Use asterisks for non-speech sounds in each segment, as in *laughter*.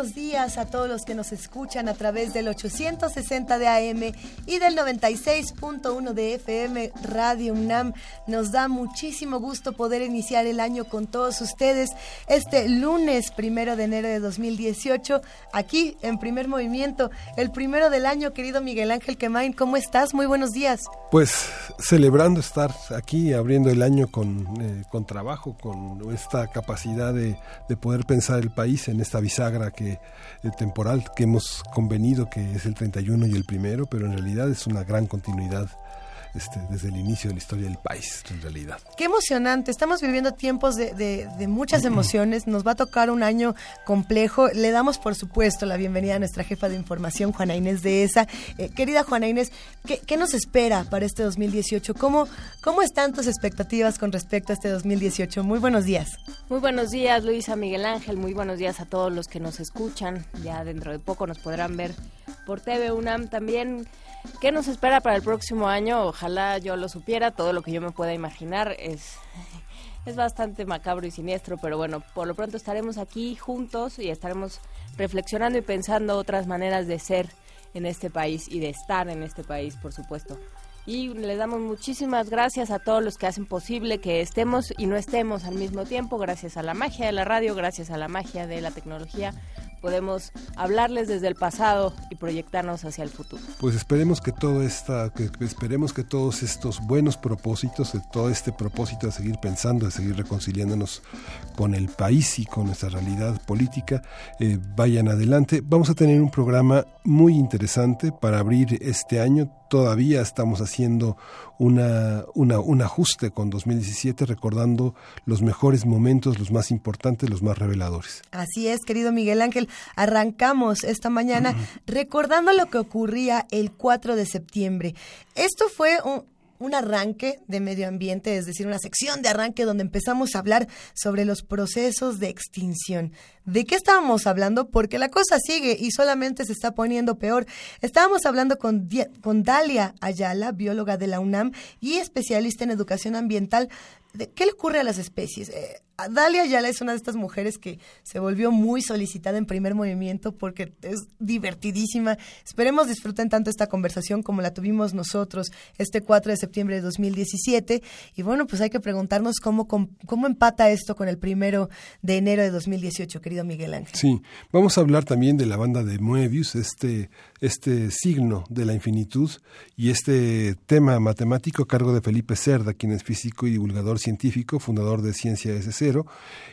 Buenos días a todos los que nos escuchan a través del 860 de AM y del 96.1 de FM Radio UNAM. Nos da muchísimo gusto poder iniciar el año con todos ustedes este lunes primero de enero de 2018 aquí en Primer Movimiento, el primero del año, querido Miguel Ángel Quemain. ¿Cómo estás? Muy buenos días. Pues celebrando estar aquí abriendo el año con, eh, con trabajo, con esta capacidad de, de poder pensar el país en esta bisagra que el temporal que hemos convenido que es el 31 y el primero, pero en realidad es una gran continuidad este, desde el inicio de la historia del país, en realidad. Qué emocionante, estamos viviendo tiempos de, muchas emociones, nos va a tocar un año complejo, le damos por supuesto la bienvenida a nuestra jefa de información, Juana Inés de ESA. Eh, querida Juana Inés, ¿qué, nos espera para este 2018? ¿Cómo, ¿Cómo están tus expectativas con respecto a este 2018? Muy buenos días. Muy buenos días, Luisa Miguel Ángel, muy buenos días a todos los que nos escuchan, ya dentro de poco nos podrán ver por TV UNAM también. ¿Qué nos espera para el próximo año? Ojalá yo lo supiera, todo lo que yo me pueda imaginar es, es bastante macabro y siniestro, pero bueno, por lo pronto estaremos aquí juntos y estaremos reflexionando y pensando otras maneras de ser en este país y de estar en este país, por supuesto. Y les damos muchísimas gracias a todos los que hacen posible que estemos y no estemos al mismo tiempo, gracias a la magia de la radio, gracias a la magia de la tecnología, podemos hablarles desde el pasado y proyectarnos hacia el futuro. Pues esperemos que todo esta, que esperemos que todos estos buenos propósitos, de todo este propósito de seguir pensando, de seguir reconciliándonos con el país y con nuestra realidad política, eh, vayan adelante. Vamos a tener un programa muy interesante para abrir este año. Todavía estamos haciendo una, un ajuste con 2017, recordando los mejores momentos, los más importantes, los más reveladores. Así es, querido Miguel Ángel. Arrancamos esta mañana recordando lo que ocurría el 4 de septiembre. Esto fue un, un arranque de medio ambiente, es decir, una sección de arranque donde empezamos a hablar sobre los procesos de extinción. ¿De qué estábamos hablando? Porque la cosa sigue y solamente se está poniendo peor. Estábamos hablando con, con Dalia Ayala, bióloga de la UNAM y especialista en educación ambiental. ¿De ¿Qué le ocurre a las especies? Eh, Dalia Ayala es una de estas mujeres que se volvió muy solicitada en primer movimiento porque es divertidísima. Esperemos disfruten tanto esta conversación como la tuvimos nosotros este 4 de septiembre de 2017. Y bueno, pues hay que preguntarnos cómo, cómo, empata esto con el primero de enero de 2018, querido Miguel Ángel. Sí, vamos a hablar también de la banda de Moebius, este, este signo de la infinitud y este tema matemático a cargo de Felipe Cerda, quien es físico y divulgador científico, fundador de Ciencia SC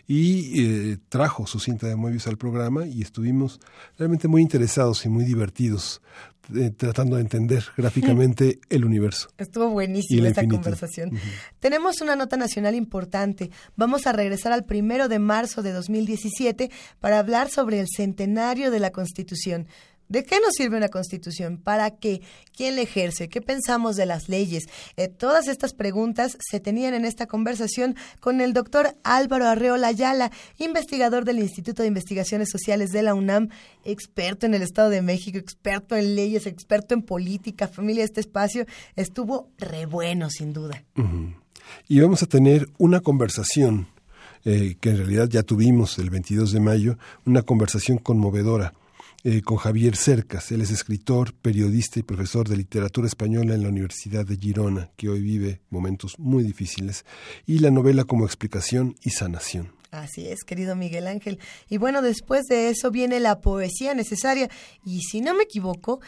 y eh, trajo su cinta de Moebius al programa y estuvimos realmente muy interesados y muy divertidos eh, tratando de entender *laughs* gráficamente el universo. Estuvo buenísima esta conversación. Tenemos una nota nacional importante. Vamos a regresar al primero de marzo de 2017 para hablar sobre el centenario de la Constitución. ¿De qué nos sirve una constitución? ¿Para qué? ¿Quién la ejerce? ¿Qué pensamos de las leyes? Eh, todas estas preguntas se tenían en esta conversación con el doctor Álvaro Arreola Ayala, investigador del Instituto de Investigaciones Sociales de la UNAM, experto en el Estado de México, experto en leyes, experto en política, familia, este espacio estuvo re bueno, sin duda. Y vamos a tener una conversación eh, que en realidad ya tuvimos el 22 de mayo, una conversación conmovedora eh, con Javier Cercas. Él es escritor, periodista y profesor de literatura española en la Universidad de Girona, que hoy vive momentos muy difíciles, y la novela como explicación y sanación. Así es, querido Miguel Ángel. Y bueno, después de eso viene la poesía necesaria. Y si no me equivoco,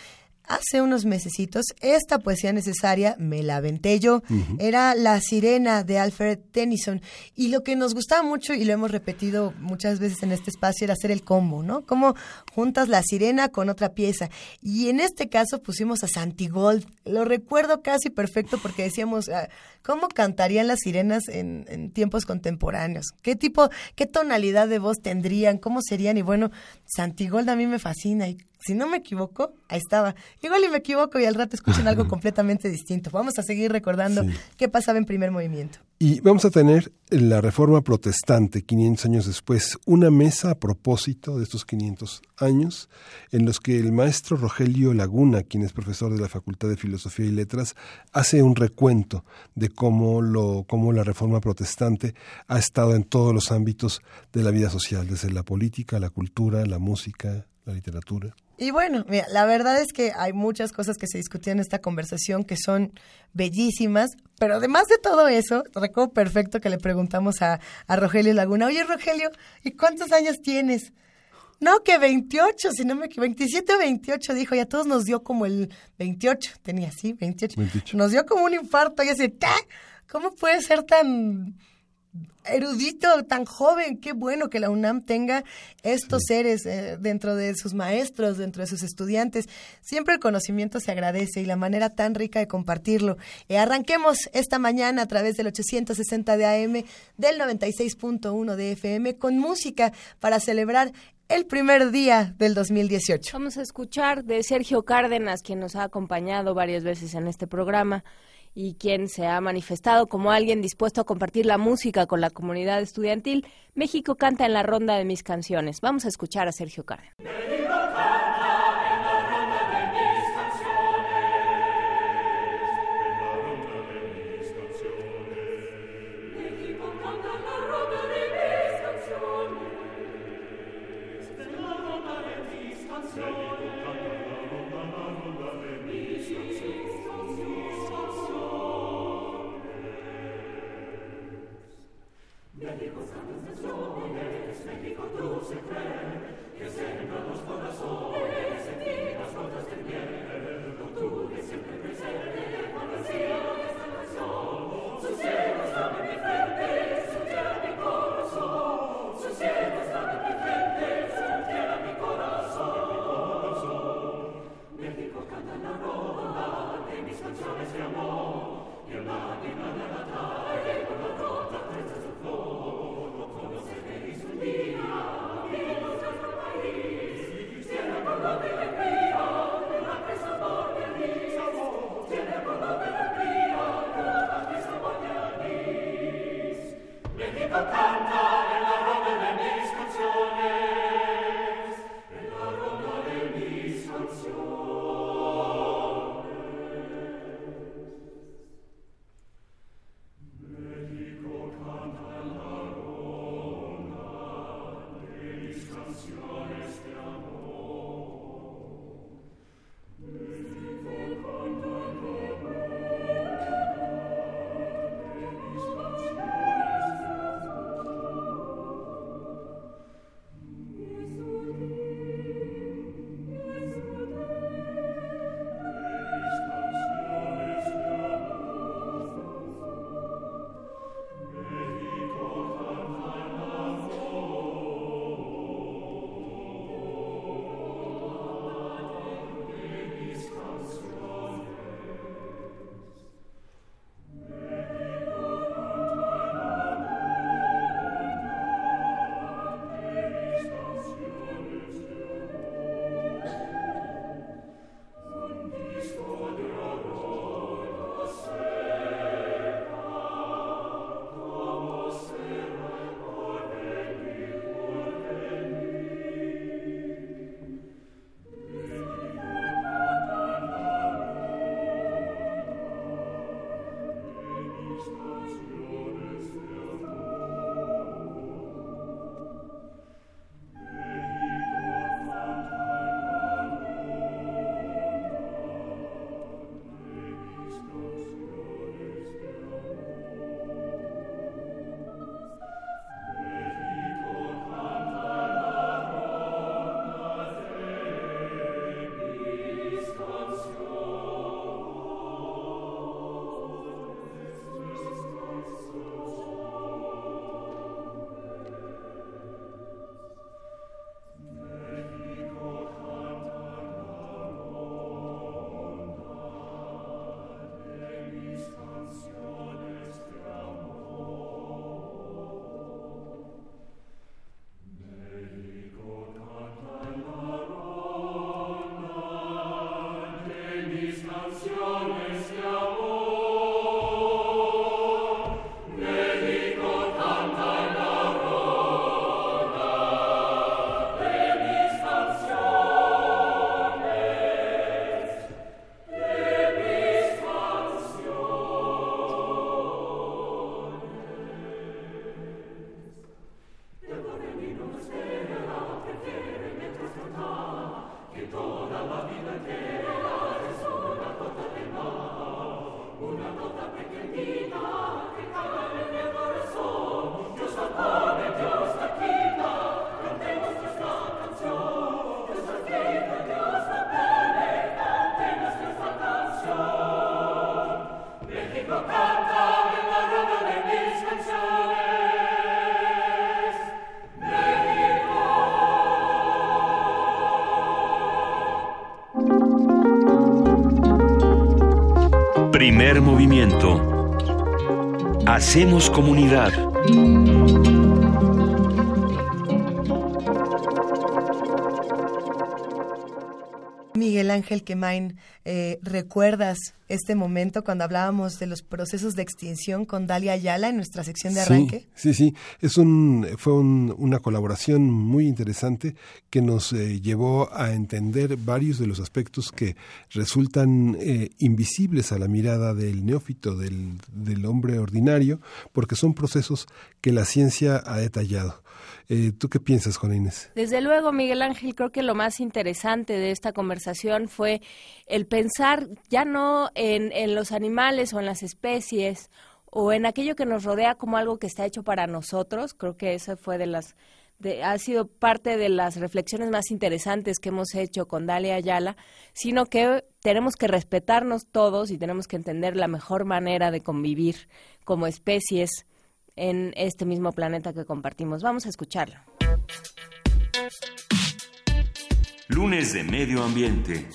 hace unos mesecitos, esta poesía necesaria me la aventé yo. Era La Sirena de Alfred Tennyson. Y lo que nos gustaba mucho, y lo hemos repetido muchas veces en este espacio, era hacer el combo, ¿no? Cómo juntas la sirena con otra pieza. Y en este caso pusimos a Santigold. Lo recuerdo casi perfecto porque decíamos, ah, ¿cómo cantarían las sirenas en, en tiempos contemporáneos? ¿Qué tipo, qué tonalidad de voz tendrían? ¿Cómo serían? Y bueno, Santigold a mí me fascina y si no me equivoco, ahí estaba. Igual y me equivoco y al rato escuchen algo *laughs* completamente distinto. Vamos a seguir recordando qué pasaba en primer movimiento. Y vamos a tener la reforma protestante 500 años después, una mesa a propósito de estos 500 años, en los que el maestro Rogelio Laguna, quien es profesor de la Facultad de Filosofía y Letras, hace un recuento de cómo, lo, cómo la reforma protestante ha estado en todos los ámbitos de la vida social, desde la política, la cultura, la música, la literatura. Y bueno, mira, la verdad es que hay muchas cosas que se discutían en esta conversación que son bellísimas, pero además de todo eso, recuerdo perfecto que le preguntamos a, a Rogelio Laguna, oye Rogelio, ¿y cuántos años tienes? No, que 28, si no me equivoco, 27 o 28, dijo, y a todos nos dio como el 28, tenía así, 28. 28. Nos dio como un infarto, y así, ¿qué? ¿Cómo puede ser tan erudito, tan joven, qué bueno que la UNAM tenga estos seres eh, dentro de sus maestros, dentro de sus estudiantes. Siempre el conocimiento se agradece y la manera tan rica de compartirlo. Eh, arranquemos esta mañana a través del 860 de AM, del 96.1 de FM, con música para celebrar el primer día del 2018. Vamos a escuchar de Sergio Cárdenas, quien nos ha acompañado varias veces en este programa y quien se ha manifestado como alguien dispuesto a compartir la música con la comunidad estudiantil, México canta en la ronda de mis canciones. Vamos a escuchar a Sergio Cárdenas. Movimiento. Hacemos comunidad. Miguel Ángel Quemain, eh, ¿recuerdas este momento cuando hablábamos de los procesos de extinción con Dalia Ayala en nuestra sección de arranque? Sí, sí, Es un, fue una colaboración muy interesante que nos eh, llevó a entender varios de los aspectos que resultan eh, invisibles a la mirada del neófito, del, del hombre ordinario, porque son procesos que la ciencia ha detallado. Eh, ¿Tú qué piensas, Juan Inés? Desde luego, Miguel Ángel, creo que lo más interesante de esta conversación fue el pensar ya no en, los animales o en las especies o en aquello que nos rodea como algo que está hecho para nosotros. Creo que eso fue de las ha sido parte de las reflexiones más interesantes que hemos hecho con Dalia Ayala, sino que tenemos que respetarnos todos y tenemos que entender la mejor manera de convivir como especies en este mismo planeta que compartimos. Vamos a escucharlo. Lunes de Medio Ambiente.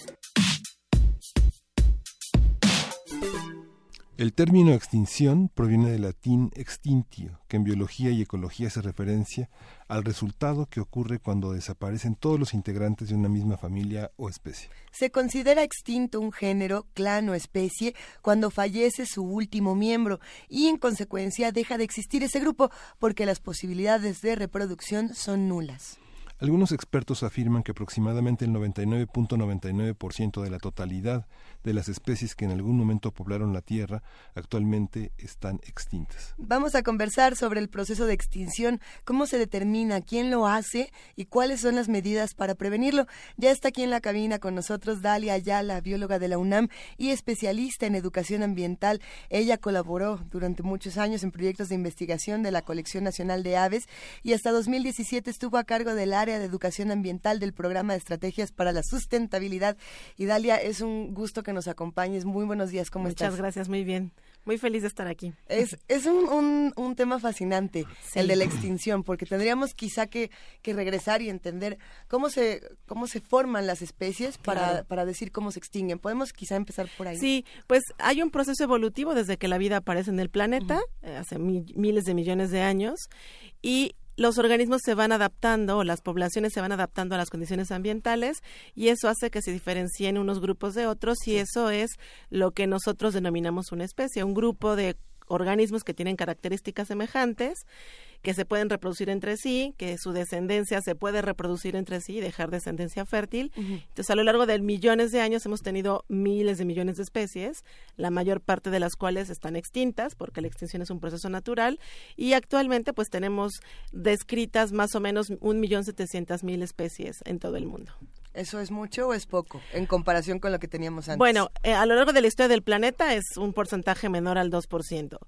El término extinción proviene del latín extintio, que en biología y ecología se referencia al resultado que ocurre cuando desaparecen todos los integrantes de una misma familia o especie. Se considera extinto un género, clan o especie cuando fallece su último miembro y en consecuencia deja de existir ese grupo porque las posibilidades de reproducción son nulas. Algunos expertos afirman que aproximadamente el 99.99% de la totalidad de las especies que en algún momento poblaron la Tierra actualmente están extintas. Vamos a conversar sobre el proceso de extinción, cómo se determina, quién lo hace y cuáles son las medidas para prevenirlo. Ya está aquí en la cabina con nosotros Dalia Ayala, bióloga de la UNAM y especialista en educación ambiental. Ella colaboró durante muchos años en proyectos de investigación de la Colección Nacional de Aves y hasta 2017 estuvo a cargo del área de educación ambiental del programa de estrategias para la sustentabilidad. Y Dalia, es un gusto que nos acompañes. Muy buenos días, ¿cómo estás? Muchas gracias, muy bien. Muy feliz de estar aquí. Es, es un, un, tema fascinante, el de la extinción, porque tendríamos quizá que, que, regresar y entender cómo se, cómo se forman las especies para, para decir cómo se extinguen. Podemos quizá empezar por ahí. Sí, pues hay un proceso evolutivo desde que la vida aparece en el planeta, eh, hace miles de millones de años, y los organismos se van adaptando o las poblaciones se van adaptando a las condiciones ambientales y eso hace que se diferencien unos grupos de otros y eso es lo que nosotros denominamos una especie, un grupo de organismos que tienen características semejantes que se pueden reproducir entre sí, que su descendencia se puede reproducir entre sí y dejar descendencia fértil. Entonces, a lo largo de millones de años hemos tenido miles de millones de especies, la mayor parte de las cuales están extintas, porque la extinción es un proceso natural, y actualmente pues tenemos descritas más o menos un millón setecientas mil especies en todo el mundo. ¿Eso es mucho o es poco en comparación con lo que teníamos antes? Bueno, eh, a lo largo de la historia del planeta es un porcentaje menor al 2%.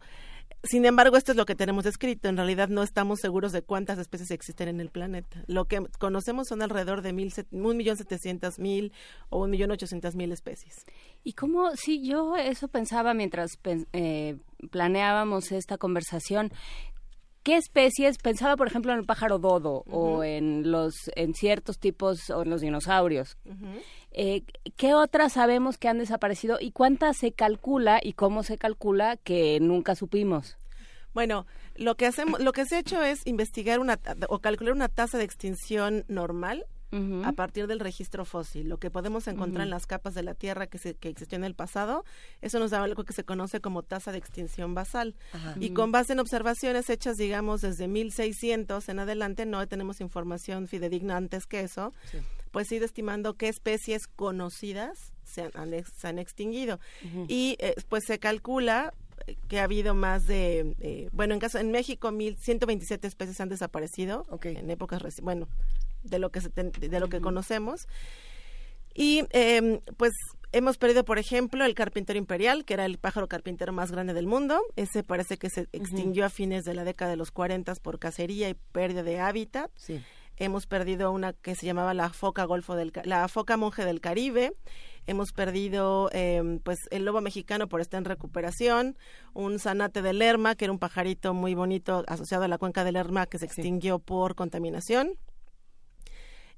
Sin embargo, esto es lo que tenemos escrito. En realidad no estamos seguros de cuántas especies existen en el planeta. Lo que conocemos son alrededor de un millón setecientos mil o un millón ochocientos mil especies. Y cómo, sí, yo eso pensaba mientras eh, planeábamos esta conversación. ¿Qué especies? Pensaba, por ejemplo, en el pájaro dodo o en los en ciertos tipos o en los dinosaurios. Eh, ¿Qué otras sabemos que han desaparecido y cuántas se calcula y cómo se calcula que nunca supimos? Bueno, lo que hacemos, lo que se ha hecho es investigar una o calcular una tasa de extinción normal a partir del registro fósil. Lo que podemos encontrar en las capas de la Tierra que, se, que existió en el pasado, eso nos da algo que se conoce como tasa de extinción basal. Y con base en observaciones hechas, digamos, desde 1600 en adelante, no tenemos información fidedigna antes que eso, pues ir estimando qué especies conocidas se han, extinguido. Y eh, pues se calcula que ha habido más de, eh, bueno, en caso en México, 1.127 especies han desaparecido en épocas bueno, de lo que de lo que conocemos. Y em, pues hemos perdido, por ejemplo, el carpintero imperial, que era el pájaro carpintero más grande del mundo. Ese parece que se extinguió a fines de la década de los 40 por cacería y pérdida de hábitat. Hemos perdido una que se llamaba la foca golfo del la foca monje del Caribe. Hemos perdido em, pues el lobo mexicano por estar en recuperación, un zanate de Lerma, que era un pajarito muy bonito asociado a la cuenca del Lerma que se extinguió por contaminación.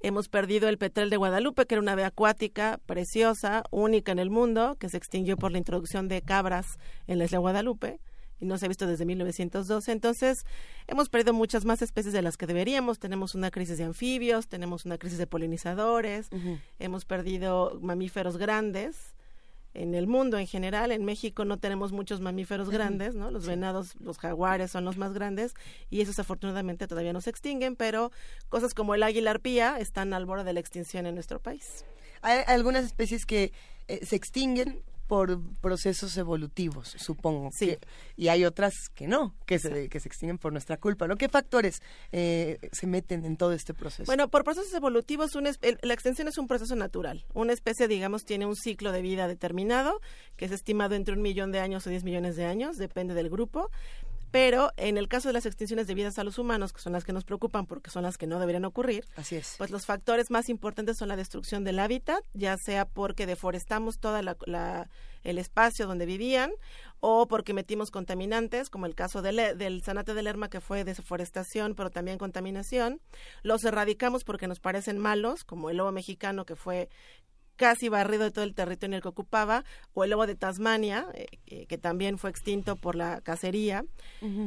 Hemos perdido el petrel de Guadalupe, que era una ave acuática preciosa, única en el mundo, que se extinguió por la introducción de cabras en la isla de Guadalupe y no se ha visto desde 1912. Entonces, hemos perdido muchas más especies de las que deberíamos. Tenemos una crisis de anfibios, tenemos una crisis de polinizadores, hemos perdido mamíferos grandes en el mundo en general. En México no tenemos muchos mamíferos grandes, ¿no? Los venados, los jaguares son los más grandes y esos afortunadamente todavía no se extinguen, pero cosas como el águila arpía están al borde de la extinción en nuestro país. Hay algunas especies que eh, se extinguen por procesos evolutivos, supongo. Sí. y hay otras que no, que se, que se extinguen por nuestra culpa. ¿no? ¿Qué factores eh, se meten en todo este proceso? Bueno, por procesos evolutivos, la extensión es un proceso natural. Una especie, digamos, tiene un ciclo de vida determinado, que es estimado entre un millón de años o diez millones de años, depende del grupo. Pero en el caso de las extinciones debidas a los humanos, que son las que nos preocupan porque son las que no deberían ocurrir, Así es. pues los factores más importantes son la destrucción del hábitat, ya sea porque deforestamos todo el espacio donde vivían o porque metimos contaminantes, como el caso del, del Zanate de Lerma, que fue deforestación, pero también contaminación. Los erradicamos porque nos parecen malos, como el lobo mexicano, que fue casi barrido de todo el territorio en el que ocupaba, o el lobo de Tasmania, eh, que también fue extinto por la cacería,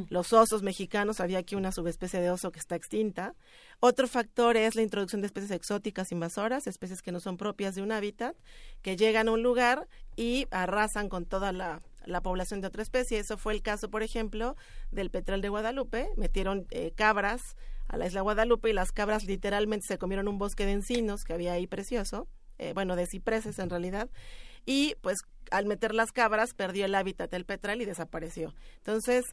los osos mexicanos, había aquí una subespecie de oso que está extinta. Otro factor es la introducción de especies exóticas invasoras, especies que no son propias de un hábitat, que llegan a un lugar y arrasan con toda la, población de otra especie. Eso fue el caso, por ejemplo, del petrel de Guadalupe. Metieron eh, cabras a la isla Guadalupe y las cabras literalmente se comieron un bosque de encinos que había ahí precioso eh, bueno, de cipreses en realidad, y pues al meter las cabras perdió el hábitat del petrel y desapareció. Entonces,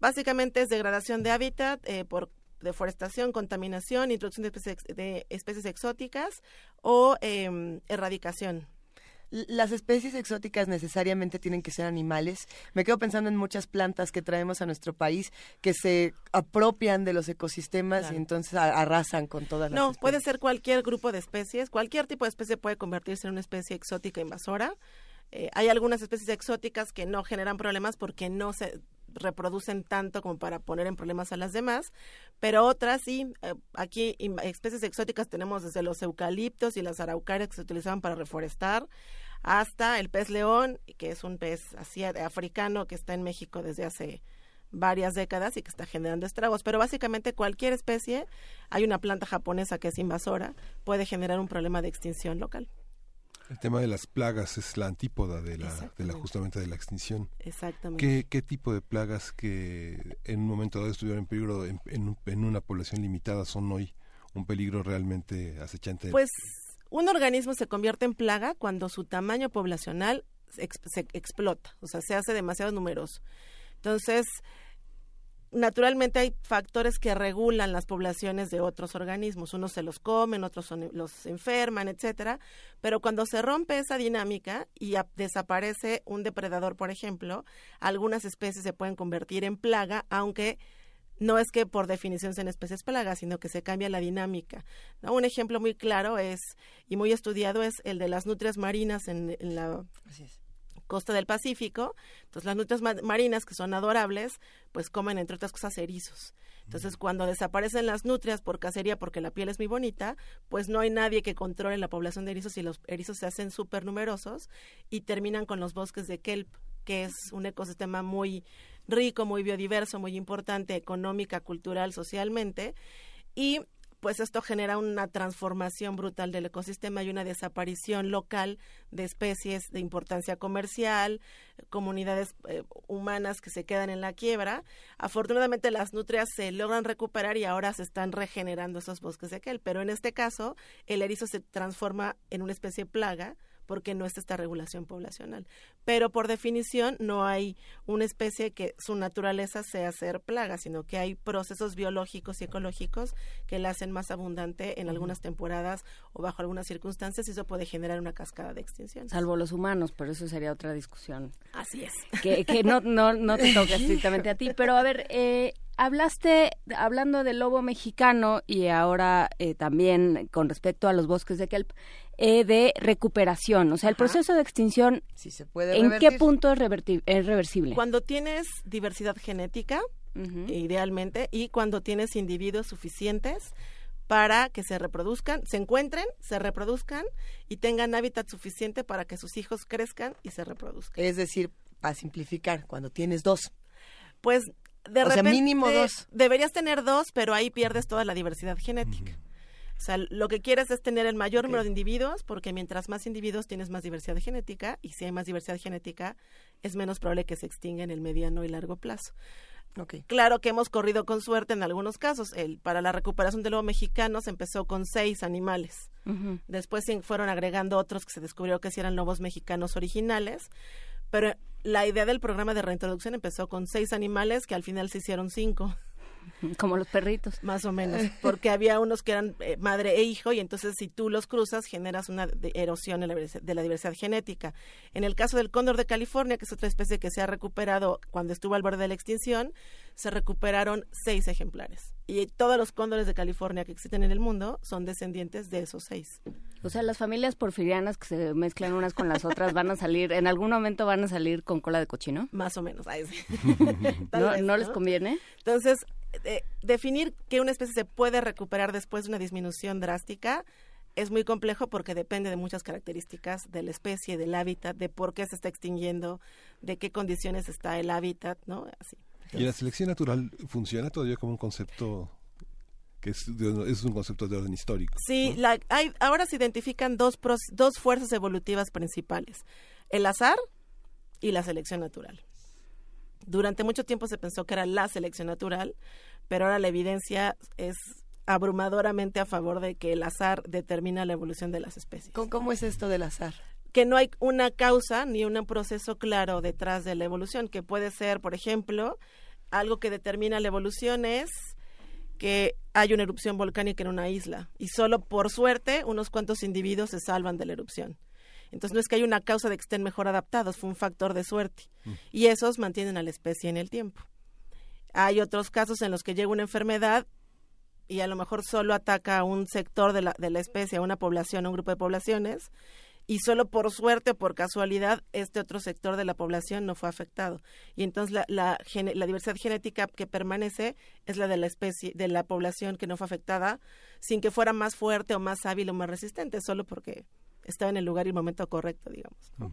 básicamente es degradación de hábitat eh, por deforestación, contaminación, introducción de especies, de especies exóticas o eh, erradicación las especies exóticas necesariamente tienen que ser animales. Me quedo pensando en muchas plantas que traemos a nuestro país que se apropian de los ecosistemas y entonces arrasan con todas las No, puede ser cualquier grupo de especies, cualquier tipo de especie puede convertirse en una especie exótica invasora. Eh, hay algunas especies exóticas que no generan problemas porque no se reproducen tanto como para poner en problemas a las demás, pero otras sí, eh, aquí especies exóticas tenemos desde los eucaliptos y las araucarias que se utilizaban para reforestar, hasta el pez león, que es un pez así africano que está en México desde hace varias décadas y que está generando estragos, pero básicamente cualquier especie, hay una planta japonesa que es invasora, puede generar un problema de extinción local. El tema de las plagas es la antípoda de la, de la justamente de la extinción. Exactamente. ¿Qué, ¿Qué, tipo de plagas que en un momento dado estuvieron en peligro en, en, una población limitada son hoy un peligro realmente acechante? Pues un organismo se convierte en plaga cuando su tamaño poblacional se explota, o sea, se hace demasiado numeroso. Entonces, naturalmente hay factores que regulan las poblaciones de otros organismos. Unos se los comen, otros los enferman, etcétera. Pero cuando se rompe esa dinámica y desaparece un depredador, por ejemplo, algunas especies se pueden convertir en plaga, aunque no es que por definición sean especies plagas, sino que se cambia la dinámica. Un ejemplo muy claro es y muy estudiado es el de las nutrias marinas en, la costa del Pacífico. Entonces las nutrias marinas, que son adorables, pues comen entre otras cosas erizos. Entonces cuando desaparecen las nutrias por cacería porque la piel es muy bonita, pues no hay nadie que controle la población de erizos y los erizos se hacen súper numerosos y terminan con los bosques de kelp que es un ecosistema muy rico, muy biodiverso, muy importante económica, cultural, socialmente. Y pues esto genera una transformación brutal del ecosistema y una desaparición local de especies de importancia comercial, comunidades eh, humanas que se quedan en la quiebra. Afortunadamente las nutrias se logran recuperar y ahora se están regenerando esos bosques de aquel, pero en este caso el erizo se transforma en una especie plaga porque no es esta regulación poblacional. Pero por definición no hay una especie que su naturaleza sea ser plaga, sino que hay procesos biológicos y ecológicos que la hacen más abundante en algunas temporadas o bajo algunas circunstancias y eso puede generar una cascada de extinción. Salvo los humanos, pero eso sería otra discusión. Así es. Que, que no, no, no te toca *laughs* estrictamente a ti. Pero a ver, eh, hablaste, hablando del lobo mexicano y ahora eh, también con respecto a los bosques de kelp, eh, de recuperación. O sea, el proceso de extinción, se puede ¿en qué punto es, reversible? Cuando tienes diversidad genética, idealmente, y cuando tienes individuos suficientes para que se reproduzcan, se encuentren, se reproduzcan y tengan hábitat suficiente para que sus hijos crezcan y se reproduzcan. Es decir, para simplificar, cuando tienes dos. Pues de o repente sea, mínimo dos. deberías tener dos, pero ahí pierdes toda la diversidad genética. O sea, lo que quieres es tener el mayor número de individuos, porque mientras más individuos tienes más diversidad genética, y si hay más diversidad genética, es menos probable que se extinga en el mediano y largo plazo. Okay. Claro que hemos corrido con suerte en algunos casos. El, para la recuperación del lobo mexicano se empezó con seis animales. Después fueron agregando otros que se descubrió que sí eran lobos mexicanos originales. Pero la idea del programa de reintroducción empezó con seis animales que al final se hicieron cinco. *laughs* Como los perritos. Más o menos, porque había unos que eran eh, madre e hijo y entonces si tú los cruzas generas una erosión la de la diversidad genética. En el caso del cóndor de California, que es otra especie que se ha recuperado cuando estuvo al borde de la extinción, se recuperaron seis ejemplares. Y todos los cóndores de California que existen en el mundo son descendientes de esos seis. O sea, las familias porfirianas que se mezclan unas con las otras van a salir, en algún momento van a salir con cola de cochino. Más o menos. Ay, sí. *laughs* Tal ¿No, vez, ¿no les conviene? Entonces, definir que una especie se puede recuperar después de una disminución drástica es muy complejo porque depende de muchas características de la especie, del hábitat, de por qué se está extinguiendo, de qué condiciones está el hábitat, ¿no? Así. ¿Y la selección natural funciona todavía como un concepto que es, un concepto de orden histórico? Sí, la, hay, ahora se identifican dos, pros- dos fuerzas evolutivas principales, el azar y la selección natural. Durante mucho tiempo se pensó que era la selección natural, pero ahora la evidencia es abrumadoramente a favor de que el azar determina la evolución de las especies. ¿Cómo, cómo es esto del azar? que no hay una causa ni un proceso claro detrás de la evolución, que puede ser, por ejemplo, algo que determina la evolución es que hay una erupción volcánica en una isla y solo por suerte unos cuantos individuos se salvan de la erupción. Entonces no es que hay una causa de que estén mejor adaptados, fue un factor de suerte. Y esos mantienen a la especie en el tiempo. Hay otros casos en los que llega una enfermedad y a lo mejor solo ataca a un sector de la, de la especie, a una población, a un grupo de poblaciones, y solo por suerte o por casualidad este otro sector de la población no fue afectado. Y entonces la, la, la diversidad genética que permanece es la de la especie, de la población que no fue afectada, sin que fuera más fuerte o más hábil o más resistente, solo porque estaba en el lugar y el momento correcto, digamos. ¿no?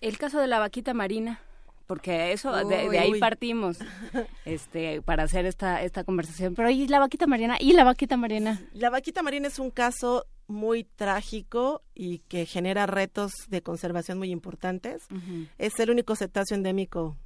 El caso de la vaquita marina, porque eso de, de ahí Uy. partimos *laughs* este para hacer esta esta conversación. Pero ¿y la vaquita marina? ¿Y la vaquita marina? La vaquita marina es un caso muy trágico y que genera retos de conservación muy importantes. Es el único cetáceo endémico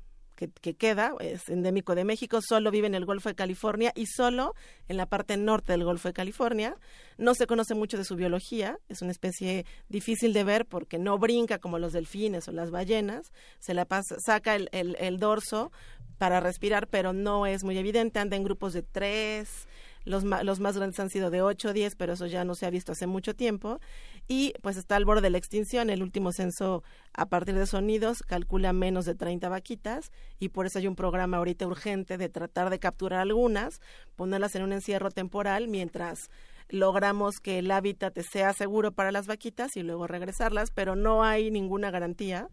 que, que queda, es endémico de México, solo vive en el Golfo de California y solo en la parte norte del Golfo de California. No se conoce mucho de su biología, es una especie difícil de ver porque no brinca como los delfines o las ballenas, se la pasa, saca el- el dorso para respirar, pero no es muy evidente, anda en grupos de tres, los, los más grandes han sido de 8 o 10, pero eso ya no se ha visto hace mucho tiempo. Y pues está al borde de la extinción. El último censo a partir de sonidos calcula menos de 30 vaquitas y por eso hay un programa ahorita urgente de tratar de capturar algunas, ponerlas en un encierro temporal mientras logramos que el hábitat sea seguro para las vaquitas y luego regresarlas, pero no hay ninguna garantía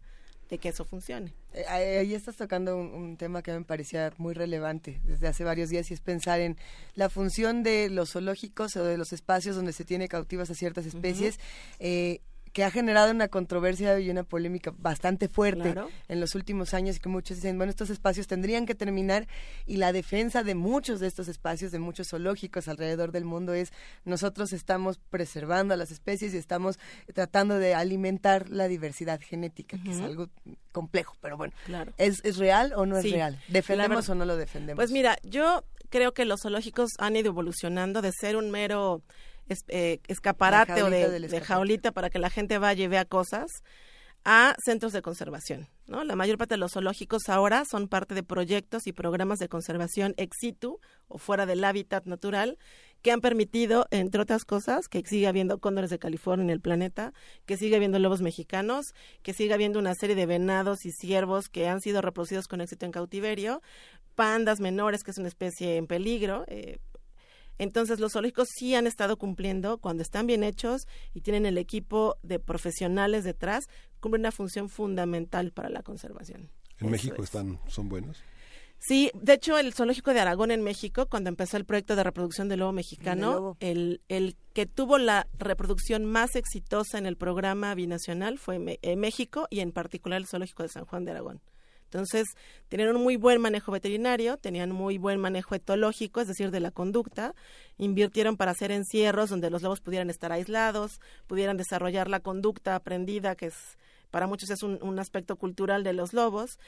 de que eso funcione. Eh, Ahí estás tocando un, un tema que me parecía muy relevante desde hace varios días y es pensar en la función de los zoológicos o de los espacios donde se tiene cautivas a ciertas especies. eh, que ha generado una controversia y una polémica bastante fuerte Claro. en los últimos años y que muchos dicen, bueno, estos espacios tendrían que terminar y la defensa de muchos de estos espacios, de muchos zoológicos alrededor del mundo es nosotros estamos preservando a las especies y estamos tratando de alimentar la diversidad genética, que es algo complejo, pero bueno, Claro. ¿es, es real o no es real? ¿Defendemos o no lo defendemos? Pues mira, yo creo que los zoológicos han ido evolucionando de ser un mero es- eh, escaparate o de, de jaulita para que la gente vaya y vea cosas a centros de conservación. ¿no? La mayor parte de los zoológicos ahora son parte de proyectos y programas de conservación ex situ o fuera del hábitat natural que han permitido, entre otras cosas, que siga habiendo cóndores de California en el planeta, que siga habiendo lobos mexicanos, que siga habiendo una serie de venados y ciervos que han sido reproducidos con éxito en cautiverio, pandas menores, que es una especie en peligro. eh, entonces los zoológicos sí han estado cumpliendo, cuando están bien hechos y tienen el equipo de profesionales detrás, cumplen una función fundamental para la conservación. En Eso México es. están, son buenos. Sí, de hecho el zoológico de Aragón en México, cuando empezó el proyecto de reproducción del lobo mexicano, el, el, que tuvo la reproducción más exitosa en el programa binacional fue en México y en particular el zoológico de San Juan de Aragón. Entonces, tenían un muy buen manejo veterinario, tenían muy buen manejo etológico, es decir, de la conducta, invirtieron para hacer encierros donde los lobos pudieran estar aislados, pudieran desarrollar la conducta aprendida, que es para muchos es un, aspecto cultural de los lobos,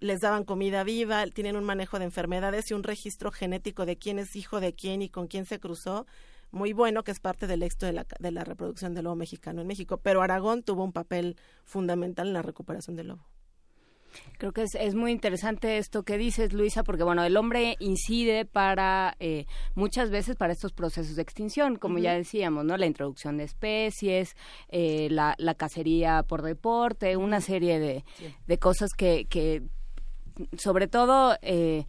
les daban comida viva, tienen un manejo de enfermedades y un registro genético de quién es hijo de quién y con quién se cruzó, muy bueno, que es parte del éxito de la, de la reproducción del lobo mexicano en México. Pero Aragón tuvo un papel fundamental en la recuperación del lobo. Creo que es, muy interesante esto que dices, Luisa, porque bueno, el hombre incide para eh, muchas veces para estos procesos de extinción, como ya decíamos, ¿no? La introducción de especies, eh, la, la, cacería por deporte, una serie de, de cosas que, que sobre todo eh,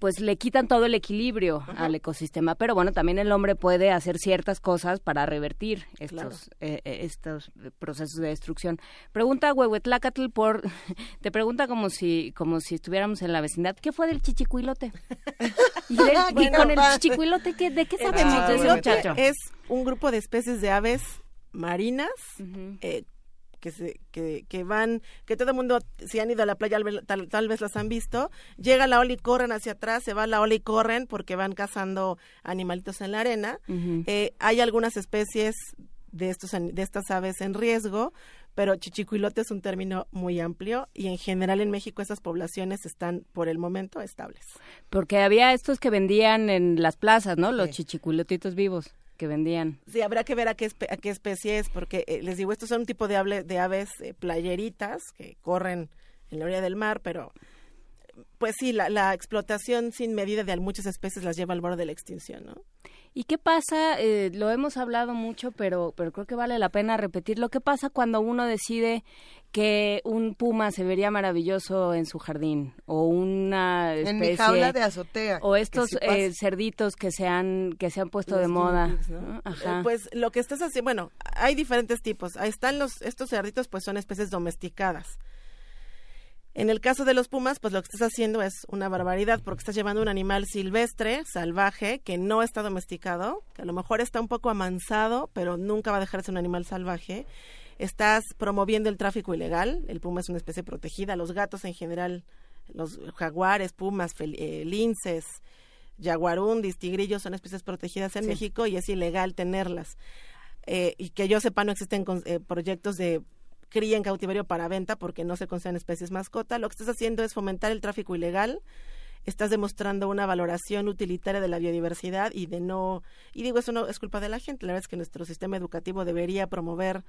pues le quitan todo el equilibrio al ecosistema. Pero bueno, también el hombre puede hacer ciertas cosas para revertir estos, eh, eh, estos procesos de destrucción. Pregunta Huehuetlacatl por, *laughs* te pregunta como si, como si estuviéramos en la vecindad, ¿qué fue del chichicuilote? *laughs* y, con el chichicuilote, ¿qué, ¿de qué sabemos de ese muchacho? Es un grupo de especies de aves marinas que, se, que, que van, que todo el mundo, si han ido a la playa, tal, vez las han visto, llega la ola y corren hacia atrás, se va la ola y corren porque van cazando animalitos en la arena. Eh, hay algunas especies de, estos, de estas aves en riesgo, pero chichicuilote es un término muy amplio y en general en México esas poblaciones están por el momento estables. Porque había estos que vendían en las plazas, ¿no? Los chichicuilotitos vivos que vendían. Sí, habrá que ver a qué, a qué especie es, porque eh, les digo, estos son un tipo de, de aves eh, playeritas que corren en la orilla del mar, pero pues sí, la, la, explotación sin medida de muchas especies las lleva al borde de la extinción, ¿no? ¿Y qué pasa? Eh, lo hemos hablado mucho, pero, pero creo que vale la pena repetirlo. ¿Qué pasa cuando uno decide que un puma se vería maravilloso en su jardín? O una especie... En mi jaula de azotea. O estos eh, cerditos que se han, que se han puesto de moda. Ajá. pues lo que estás haciendo... Bueno, hay diferentes tipos. Ahí están los... Estos cerditos pues son especies domesticadas en el caso de los pumas, pues lo que estás haciendo es una barbaridad porque estás llevando un animal silvestre, salvaje, que no está domesticado, que a lo mejor está un poco amansado, pero nunca va a dejarse un animal salvaje. Estás promoviendo el tráfico ilegal, el puma es una especie protegida, los gatos en general, los jaguares, pumas, eh, linces, jaguarundis, tigrillos son especies protegidas en México y es ilegal tenerlas. Eh, y que yo sepa no existen eh, proyectos de cría en cautiverio para venta porque no se consideran especies mascota. Lo que estás haciendo es fomentar el tráfico ilegal. Estás demostrando una valoración utilitaria de la biodiversidad y de no. Y digo, eso no es culpa de la gente. La verdad es que nuestro sistema educativo debería promover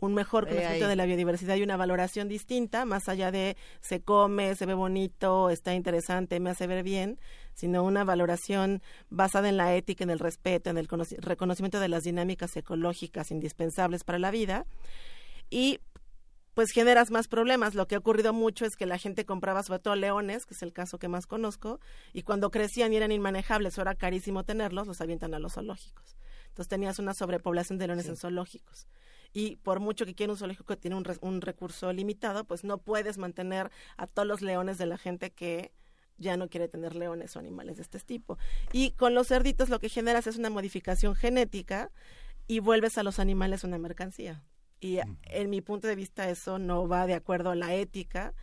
un mejor conocimiento de la biodiversidad y una valoración distinta, más allá de se come, se ve bonito, está interesante, me hace ver bien, sino una valoración basada en la ética, en el respeto, en el reconocimiento de las dinámicas ecológicas indispensables para la vida. Y pues generas más problemas. Lo que ha ocurrido mucho es que la gente compraba sobre todo leones, que es el caso que más conozco, y cuando crecían y eran inmanejables o era carísimo tenerlos, los avientan a los zoológicos. Entonces tenías una sobrepoblación de leones en zoológicos. Y por mucho que quiera un zoológico que tiene un, un recurso limitado, pues no puedes mantener a todos los leones de la gente que ya no quiere tener leones o animales de este tipo. Y con los cerditos lo que generas es una modificación genética y vuelves a los animales una mercancía. Y en mi punto de vista eso no va de acuerdo a la ética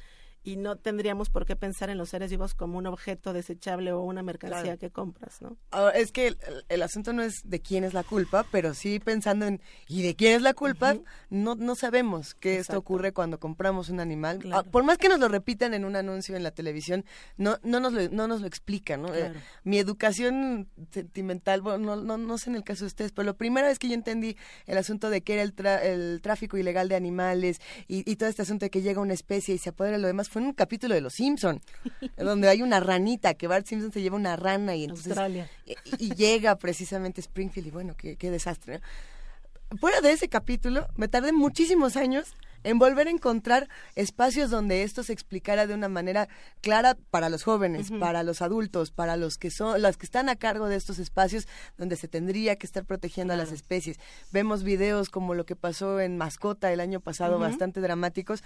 y no tendríamos por qué pensar en los seres vivos como un objeto desechable o una mercancía que compras, ¿no? es que el, asunto no es de quién es la culpa, pero sí pensando en ¿y de quién es la culpa? No no sabemos que esto ocurre cuando compramos un animal. Ah, por más que nos lo repitan en un anuncio en la televisión, no no nos lo, no nos lo explican, ¿no? Eh, mi educación sentimental, bueno, no, no, sé en el caso de ustedes, pero lo primera vez que yo entendí el asunto de que era el, el tráfico ilegal de animales y, y todo este asunto de que llega una especie y se apodera lo demás fue en un capítulo de Los Simpson, *laughs* donde hay una ranita, que Bart Simpson se lleva una rana y entonces y, llega precisamente Springfield y bueno, qué, desastre. Fuera de ese capítulo, me tardé muchísimos años en volver a encontrar espacios donde esto se explicara de una manera clara para los jóvenes, para los adultos, para los que son, las que están a cargo de estos espacios donde se tendría que estar protegiendo a las especies. Vemos videos como lo que pasó en Mascota el año pasado, bastante dramáticos,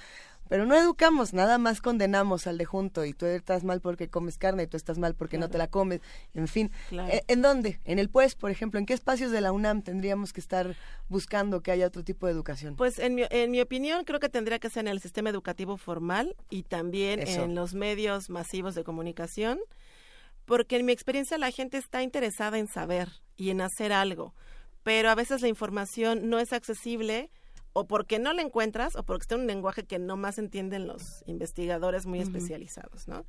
pero no educamos, nada más condenamos al de junto y tú estás mal porque comes carne y tú estás mal porque no te la comes, en fin. Eh, ¿En dónde? En el PUES, por ejemplo, ¿en qué espacios de la UNAM tendríamos que estar buscando que haya otro tipo de educación? Pues en mi, en mi opinión creo que tendría que ser en el sistema educativo formal y también en los medios masivos de comunicación, porque en mi experiencia la gente está interesada en saber y en hacer algo, pero a veces la información no es accesible o porque no la encuentras o porque está en un lenguaje que no más entienden los investigadores muy especializados, ¿no?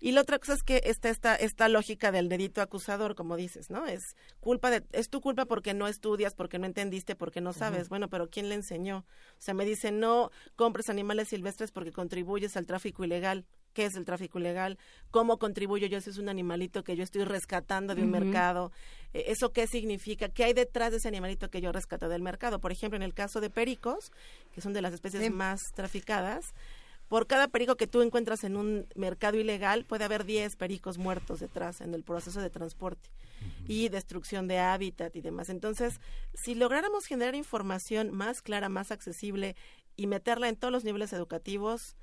Y la otra cosa es que está esta, esta lógica del dedito acusador, como dices, ¿no? Es culpa de, es tu culpa porque no estudias, porque no entendiste, porque no sabes. Bueno, pero ¿quién le enseñó? O sea, me dicen, no compres animales silvestres porque contribuyes al tráfico ilegal qué es el tráfico ilegal, cómo contribuyo yo si es un animalito que yo estoy rescatando de un mercado, eh, eso qué significa, qué hay detrás de ese animalito que yo rescato del mercado. Por ejemplo, en el caso de pericos, que son de las especies más traficadas, por cada perico que tú encuentras en un mercado ilegal, puede haber 10 pericos muertos detrás en el proceso de transporte y destrucción de hábitat y demás. Entonces, si lográramos generar información más clara, más accesible y meterla en todos los niveles educativos,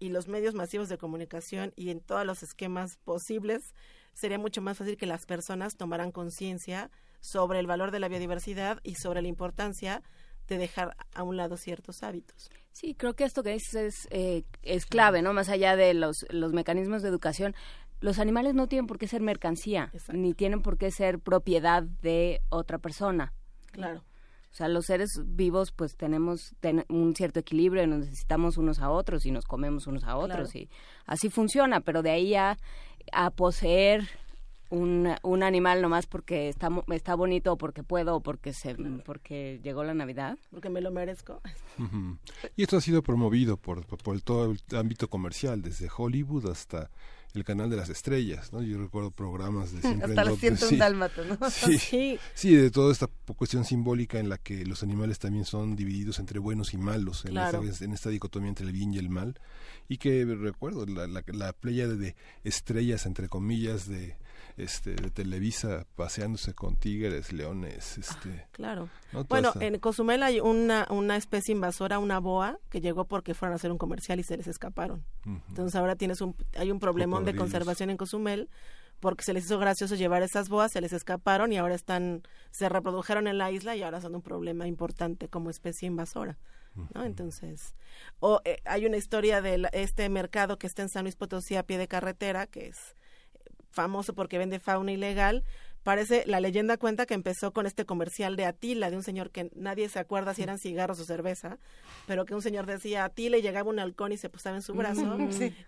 y los medios masivos de comunicación y en todos los esquemas posibles, sería mucho más fácil que las personas tomaran conciencia sobre el valor de la biodiversidad y sobre la importancia de dejar a un lado ciertos hábitos. Sí, creo que esto que dices es, eh, es clave, ¿no? Más allá de los, los mecanismos de educación, los animales no tienen por qué ser mercancía, ni tienen por qué ser propiedad de otra persona. Claro. O sea, los seres vivos pues tenemos un cierto equilibrio y nos necesitamos unos a otros y nos comemos unos a otros y así funciona, pero de ahí a, a poseer un, un animal nomás porque está, está bonito o porque puedo o porque, se, porque llegó la Navidad. Porque me lo merezco. Y esto ha sido promovido por, por todo el ámbito comercial, desde Hollywood hasta el canal de las estrellas, ¿no? Yo recuerdo programas de siempre Hasta los ciento *laughs* sí, ¿no? *laughs* Sí, sí, de toda esta cuestión simbólica en la que los animales también son divididos entre buenos y malos, en, esta, en esta dicotomía entre el bien y el mal, y que recuerdo la, la, la playa de estrellas, entre comillas, de este, de Televisa paseándose con tigres, leones, este. claro. Bueno, en Cozumel hay una, una especie invasora, una boa, que llegó porque fueron a hacer un comercial y se les escaparon. Entonces ahora tienes un, hay un problemón de conservación en Cozumel porque se les hizo gracioso llevar esas boas, se les escaparon y ahora están, se reprodujeron en la isla y ahora son un problema importante como especie invasora. ¿no? Entonces, o eh, hay una historia de este mercado que está en San Luis Potosí a pie de carretera, que es famoso porque vende fauna ilegal. Parece, la leyenda cuenta que empezó con este comercial de Atila, de un señor que nadie se acuerda si eran cigarros o cerveza, pero que un señor decía Atila y llegaba un halcón y se posaba en su brazo.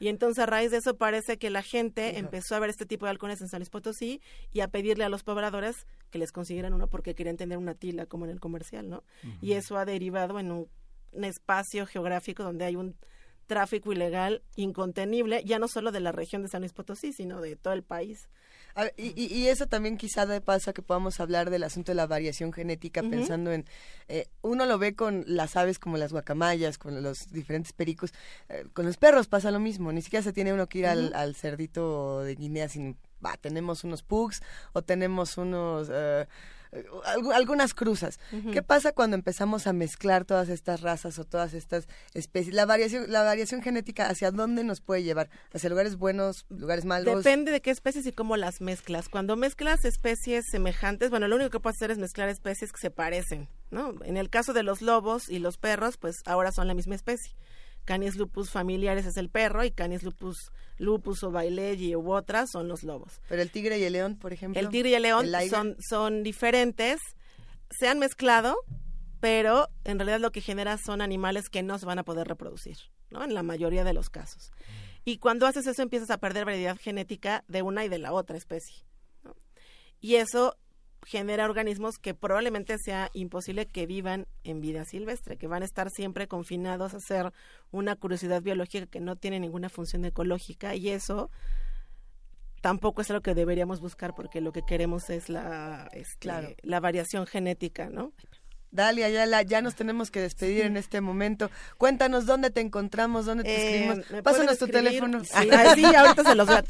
Y entonces a raíz de eso parece que la gente empezó a ver este tipo de halcones en San Luis Potosí y a pedirle a los pobladores que les consiguieran uno porque querían tener una Atila como en el comercial, ¿no? Y eso ha derivado en un espacio geográfico donde hay un tráfico ilegal incontenible, ya no solo de la región de San Luis Potosí, sino de todo el país. y, eso también quizá de paso que podamos hablar del asunto de la variación genética, pensando en, eh, uno lo ve con las aves como las guacamayas, con los diferentes pericos, eh, con los perros pasa lo mismo, ni siquiera se tiene uno que ir al, cerdito de Guinea sin, va, tenemos unos pugs o tenemos unos... Eh, algunas cruzas. ¿Qué pasa cuando empezamos a mezclar todas estas razas o todas estas especies? La variación, la variación genética, ¿hacia dónde nos puede llevar? ¿Hacia lugares buenos, lugares malos? Depende de qué especies y cómo las mezclas. Cuando mezclas especies semejantes, bueno, lo único que puedes hacer es mezclar especies que se parecen, ¿no? En el caso de los lobos y los perros, pues ahora son la misma especie. Canis lupus familiares es el perro y Canis lupus lupus o baileyi u otras son los lobos. Pero el tigre y el león, por ejemplo. El tigre y el león son, son diferentes, se han mezclado, pero en realidad lo que genera son animales que no se van a poder reproducir, ¿no? En la mayoría de los casos. Y cuando haces eso empiezas a perder variedad genética de una y de la otra especie. Y eso genera organismos que probablemente sea imposible que vivan en vida silvestre, que van a estar siempre confinados a ser una curiosidad biológica que no tiene ninguna función ecológica y eso tampoco es lo que deberíamos buscar porque lo que queremos es la, este, la variación genética, ¿no? Dalia, ya, ya nos tenemos que despedir en este momento. Cuéntanos dónde te encontramos, dónde te Eh, escribimos. Pásanos tu teléfono. Sí, ah, sí, *laughs* ahorita se los doy a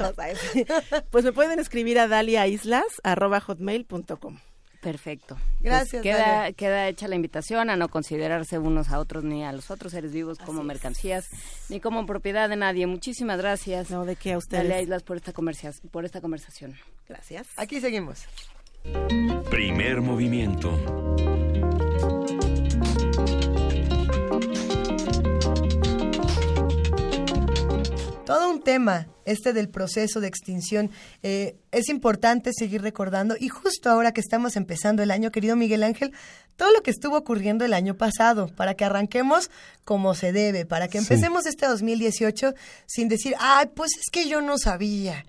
sí. Pues me pueden escribir a daliaislas.hotmail.com. Perfecto. Gracias, Pues queda, Dalia. queda hecha la invitación a no considerarse unos a otros ni a los otros seres vivos como mercancías ni como propiedad de nadie. Muchísimas gracias. No, de qué a ustedes. Dalia Islas por esta, por esta conversación. Gracias. Aquí seguimos. Primer movimiento. Tema, este del proceso de extinción. Eh, es importante seguir recordando y justo ahora que estamos empezando el año, querido Miguel Ángel, todo lo que estuvo ocurriendo el año pasado, para que arranquemos como se debe, para que Sí. empecemos este 2018 sin decir, ay, pues es que yo no sabía.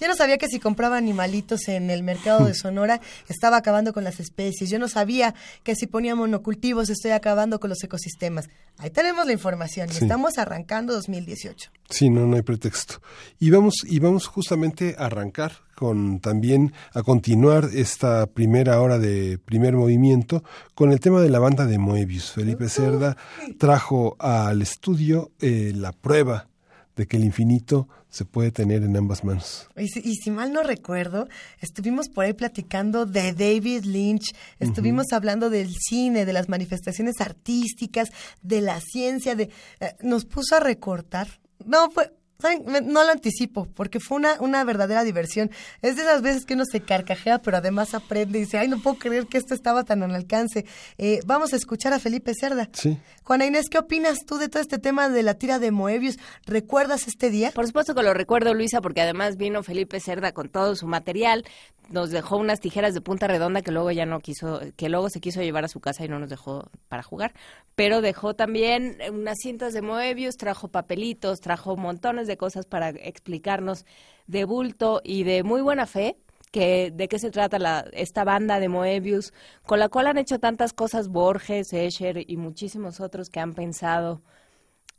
Yo no sabía que si compraba animalitos en el mercado de Sonora estaba acabando con las especies. Yo no sabía que si ponía monocultivos estoy acabando con los ecosistemas. Ahí tenemos la información y Sí. estamos arrancando 2018. Sí, no, no hay pretexto. Y vamos, y vamos justamente a arrancar con también a continuar esta primera hora de primer movimiento con el tema de la banda de Moebius. Felipe Cerda trajo al estudio eh, la prueba de que el infinito se puede tener en ambas manos. Y si, y si mal no recuerdo, estuvimos por ahí platicando de David Lynch, estuvimos hablando del cine, de las manifestaciones artísticas, de la ciencia, de eh, nos puso a recortar. No, fue, ¿saben? Me- no lo anticipo, porque fue una, una verdadera diversión. Es de esas veces que uno se carcajea, pero además aprende y dice, ay, no puedo creer que esto estaba tan al alcance. Eh, vamos a escuchar a Felipe Cerda. Sí. Juana Inés, ¿qué opinas tú de todo este tema de la tira de Moebius? ¿Recuerdas este día? Por supuesto que lo recuerdo, Luisa, porque además vino Felipe Cerda con todo su material, nos dejó unas tijeras de punta redonda que luego ya no quiso, que luego se quiso llevar a su casa y no nos dejó para jugar, pero dejó también unas cintas de Moebius, trajo papelitos, trajo montones de cosas para explicarnos de bulto y de muy buena fe que de qué se trata la, esta banda de Moebius, con la cual han hecho tantas cosas Borges, Escher y muchísimos otros que han pensado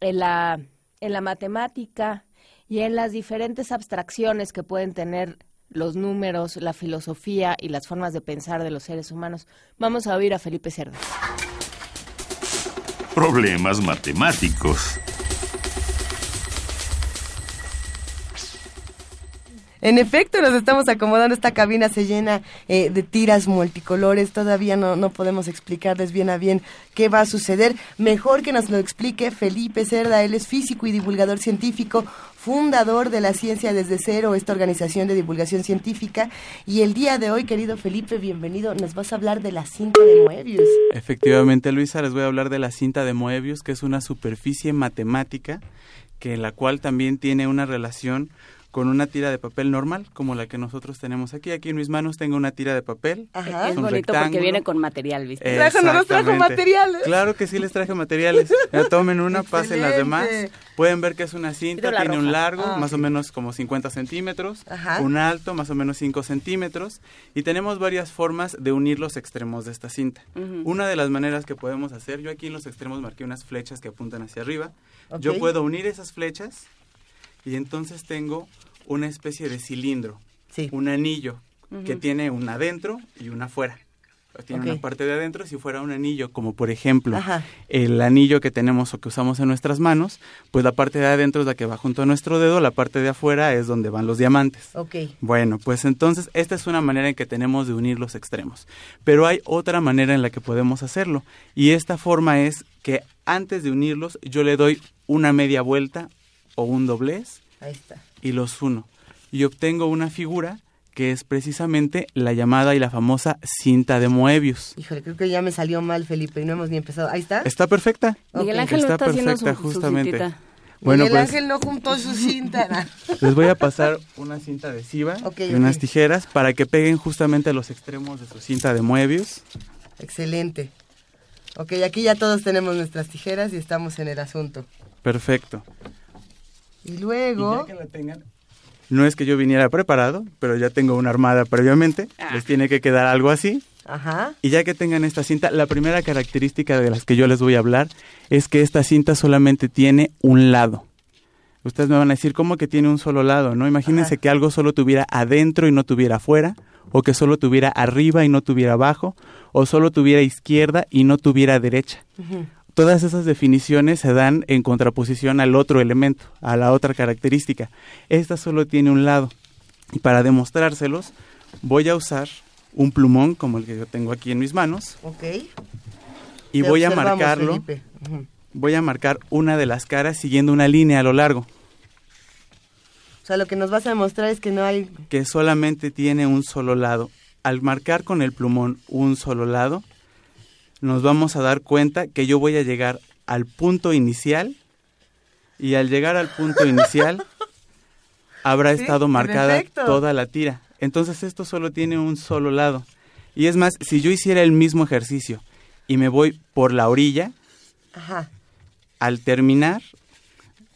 en la, en la matemática y en las diferentes abstracciones que pueden tener los números, la filosofía y las formas de pensar de los seres humanos. Vamos a oír a Felipe Cerda. Problemas matemáticos. En efecto, nos estamos acomodando. Esta cabina se llena eh, de tiras multicolores. Todavía no, no podemos explicarles bien a bien qué va a suceder. Mejor que nos lo explique Felipe Cerda. Él es físico y divulgador científico, fundador de la Ciencia desde Cero, esta organización de divulgación científica. Y el día de hoy, querido Felipe, bienvenido. Nos vas a hablar de la cinta de Moebius. Efectivamente, Luisa, les voy a hablar de la cinta de Moebius, que es una superficie matemática que la cual también tiene una relación con una tira de papel normal, como la que nosotros tenemos aquí. Aquí en mis manos tengo una tira de papel. Ajá. es un bonito porque viene con material, ¿viste? Trajo, no nos trajo materiales. Claro que sí les traje materiales. Ya tomen una, *laughs* pasen las demás. Pueden ver que es una cinta, tiene un largo, Ah. más o menos como 50 centímetros, Ajá. un alto, más o menos 5 centímetros, y tenemos varias formas de unir los extremos de esta cinta. Una de las maneras que podemos hacer, yo aquí en los extremos marqué unas flechas que apuntan hacia arriba. Yo puedo unir esas flechas y entonces tengo una especie de cilindro, Sí. un anillo que tiene una adentro y una afuera. Tiene una parte de adentro si fuera un anillo, como por ejemplo Ajá. el anillo que tenemos o que usamos en nuestras manos, pues la parte de adentro es la que va junto a nuestro dedo, la parte de afuera es donde van los diamantes. Ok. Bueno, pues entonces esta es una manera en que tenemos de unir los extremos. Pero hay otra manera en la que podemos hacerlo. Y esta forma es que antes de unirlos yo le doy una media vuelta o un doblez Ahí está. y los uno. Y obtengo una figura que es precisamente la llamada y la famosa cinta de Moebius. Híjole, creo que ya me salió mal, Felipe, y no hemos ni empezado. Ahí está. Está perfecta. Miguel Ok. Ángel no Está está haciendo su, perfecta, su justamente. Bueno, Miguel pues Ángel no juntó su cinta. *laughs* les voy a pasar una cinta adhesiva Ok, y unas tijeras para que peguen justamente a los extremos de su cinta de Moebius. Excelente. Ok, aquí ya todos tenemos nuestras tijeras y estamos en el asunto. Perfecto. Y Y luego... ya que la tengan, no es que yo viniera preparado, pero ya tengo una armada previamente. Les tiene que quedar algo así. Ajá. Y ya que tengan esta cinta, la primera característica de las que yo les voy a hablar es que esta cinta solamente tiene un lado. Ustedes me van a decir, ¿cómo que tiene un solo lado? ¿No? Imagínense Ajá. que algo solo tuviera adentro y no tuviera afuera, o que solo tuviera arriba y no tuviera abajo, o solo tuviera izquierda y no tuviera derecha. Todas esas definiciones se dan en contraposición al otro elemento, a la otra característica. Esta solo tiene un lado. Y para demostrárselos, voy a usar un plumón como el que yo tengo aquí en mis manos. Ok. Y Te voy a marcarlo. Voy a marcar una de las caras siguiendo una línea a lo largo, O sea, lo que nos vas a demostrar es que no hay... que solamente tiene un solo lado. Al marcar con el plumón un solo lado, nos vamos a dar cuenta que yo voy a llegar al punto inicial y al llegar al punto *laughs* inicial habrá Sí, estado marcada toda la tira. Entonces esto solo tiene un solo lado. Y es más, si yo hiciera el mismo ejercicio y me voy por la orilla, Ajá. al terminar,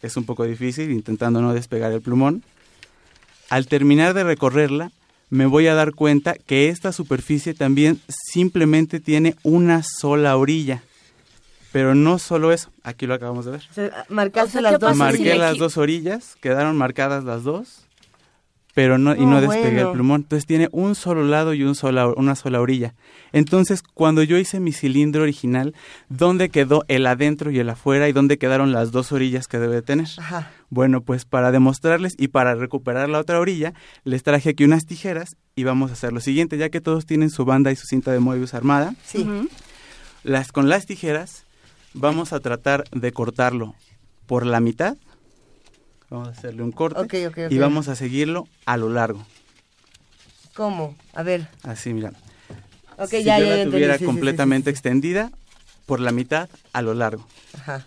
es un poco difícil, intentando no despegar el plumón, al terminar de recorrerla, me voy a dar cuenta que esta superficie también simplemente tiene una sola orilla. Pero no solo eso, aquí lo acabamos de ver. O sea, marcaste O sea, las ¿qué dos. si Marqué las dos orillas, quedaron marcadas las dos, pero no y No, no despegué bueno. el plumón. Entonces tiene un solo lado y un sola, una sola orilla. Entonces, cuando yo hice mi cilindro original, ¿dónde quedó el adentro y el afuera y dónde quedaron las dos orillas que debe tener? Ajá. Bueno, pues para demostrarles y para recuperar la otra orilla, les traje aquí unas tijeras y vamos a hacer lo siguiente, ya que todos tienen su banda y su cinta de Moebius armada, Sí. Las con las tijeras vamos a tratar de cortarlo por la mitad. Vamos a hacerle un corte y vamos a seguirlo a lo largo. ¿Cómo? A ver. Así, mira. Ok, si ya, yo ya, la entendí, tuviera sí, completamente sí, sí. extendida, por la mitad a lo largo. Ajá.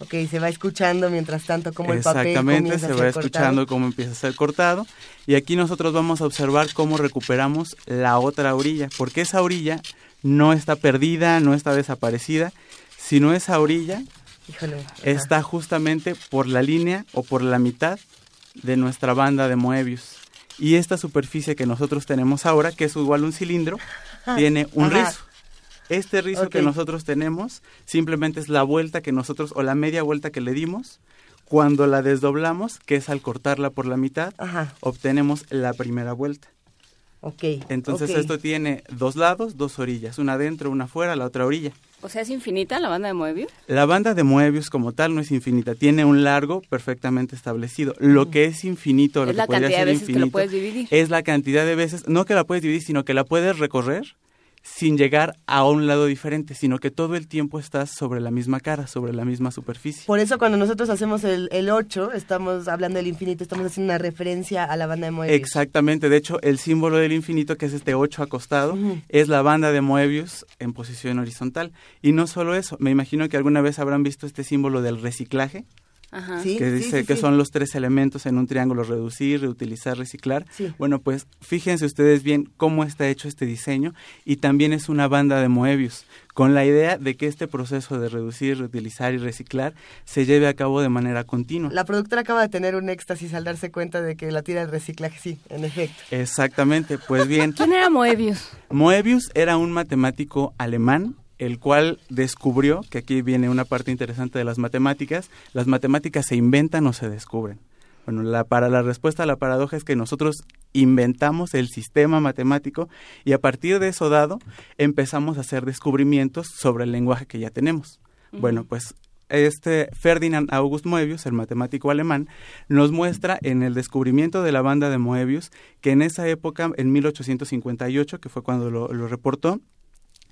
Ok, se va escuchando mientras tanto como el papel Exactamente, se va cortado. escuchando cómo empieza a ser cortado. Y aquí nosotros vamos a observar cómo recuperamos la otra orilla, porque esa orilla no está perdida, no está desaparecida, sino esa orilla Híjole. ajá. está justamente por la línea o por la mitad de nuestra banda de Moebius. Y esta superficie que nosotros tenemos ahora, que es igual a un cilindro, tiene un Ajá. rizo. Este rizo que nosotros tenemos simplemente es la vuelta que nosotros, o la media vuelta que le dimos, cuando la desdoblamos, que es al cortarla por la mitad, Ajá. obtenemos la primera vuelta. Ok. Entonces esto tiene dos lados, dos orillas, una adentro, una afuera, la otra orilla. O sea, es infinita la banda de Moebius. La banda de Moebius como tal no es infinita, tiene un largo perfectamente establecido. Lo que es infinito, lo Es que la podría cantidad de ser veces que lo infinito, puedes dividir. es la cantidad de veces, no que la puedes dividir, sino que la puedes recorrer sin llegar a un lado diferente, sino que todo el tiempo estás sobre la misma cara, sobre la misma superficie. Por eso cuando nosotros hacemos el, el 8, estamos hablando del infinito, estamos haciendo una referencia a la banda de Moebius. Exactamente, de hecho el símbolo del infinito, que es este 8 acostado, es la banda de Moebius en posición horizontal. Y no solo eso, me imagino que alguna vez habrán visto este símbolo del reciclaje, Ajá. Sí, que sí, dice sí, que sí. son los tres elementos en un triángulo, reducir, reutilizar, reciclar. Sí. Bueno, pues fíjense ustedes bien cómo está hecho este diseño y también es una banda de Moebius, con la idea de que este proceso de reducir, reutilizar y reciclar se lleve a cabo de manera continua. La productora acaba de tener un éxtasis al darse cuenta de que la tira de reciclaje, sí, en efecto. Exactamente, pues bien, ¿Quién era Moebius? Moebius era un matemático alemán el cual descubrió, que aquí viene una parte interesante de las matemáticas, las matemáticas se inventan o se descubren. Bueno, la, para la respuesta a la paradoja es que nosotros inventamos el sistema matemático y a partir de eso dado empezamos a hacer descubrimientos sobre el lenguaje que ya tenemos. Bueno, pues este Ferdinand August Moebius, el matemático alemán, nos muestra en el descubrimiento de la banda de Moebius que en esa época, en 1858, que fue cuando lo, lo reportó,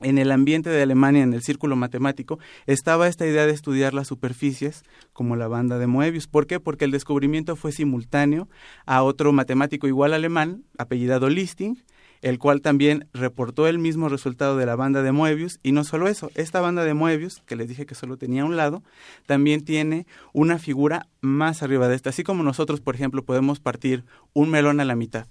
en el ambiente de Alemania, en el círculo matemático, estaba esta idea de estudiar las superficies como la banda de Moebius. ¿Por qué? Porque el descubrimiento fue simultáneo a otro matemático igual alemán, apellidado Listing, el cual también reportó el mismo resultado de la banda de Moebius. Y no solo eso, esta banda de Moebius, que les dije que solo tenía un lado, también tiene una figura más arriba de esta. Así como nosotros, por ejemplo, podemos partir un melón a la mitad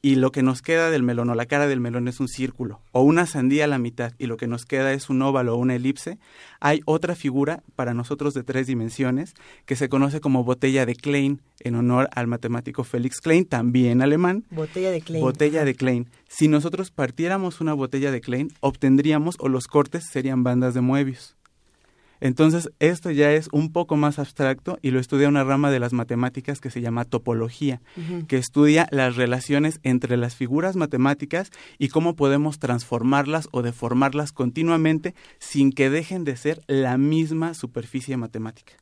y lo que nos queda del melón o la cara del melón es un círculo o una sandía a la mitad y lo que nos queda es un óvalo o una elipse, hay otra figura para nosotros de tres dimensiones que se conoce como botella de Klein en honor al matemático Felix Klein, también alemán. Botella de Klein. Botella de Klein. Si nosotros partiéramos una botella de Klein, obtendríamos o los cortes serían bandas de Moebius. Entonces, esto ya es un poco más abstracto y lo estudia una rama de las matemáticas que se llama topología, que estudia las relaciones entre las figuras matemáticas y cómo podemos transformarlas o deformarlas continuamente sin que dejen de ser la misma superficie matemática.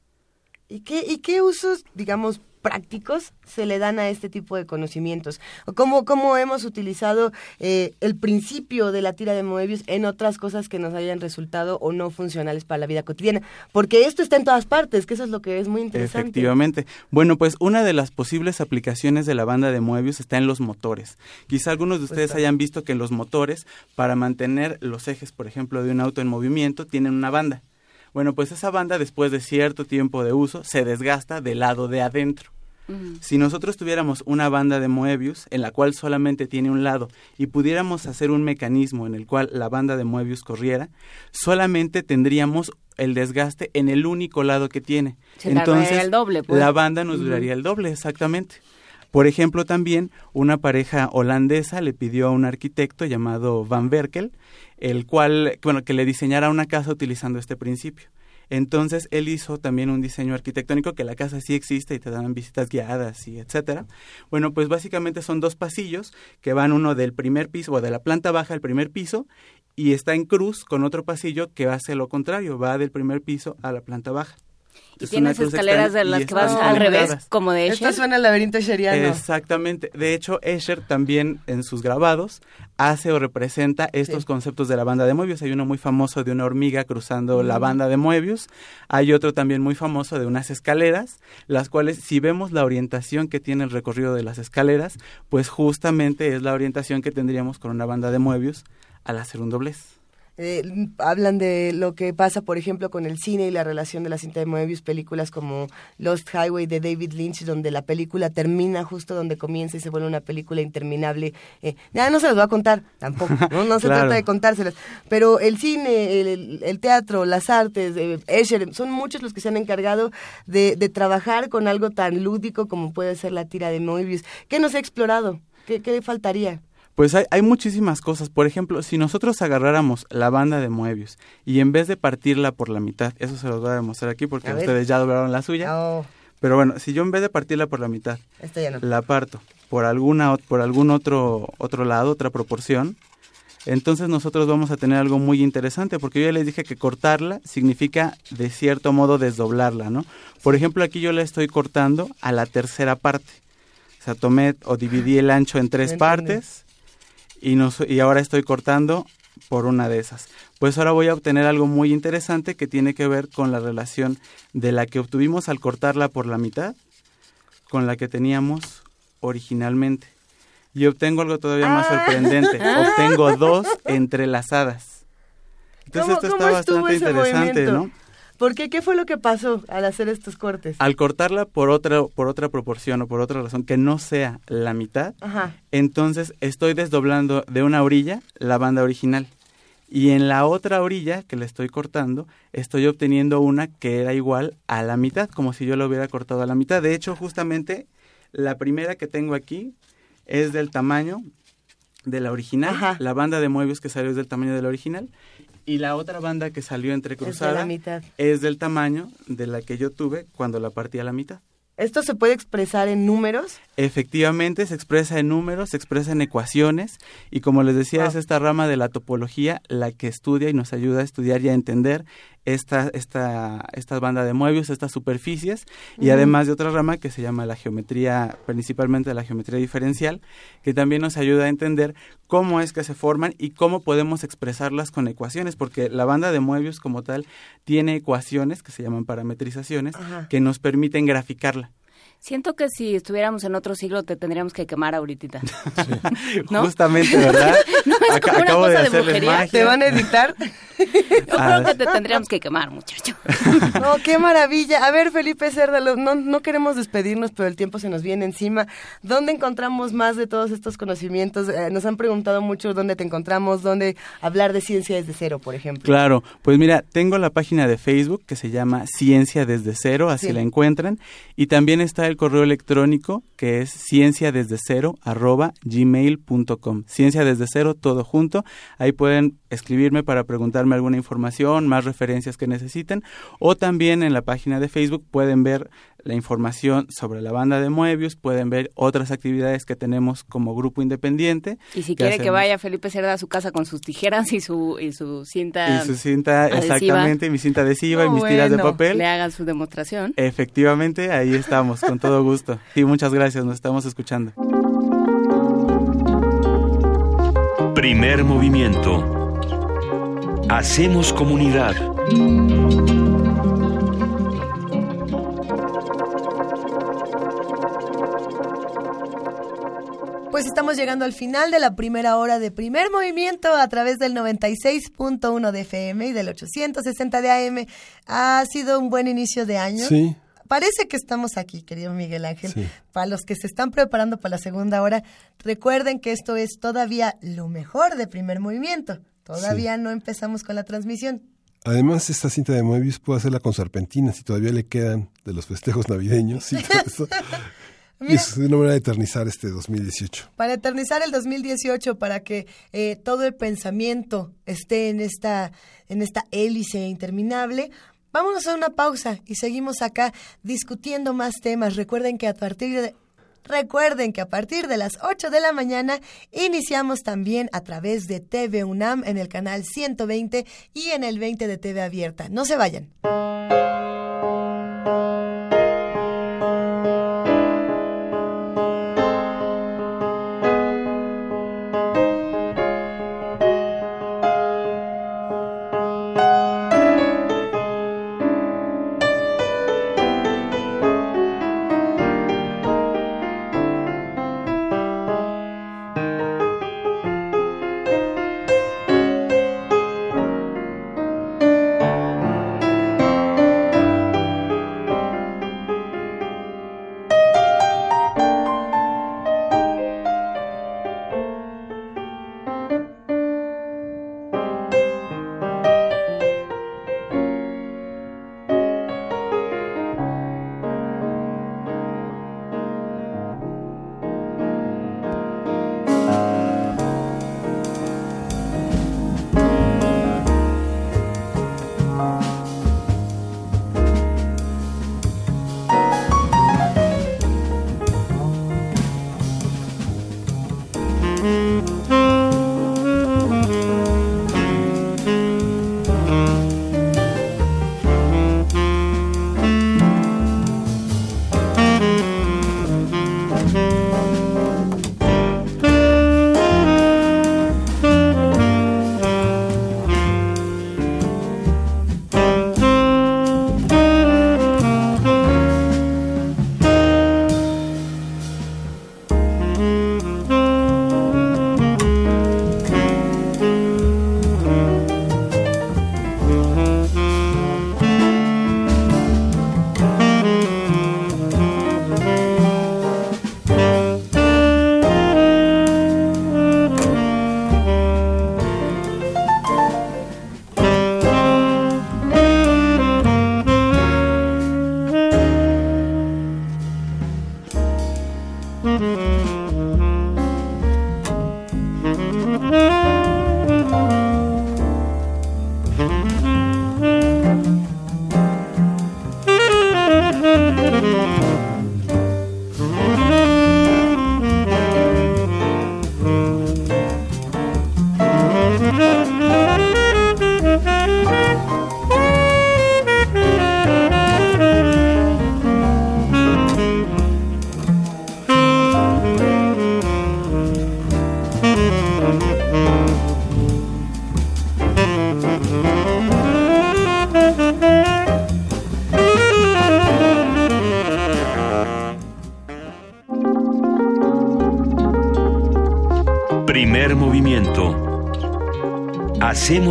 ¿Y qué, y qué usos, digamos, prácticos se le dan a este tipo de conocimientos? ¿Cómo, cómo hemos utilizado eh, el principio de la tira de Moebius en otras cosas que nos hayan resultado o no funcionales para la vida cotidiana? Porque esto está en todas partes, que eso es lo que es muy interesante. Efectivamente. Bueno, pues una de las posibles aplicaciones de la banda de Moebius está en los motores. Quizá algunos de ustedes hayan visto que en los motores, para mantener los ejes, por ejemplo, de un auto en movimiento, tienen una banda. Bueno, pues esa banda después de cierto tiempo de uso se desgasta del lado de adentro. Si nosotros tuviéramos una banda de Moebius en la cual solamente tiene un lado y pudiéramos hacer un mecanismo en el cual la banda de Moebius corriera, solamente tendríamos el desgaste en el único lado que tiene. Entonces, el doble, pues. la banda nos duraría el doble, exactamente. Por ejemplo, también una pareja holandesa le pidió a un arquitecto llamado Van Berkel el cual, bueno, que le diseñara una casa utilizando este principio. Entonces él hizo también un diseño arquitectónico que la casa sí existe y te dan visitas guiadas y etcétera. Bueno, pues básicamente son dos pasillos que van uno del primer piso o de la planta baja al primer piso y está en cruz con otro pasillo que hace lo contrario, va del primer piso a la planta baja. Y tienes escaleras de las que vas al revés, como de Escher. Esto suena al laberinto escheriano. Exactamente. De hecho, Escher también en sus grabados hace o representa estos conceptos de la banda de Moebius. Hay uno muy famoso de una hormiga cruzando la banda de Moebius. Hay otro también muy famoso de unas escaleras, las cuales, si vemos la orientación que tiene el recorrido de las escaleras, pues justamente es la orientación que tendríamos con una banda de Moebius al hacer un doblez. Eh, hablan de lo que pasa, por ejemplo, con el cine y la relación de la cinta de Moebius, películas como Lost Highway de David Lynch, donde la película termina justo donde comienza y se vuelve una película interminable. Eh, ya no se las voy a contar tampoco, no, *laughs* se trata de contárselas, pero el cine, el, teatro, las artes, eh, Escher, son muchos los que se han encargado de, de trabajar con algo tan lúdico como puede ser la tira de Moebius. ¿Qué nos ha explorado? ¿Qué, qué faltaría? Pues hay, hay, muchísimas cosas. Por ejemplo, si nosotros agarráramos la banda de Moebius y en vez de partirla por la mitad, eso se los voy a demostrar aquí porque ustedes ya doblaron la suya. Oh. Pero bueno, si yo en vez de partirla por la mitad, la parto por alguna por algún otro otro lado, otra proporción, entonces nosotros vamos a tener algo muy interesante, porque yo ya les dije que cortarla significa de cierto modo desdoblarla, ¿no? Por ejemplo, aquí yo la estoy cortando a la tercera parte. O sea, tomé o dividí el ancho en tres partes y, y ahora estoy cortando por una de esas. Pues ahora voy a obtener algo muy interesante que tiene que ver con la relación de la que obtuvimos al cortarla por la mitad con la que teníamos originalmente. Y obtengo algo todavía más ah. sorprendente. obtengo dos entrelazadas. Entonces esto está bastante interesante, ¿no? ¿Por qué? ¿Qué fue lo que pasó al hacer estos cortes? Al cortarla por otra, por otra proporción o por otra razón que no sea la mitad, entonces estoy desdoblando de una orilla la banda original. Y en la otra orilla que le estoy cortando, estoy obteniendo una que era igual a la mitad, como si yo lo hubiera cortado a la mitad. De hecho, justamente la primera que tengo aquí es del tamaño de la original. La banda de muebles que salió es del tamaño de la original y la otra banda que salió entrecruzada es, es del tamaño de la que yo tuve cuando la partí a la mitad. ¿Esto se puede expresar en números? Efectivamente, se expresa en números, se expresa en ecuaciones y como les decía, es esta rama de la topología la que estudia y nos ayuda a estudiar y a entender esta, esta, esta banda de Moebius, estas superficies, y además de otra rama que se llama la geometría, principalmente la geometría diferencial, que también nos ayuda a entender cómo es que se forman y cómo podemos expresarlas con ecuaciones, porque la banda de Moebius como tal tiene ecuaciones que se llaman parametrizaciones que nos permiten graficarla. Siento que si estuviéramos en otro siglo te tendríamos que quemar ahorita. Justamente, ¿verdad? *laughs* no es como una cosa de, brujería. ¿Te van a editar? *laughs* Yo creo que te tendríamos que quemar, muchacho. *laughs* no, qué maravilla. A ver, Felipe Cerda, no, no queremos despedirnos, pero el tiempo se nos viene encima. ¿Dónde encontramos más de todos estos conocimientos? Eh, nos han preguntado mucho dónde te encontramos, dónde hablar de ciencia desde cero, por ejemplo. Claro, pues mira, tengo la página de Facebook que se llama Ciencia desde cero, así la encuentran, y también está el correo electrónico que es ciencia desde cero arroba gmail.com. Ciencia desde cero, todo junto. Ahí pueden escribirme para preguntarme alguna información, más referencias que necesiten. O también en la página de Facebook pueden ver la información sobre la banda de Moebius, pueden ver otras actividades que tenemos como grupo independiente. Y si quiere que vaya Felipe Cerda a su casa con sus tijeras y su, y su cinta. Y su cinta, exactamente, mi cinta adhesiva y mis tiras de papel. Le hagan su demostración. Efectivamente, ahí estamos, con todo gusto. *laughs* Y muchas gracias, nos estamos escuchando. Primer movimiento. Hacemos comunidad. Pues estamos llegando al final de la primera hora de primer movimiento a través del 96.1 de FM y del 860 de AM. Ha sido un buen inicio de año. Sí. Parece que estamos aquí, querido Miguel Ángel. Para los que se están preparando para la segunda hora, recuerden que esto es todavía lo mejor de primer movimiento. Todavía no empezamos con la transmisión. Además, esta cinta de Moebius puede hacerla con serpentinas si todavía le quedan de los festejos navideños. Y todo *laughs* eso. Es una manera de eternizar este 2018. Para eternizar el 2018, para que eh, todo el pensamiento esté en esta, en esta hélice interminable. Vámonos a una pausa y seguimos acá discutiendo más temas. Recuerden que a partir de Recuerden que a partir de las 8 de la mañana iniciamos también a través de TV UNAM en el canal 120 y en el 20 de TV Abierta. No se vayan.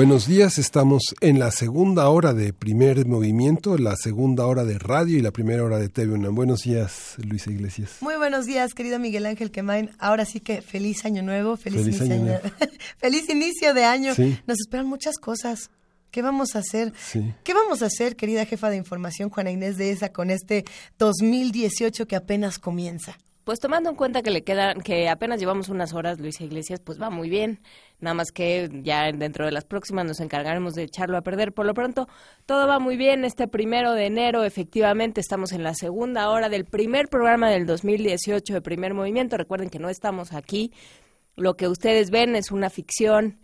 Buenos días, estamos en la segunda hora de primer movimiento, la segunda hora de radio y la primera hora de TV Buenos días, Luisa Iglesias. Muy buenos días, querido Miguel Ángel Quemain. Ahora sí que feliz año nuevo, feliz, inicio, *laughs* feliz inicio de año. Nos esperan muchas cosas. ¿Qué vamos a hacer? ¿Qué vamos a hacer, querida jefa de información Juana Inés de ESA, con este 2018 que apenas comienza? Pues tomando en cuenta que le quedan, que apenas llevamos unas horas, Luisa Iglesias, pues va muy bien. Nada más que ya dentro de las próximas nos encargaremos de echarlo a perder. Por lo pronto, todo va muy bien. Este primero de enero, efectivamente, estamos en la segunda hora del primer programa del 2018 de Primer Movimiento. Recuerden que no estamos aquí. Lo que ustedes ven es una ficción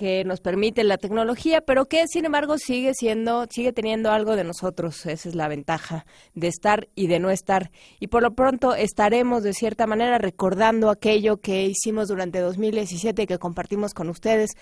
que nos permite la tecnología, pero que sin embargo sigue siendo, sigue teniendo algo de nosotros. Esa es la ventaja de estar y de no estar. Y por lo pronto estaremos de cierta manera recordando aquello que hicimos durante 2017 y que compartimos con ustedes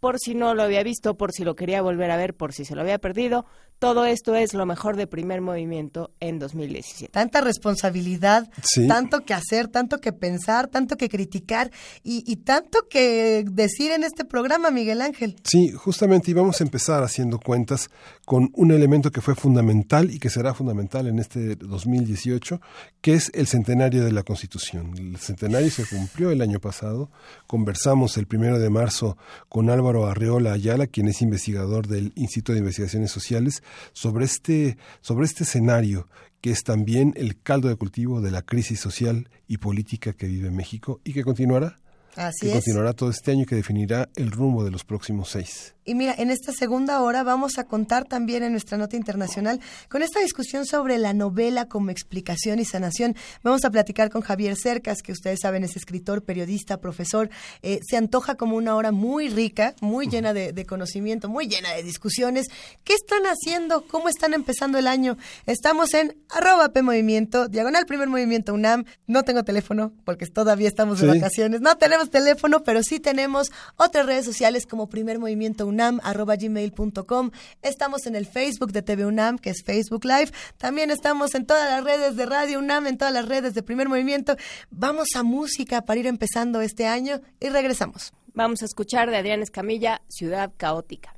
por si no lo había visto, por si lo quería volver a ver, por si se lo había perdido. Todo esto es lo mejor de primer movimiento en 2017. Tanta responsabilidad, tanto que hacer, tanto que pensar, tanto que criticar y, tanto que decir en este programa, Miguel Ángel. Sí, justamente íbamos a empezar haciendo cuentas con un elemento que fue fundamental y que será fundamental en este 2018, que es el centenario de la Constitución. El centenario se cumplió el año pasado. Conversamos el primero de marzo con Álvaro Arreola Ayala, quien es investigador del Instituto de Investigaciones Sociales sobre este, sobre este escenario que es también el caldo de cultivo de la crisis social y política que vive México y que continuará. Así que continuará todo este año y que definirá el rumbo de los próximos seis. Y mira, en esta segunda hora vamos a contar también en nuestra nota internacional con esta discusión sobre la novela como explicación y sanación. Vamos a platicar con Javier Cercas, que ustedes saben es escritor, periodista, profesor. Eh, se antoja como una hora muy rica, muy llena de, conocimiento, muy llena de discusiones. ¿Qué están haciendo? ¿Cómo están empezando el año? Estamos en arroba P Movimiento, diagonal primer movimiento UNAM. No tengo teléfono porque todavía estamos de vacaciones. No tenemos teléfono, pero sí tenemos otras redes sociales como primer movimiento UNAM unam.gmail.com. Estamos en el Facebook de TV UNAM, que es Facebook Live. También estamos en todas las redes de Radio UNAM, en todas las redes de Primer Movimiento. Vamos a música para ir empezando este año y regresamos. Vamos a escuchar de Adrián Escamilla, Ciudad Caótica.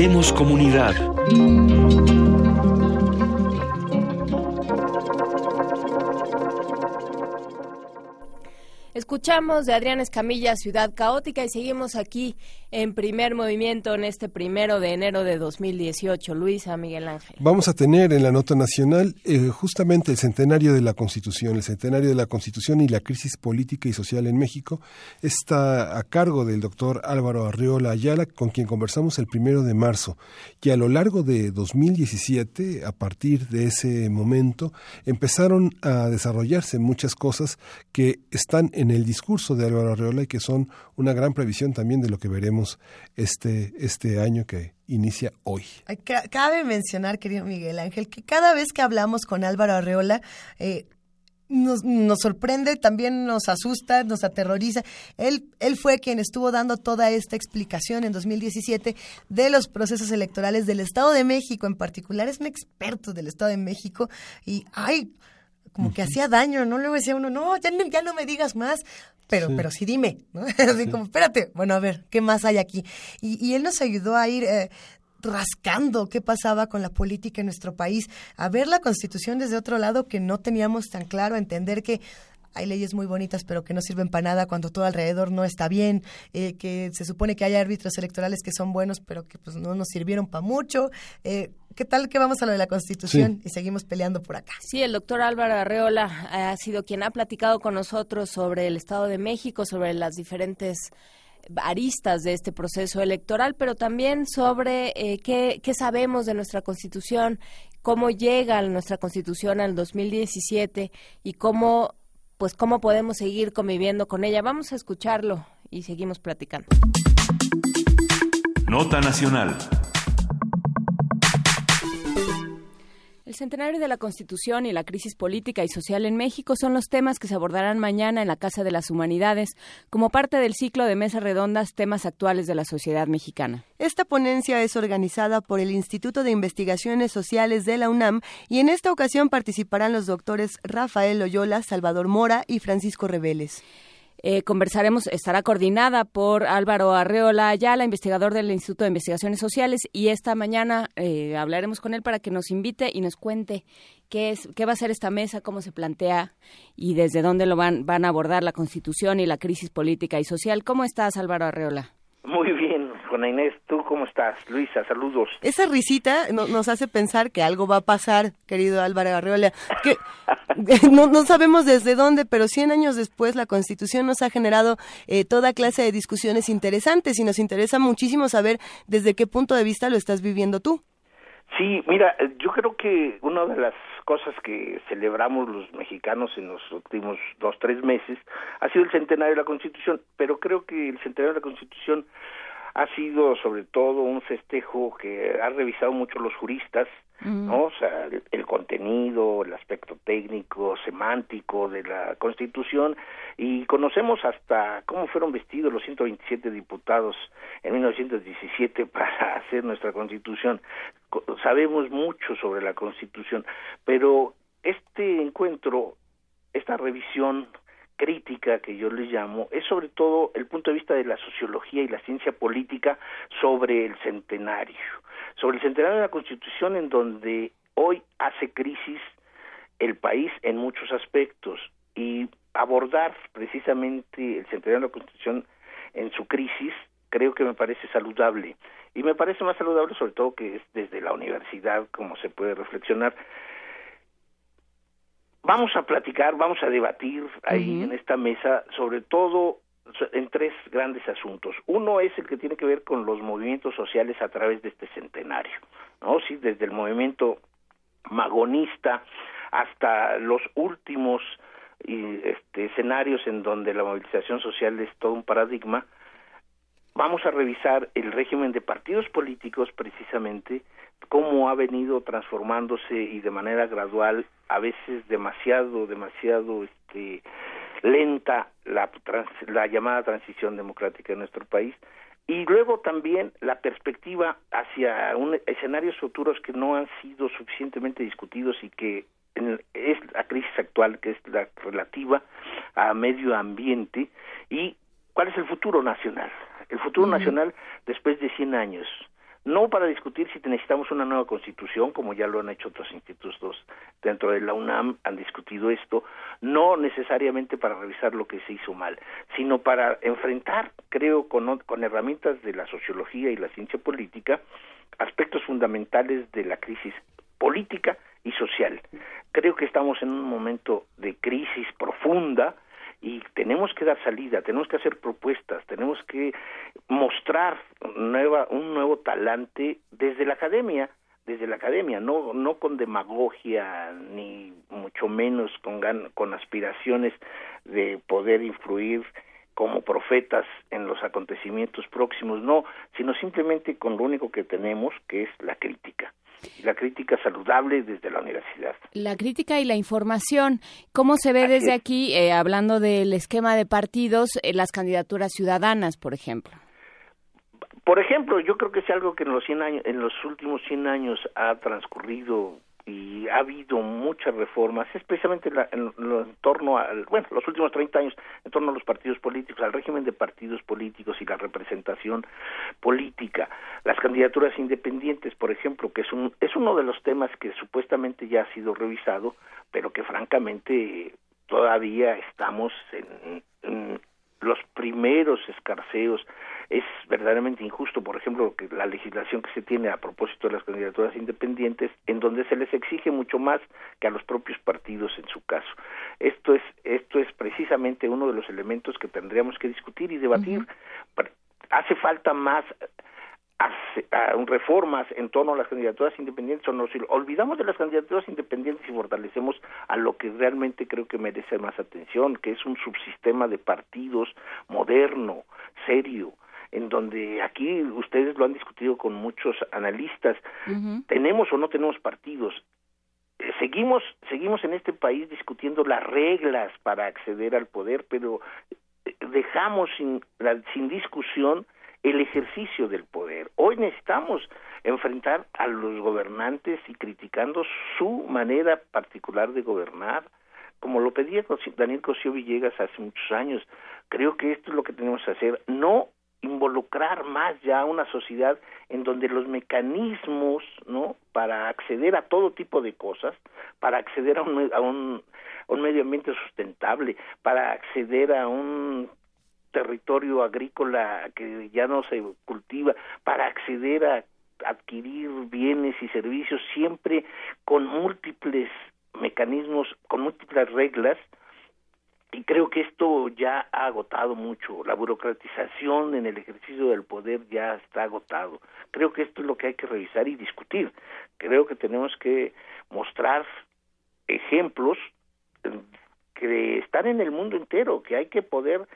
Comunidad. Escuchamos de Adrián Escamilla Ciudad Caótica y seguimos aquí en primer movimiento en este primero de enero de 2018. Luisa Miguel Ángel. Vamos a tener en la nota nacional eh, justamente el centenario de la Constitución, el centenario de la Constitución y la crisis política y social en México. Está a cargo del doctor Álvaro Arriola Ayala, con quien conversamos el primero de marzo. Y a lo largo de 2017, a partir de ese momento, empezaron a desarrollarse muchas cosas que están en el discurso de Álvaro Arreola y que son una gran previsión también de lo que veremos este, este año que inicia hoy. Cabe mencionar, querido Miguel Ángel, que cada vez que hablamos con Álvaro Arreola, eh, nos, nos, sorprende, también nos asusta, nos aterroriza. Él, él fue quien estuvo dando toda esta explicación en 2017 de los procesos electorales del Estado de México en particular. Es un experto del Estado de México y, ay, como que hacía daño, ¿no? Luego decía uno, no, ya no, ya no me digas más, pero sí. pero sí dime, ¿no? *laughs* Así como, espérate, bueno, a ver, ¿qué más hay aquí? Y, y él nos ayudó a ir eh, rascando qué pasaba con la política en nuestro país, a ver la constitución desde otro lado que no teníamos tan claro, a entender que hay leyes muy bonitas pero que no sirven para nada cuando todo alrededor no está bien, eh, que se supone que hay árbitros electorales que son buenos pero que pues no nos sirvieron para mucho. Eh, ¿Qué tal que vamos a lo de la Constitución sí. y seguimos peleando por acá? Sí, el doctor Álvaro Arreola ha sido quien ha platicado con nosotros sobre el Estado de México, sobre las diferentes aristas de este proceso electoral, pero también sobre eh, qué, qué sabemos de nuestra Constitución, cómo llega nuestra Constitución al 2017 y cómo pues cómo podemos seguir conviviendo con ella. Vamos a escucharlo y seguimos platicando. Nota Nacional. El centenario de la Constitución y la crisis política y social en México son los temas que se abordarán mañana en la Casa de las Humanidades como parte del ciclo de mesas redondas Temas actuales de la sociedad mexicana. Esta ponencia es organizada por el Instituto de Investigaciones Sociales de la UNAM y en esta ocasión participarán los doctores Rafael Loyola, Salvador Mora y Francisco Reveles. Eh, conversaremos, estará coordinada por Álvaro Arreola Ayala, investigador del Instituto de Investigaciones Sociales, y esta mañana eh, hablaremos con él para que nos invite y nos cuente qué es, qué va a ser esta mesa, cómo se plantea y desde dónde lo van, van a abordar la Constitución y la crisis política y social. ¿Cómo estás, Álvaro Arreola? Muy bien, Juana Inés, ¿tú cómo estás? Luisa, saludos. Esa risita no, nos hace pensar que algo va a pasar, querido Álvaro Arreola. Que *laughs* no, no, sabemos desde dónde, pero 100 años después la Constitución nos ha generado eh, toda clase de discusiones interesantes y nos interesa muchísimo saber desde qué punto de vista lo estás viviendo tú. Sí, mira, yo creo que una de las cosas que celebramos los mexicanos en los últimos dos, tres meses ha sido el centenario de la Constitución, pero creo que el centenario de la Constitución ha sido sobre todo un festejo que ha revisado mucho los juristas, mm. ¿no? O sea, el, el, contenido, el aspecto técnico, semántico de la Constitución y conocemos hasta cómo fueron vestidos los 127 diputados en 1917 *laughs* para hacer nuestra Constitución. Sabemos mucho sobre la Constitución, pero este encuentro, esta revisión crítica que yo le llamo es sobre todo el punto de vista de la sociología y la ciencia política sobre el centenario, sobre el centenario de la Constitución en donde hoy hace crisis el país en muchos aspectos y abordar precisamente el centenario de la Constitución en su crisis creo que me parece saludable. Y me parece más saludable sobre todo que es desde la universidad como se puede reflexionar Vamos a platicar, vamos a debatir ahí uh -huh. en esta mesa sobre todo en tres grandes asuntos. Uno es el que tiene que ver con los movimientos sociales a través de este centenario, ¿no? Sí, desde el movimiento magonista hasta los últimos y, este, escenarios en donde la movilización social es todo un paradigma. Vamos a revisar el régimen de partidos políticos precisamente cómo ha venido transformándose y de manera gradual, a veces demasiado, demasiado este, lenta la, la llamada transición democrática en nuestro país. Y luego también la perspectiva hacia un, escenarios futuros que no han sido suficientemente discutidos y que en, es la crisis actual que es la relativa a medio ambiente y cuál es el futuro nacional el futuro uh -huh. nacional después de 100 años no para discutir si necesitamos una nueva constitución, como ya lo han hecho otros institutos dentro de la UNAM, han discutido esto, no necesariamente para revisar lo que se hizo mal, sino para enfrentar, creo, con, con herramientas de la sociología y la ciencia política, aspectos fundamentales de la crisis política y social. Creo que estamos en un momento de crisis profunda, y tenemos que dar salida, tenemos que hacer propuestas, tenemos que mostrar nueva, un nuevo talante desde la academia, desde la academia, no, no con demagogia ni mucho menos con, con aspiraciones de poder influir como profetas en los acontecimientos próximos, no, sino simplemente con lo único que tenemos, que es la crítica. la crítica saludable desde la universidad. La crítica y la información. ¿Cómo se ve desde aquí, eh, hablando del esquema de partidos, eh, las candidaturas ciudadanas, por ejemplo? Por ejemplo, yo creo que es algo que en los, 100 años, en los últimos 100 años ha transcurrido y ha habido muchas reformas, especialmente en, torno al, bueno, los últimos 30 años, en torno a los partidos políticos, al régimen de partidos políticos y la representación política. Las candidaturas independientes, por ejemplo, que es, un, es uno de los temas que supuestamente ya ha sido revisado, pero que francamente todavía estamos en los primeros escarceos es verdaderamente injusto, por ejemplo, que la legislación que se tiene a propósito de las candidaturas independientes, en donde se les exige mucho más que a los propios partidos en su caso. Esto es, esto es precisamente uno de los elementos que tendríamos que discutir y debatir. Hace falta más reformas en torno a las candidaturas independientes o no. Si olvidamos de las candidaturas independientes y fortalecemos a lo que realmente creo que merece más atención, que es un subsistema de partidos moderno, serio, en donde aquí ustedes lo han discutido con muchos analistas, tenemos o no tenemos partidos. Eh, seguimos, seguimos en este país discutiendo las reglas para acceder al poder, pero eh, dejamos sin, sin discusión el ejercicio del poder. Hoy necesitamos enfrentar a los gobernantes y criticando su manera particular de gobernar, como lo pedía Daniel Cosío Villegas hace muchos años. Creo que esto es lo que tenemos que hacer, no involucrar más ya a una sociedad en donde los mecanismos no para acceder a todo tipo de cosas para acceder a un, a un, a un medio ambiente sustentable para acceder a un territorio agrícola que ya no se cultiva para acceder a adquirir bienes y servicios siempre con múltiples mecanismos con múltiples reglas y creo que esto ya ha agotado mucho. La burocratización en el ejercicio del poder ya está agotado. Creo que esto es lo que hay que revisar y discutir. Creo que tenemos que mostrar ejemplos que están en el mundo entero, que hay que poder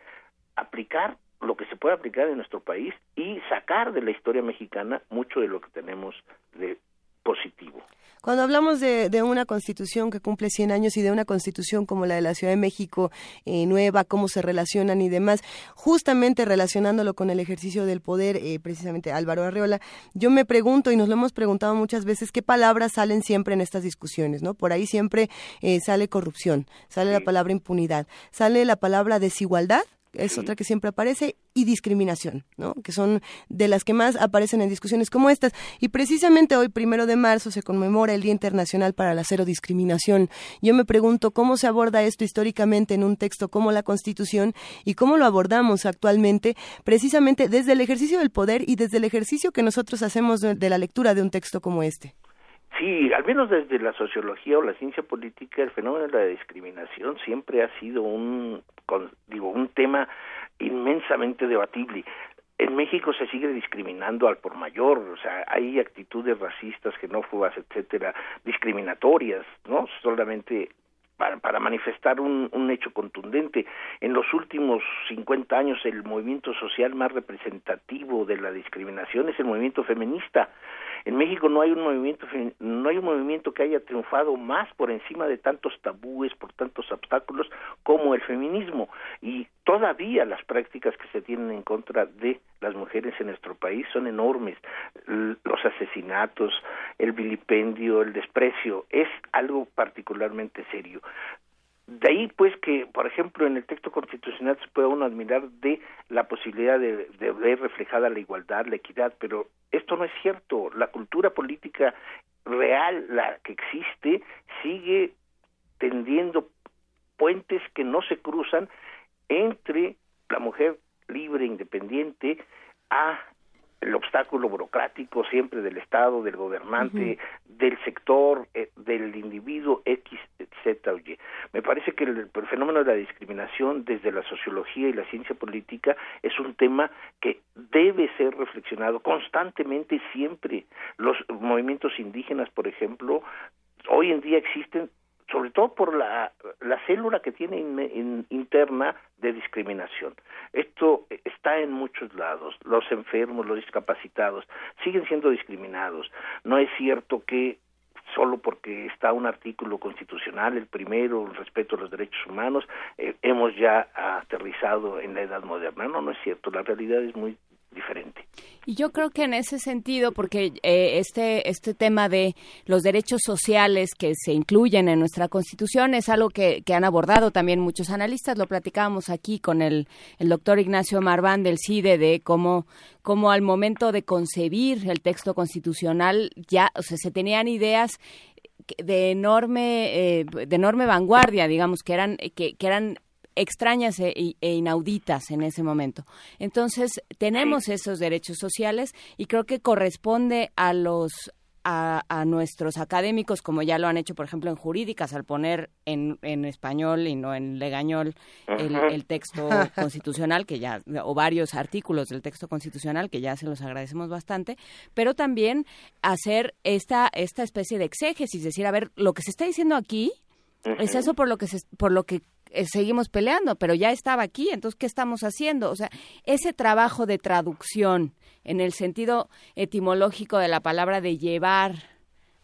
aplicar lo que se puede aplicar en nuestro país y sacar de la historia mexicana mucho de lo que tenemos de positivo. Cuando hablamos de, una constitución que cumple 100 años y de una constitución como la de la Ciudad de México eh, nueva, cómo se relacionan y demás, justamente relacionándolo con el ejercicio del poder, eh, precisamente Álvaro Arreola, yo me pregunto y nos lo hemos preguntado muchas veces, ¿qué palabras salen siempre en estas discusiones? ¿no? Por ahí siempre eh, sale corrupción, sale la palabra impunidad, sale la palabra desigualdad es otra que siempre aparece, y discriminación, ¿no? que son de las que más aparecen en discusiones como estas. Y precisamente hoy, primero de marzo, se conmemora el Día Internacional para la Cero Discriminación. Yo me pregunto cómo se aborda esto históricamente en un texto como la Constitución y cómo lo abordamos actualmente, precisamente desde el ejercicio del poder y desde el ejercicio que nosotros hacemos de la lectura de un texto como este. Sí, al menos desde la sociología o la ciencia política, el fenómeno de la discriminación siempre ha sido un, digo, un tema inmensamente debatible. En México se sigue discriminando al por mayor, o sea, hay actitudes racistas, xenófobas, etcétera, discriminatorias, ¿no? Solamente para, para manifestar un, un, hecho contundente. En los últimos 50 años el movimiento social más representativo de la discriminación es el movimiento feminista. En México no hay un movimiento no hay un movimiento que haya triunfado más por encima de tantos tabúes, por tantos obstáculos como el feminismo y todavía las prácticas que se tienen en contra de las mujeres en nuestro país son enormes. Los asesinatos, el vilipendio, el desprecio es algo particularmente serio. De ahí, pues, que, por ejemplo, en el texto constitucional se puede uno admirar de la posibilidad de, ver reflejada la igualdad, la equidad, pero esto no es cierto. La cultura política real, la que existe, sigue tendiendo puentes que no se cruzan entre la mujer libre, independiente, a el obstáculo burocrático siempre del Estado, del gobernante, del sector, eh, del individuo X, Z o Y. Me parece que el, el, fenómeno de la discriminación desde la sociología y la ciencia política es un tema que debe ser reflexionado constantemente siempre. Los movimientos indígenas, por ejemplo, hoy en día existen sobre todo por la, la célula que tiene interna de discriminación. Esto está en muchos lados. Los enfermos, los discapacitados, siguen siendo discriminados. No es cierto que solo porque está un artículo constitucional, el primero, el respeto a los derechos humanos, eh, hemos ya aterrizado en la edad moderna. No, no es cierto. La realidad es muy diferente. Y yo creo que en ese sentido, porque eh, este, este tema de los derechos sociales que se incluyen en nuestra Constitución es algo que, han abordado también muchos analistas. Lo platicábamos aquí con el, el doctor Ignacio Marván del CIDE de cómo, cómo al momento de concebir el texto constitucional ya o sea, se tenían ideas de enorme eh, de enorme vanguardia digamos que eran que, que eran extrañas e, e, inauditas en ese momento. Entonces, tenemos esos derechos sociales y creo que corresponde a los a, nuestros académicos, como ya lo han hecho, por ejemplo, en jurídicas, al poner en, en español y no en legañol el, texto *laughs* constitucional, que ya, o varios artículos del texto constitucional, que ya se los agradecemos bastante, pero también hacer esta, esta especie de exégesis, decir, a ver, lo que se está diciendo aquí, es eso por lo que se, por lo que eh, seguimos peleando, pero ya estaba aquí, entonces, ¿qué estamos haciendo? O sea, ese trabajo de traducción en el sentido etimológico de la palabra de llevar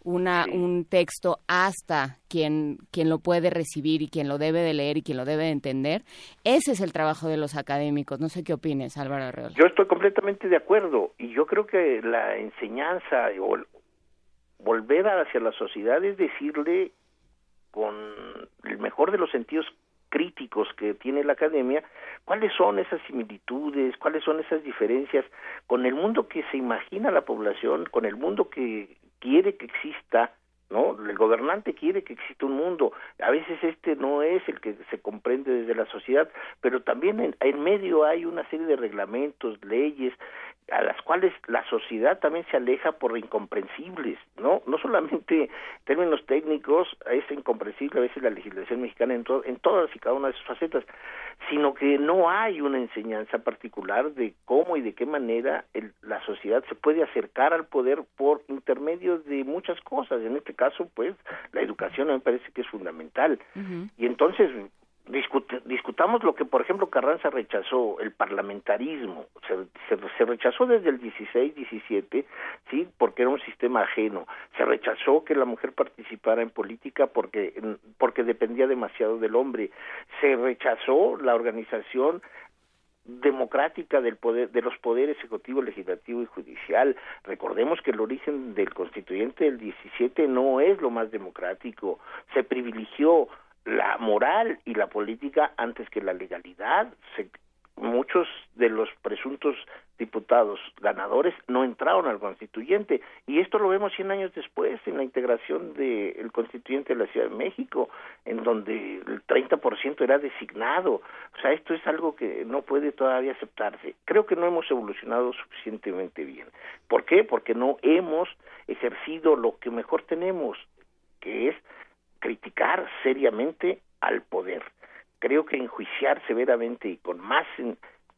una, un texto hasta quien, quien lo puede recibir y quien lo debe de leer y quien lo debe de entender, ese es el trabajo de los académicos. No sé qué opines, Álvaro Arreola. Yo estoy completamente de acuerdo y yo creo que la enseñanza o volver hacia la sociedad es decirle con el mejor de los sentidos críticos que tiene la academia, cuáles son esas similitudes, cuáles son esas diferencias con el mundo que se imagina la población, con el mundo que quiere que exista, ¿no? El gobernante quiere que exista un mundo. A veces este no es el que se comprende desde la sociedad, pero también en, medio hay una serie de reglamentos, leyes, a las cuales la sociedad también se aleja por incomprensibles, ¿no? No solamente en términos técnicos es incomprensible a veces la legislación mexicana en, en todas y cada una de sus facetas, sino que no hay una enseñanza particular de cómo y de qué manera la sociedad se puede acercar al poder por intermedio de muchas cosas. En este caso, pues, la educación me parece que es fundamental. Y entonces, discutamos lo que, por ejemplo, Carranza rechazó, el parlamentarismo. Se, se, rechazó desde el 16-17, ¿sí? Porque era un sistema ajeno. Se rechazó que la mujer participara en política porque, porque dependía demasiado del hombre. Se rechazó la organización democrática del poder de los poderes ejecutivo, legislativo y judicial. Recordemos que el origen del constituyente del 17 no es lo más democrático. Se privilegió la moral y la política antes que la legalidad. Muchos de los presuntos diputados ganadores no entraron al constituyente y esto lo vemos 100 años después en la integración del constituyente de la Ciudad de México en donde el 30% era designado o sea esto es algo que no puede todavía aceptarse creo que no hemos evolucionado suficientemente bien ¿por qué? porque no hemos ejercido lo que mejor tenemos que es criticar seriamente al poder. Creo que enjuiciar severamente y con más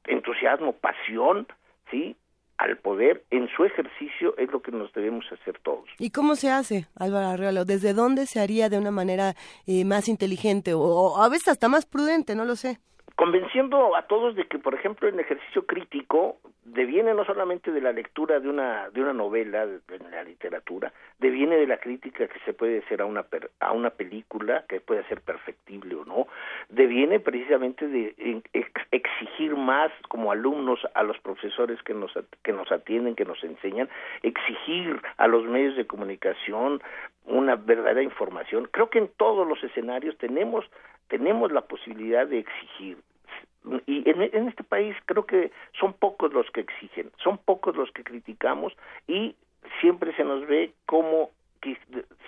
entusiasmo, pasión, ¿sí? al poder en su ejercicio es lo que nos debemos hacer todos. ¿Y cómo se hace, Álvaro Arreola? ¿Desde dónde se haría de una manera eh, más inteligente o, a veces hasta más prudente? No lo sé convenciendo a todos de que, por ejemplo, el ejercicio crítico deviene no solamente de la lectura de una de una novela de, la literatura, deviene de la crítica que se puede hacer a una a una película que puede ser perfectible o no, deviene precisamente de exigir más como alumnos a los profesores que nos que nos atienden, que nos enseñan, exigir a los medios de comunicación una verdadera información. Creo que en todos los escenarios tenemos tenemos la posibilidad de exigir y en, en, este país creo que son pocos los que exigen, son pocos los que criticamos y siempre se nos ve como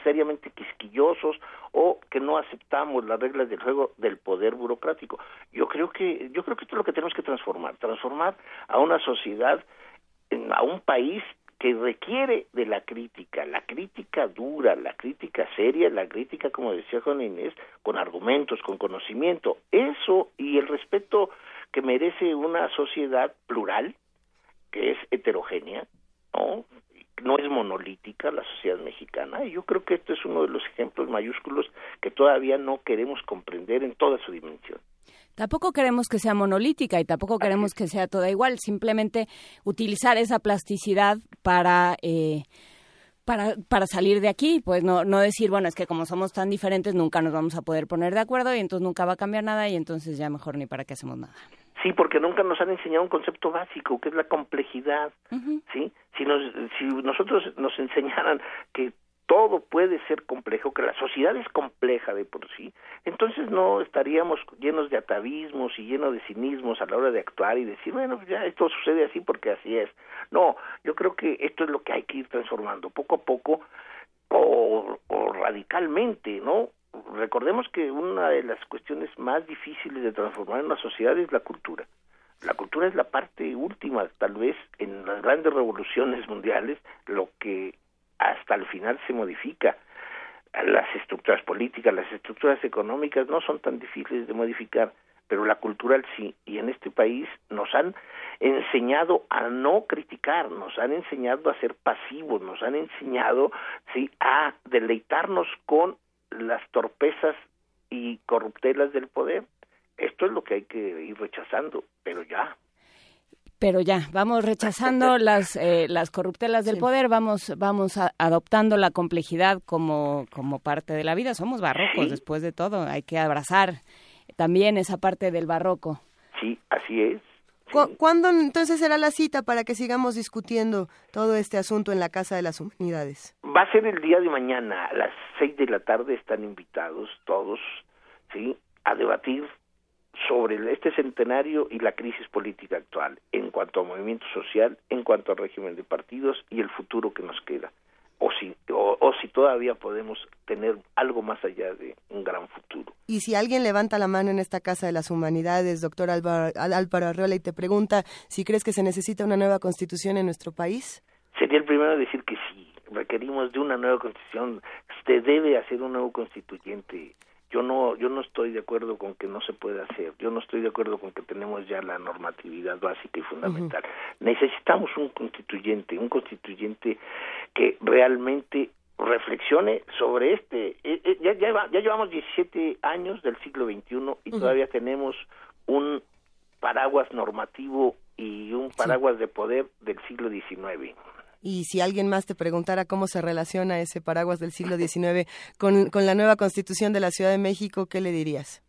seriamente quisquillosos o que no aceptamos las reglas del juego del poder burocrático. Yo creo que yo creo que esto es lo que tenemos que transformar, transformar a una sociedad a un país que requiere de la crítica, la crítica dura, la crítica seria, la crítica, como decía Juan Inés, con argumentos, con conocimiento. Eso y el respeto que merece una sociedad plural que es heterogénea, ¿no? no es monolítica la sociedad mexicana y yo creo que esto es uno de los ejemplos mayúsculos que todavía no queremos comprender en toda su dimensión. Tampoco queremos que sea monolítica y tampoco queremos que sea toda igual, simplemente utilizar esa plasticidad para... Eh, para, para salir de aquí, pues no, no decir, bueno, es que como somos tan diferentes nunca nos vamos a poder poner de acuerdo y entonces nunca va a cambiar nada y entonces ya mejor ni para qué hacemos nada. Sí, porque nunca nos han enseñado un concepto básico, que es la complejidad, ¿sí? Si, nos, si nosotros nos enseñaran que todo puede ser complejo, que la sociedad es compleja de por sí, entonces no estaríamos llenos de atavismos y llenos de cinismos a la hora de actuar y decir, bueno, ya esto sucede así porque así es. No, yo creo que esto es lo que hay que ir transformando poco a poco o, o radicalmente, ¿no? recordemos que una de las cuestiones más difíciles de transformar en una sociedad es la cultura. La cultura es la parte última, tal vez, en las grandes revoluciones mundiales, lo que hasta el final se modifica. Las estructuras políticas, las estructuras económicas no son tan difíciles de modificar, pero la cultural sí. Y en este país nos han enseñado a no criticar, nos han enseñado a ser pasivos, nos han enseñado sí a deleitarnos con las torpezas y corruptelas del poder. Esto es lo que hay que ir rechazando, pero ya. Pero ya, vamos rechazando *laughs* las, eh, las corruptelas del poder, vamos, vamos adoptando la complejidad como, como parte de la vida. Somos barrocos, después de todo, hay que abrazar también esa parte del barroco. Sí, así es. ¿Cuándo entonces será la cita para que sigamos discutiendo todo este asunto en la Casa de las Humanidades? Va a ser el día de mañana, a las seis de la tarde están invitados todos, ¿sí? A debatir sobre este centenario y la crisis política actual, en cuanto a movimiento social, en cuanto al régimen de partidos y el futuro que nos queda o si, o, si todavía podemos tener algo más allá de un gran futuro. Y si alguien levanta la mano en esta Casa de las Humanidades, doctor Álvaro, Álvaro Arreola, y te pregunta si crees que se necesita una nueva constitución en nuestro país? Sería el primero a decir que sí, requerimos de una nueva constitución, se debe hacer un nuevo constituyente yo no yo no estoy de acuerdo con que no se puede hacer. Yo no estoy de acuerdo con que tenemos ya la normatividad básica y fundamental. Necesitamos un constituyente un constituyente que realmente reflexione sobre este eh, eh, ya, ya, ya llevamos 17 años del siglo XXI y todavía tenemos un paraguas normativo y un paraguas de poder del siglo XIX y si alguien más te preguntara cómo se relaciona ese paraguas del siglo XIX con, con la nueva constitución de la Ciudad de México, ¿qué le dirías?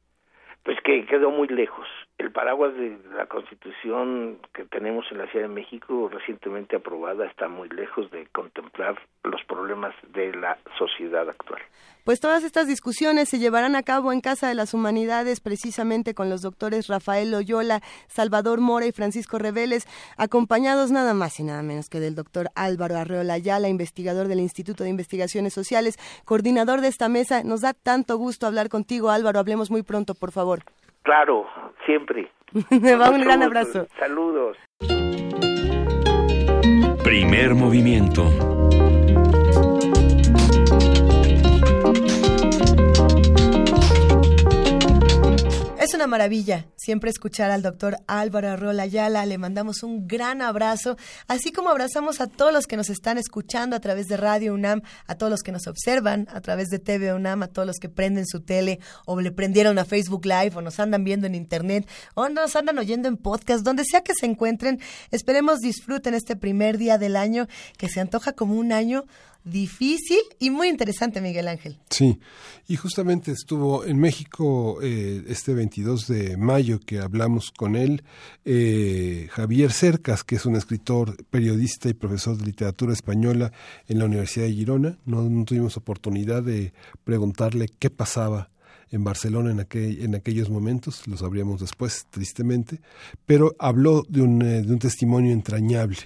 Pues que quedó muy lejos. El paraguas de la constitución que tenemos en la Ciudad de México recientemente aprobada está muy lejos de contemplar los problemas de la sociedad actual. Pues todas estas discusiones se llevarán a cabo en Casa de las Humanidades, precisamente con los doctores Rafael Loyola, Salvador Mora y Francisco Reveles, acompañados nada más y nada menos que del doctor Álvaro Arreola Ayala, investigador del Instituto de Investigaciones Sociales, coordinador de esta mesa. Nos da tanto gusto hablar contigo, Álvaro. Hablemos muy pronto, por favor. Claro, siempre. *laughs* Me va un gran abrazo. Saludos. Primer movimiento una maravilla siempre escuchar al doctor Álvaro Arrola Ayala. Le mandamos un gran abrazo, así como abrazamos a todos los que nos están escuchando a través de Radio UNAM, a todos los que nos observan a través de TV UNAM, a todos los que prenden su tele o le prendieron a Facebook Live o nos andan viendo en Internet o nos andan oyendo en podcast, donde sea que se encuentren. Esperemos disfruten este primer día del año que se antoja como un año difícil y muy interesante, Miguel Ángel. Sí, y justamente estuvo en México eh, este 22 de mayo que hablamos con él, eh, Javier Cercas, que es un escritor, periodista y profesor de literatura española en la Universidad de Girona. no tuvimos oportunidad de preguntarle qué pasaba en Barcelona en, aquel, en aquellos momentos, lo sabríamos después, tristemente, pero habló de un, eh, de un testimonio entrañable,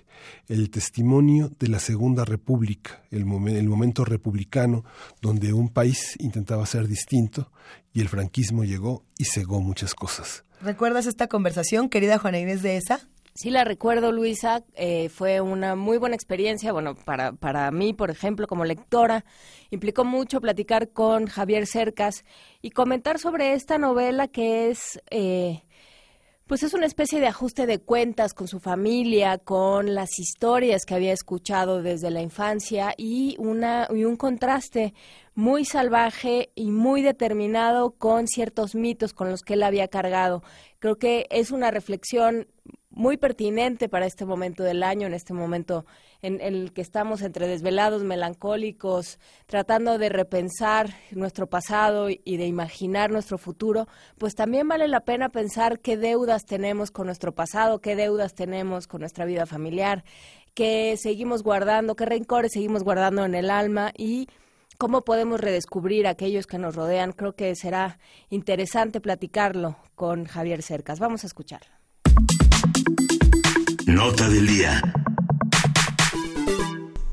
el testimonio de la Segunda República, el, el momento republicano donde un país intentaba ser distinto y el franquismo llegó y cegó muchas cosas. ¿Recuerdas esta conversación, querida Juana Inés de esa? Sí, la recuerdo, Luisa. Eh, fue una muy buena experiencia. Bueno, para, para mí, por ejemplo, como lectora, implicó mucho platicar con Javier Cercas y comentar sobre esta novela que es, eh, Pues es una especie de ajuste de cuentas con su familia, con las historias que había escuchado desde la infancia y, una, y un contraste muy salvaje y muy determinado con ciertos mitos con los que él había cargado. Creo que es una reflexión muy pertinente para este momento del año, en este momento en, el que estamos entre desvelados, melancólicos, tratando de repensar nuestro pasado y, de imaginar nuestro futuro, pues también vale la pena pensar qué deudas tenemos con nuestro pasado, qué deudas tenemos con nuestra vida familiar, qué seguimos guardando, qué rencores seguimos guardando en el alma y cómo podemos redescubrir a aquellos que nos rodean. Creo que será interesante platicarlo con Javier Cercas. Vamos a escucharlo. Nota del día.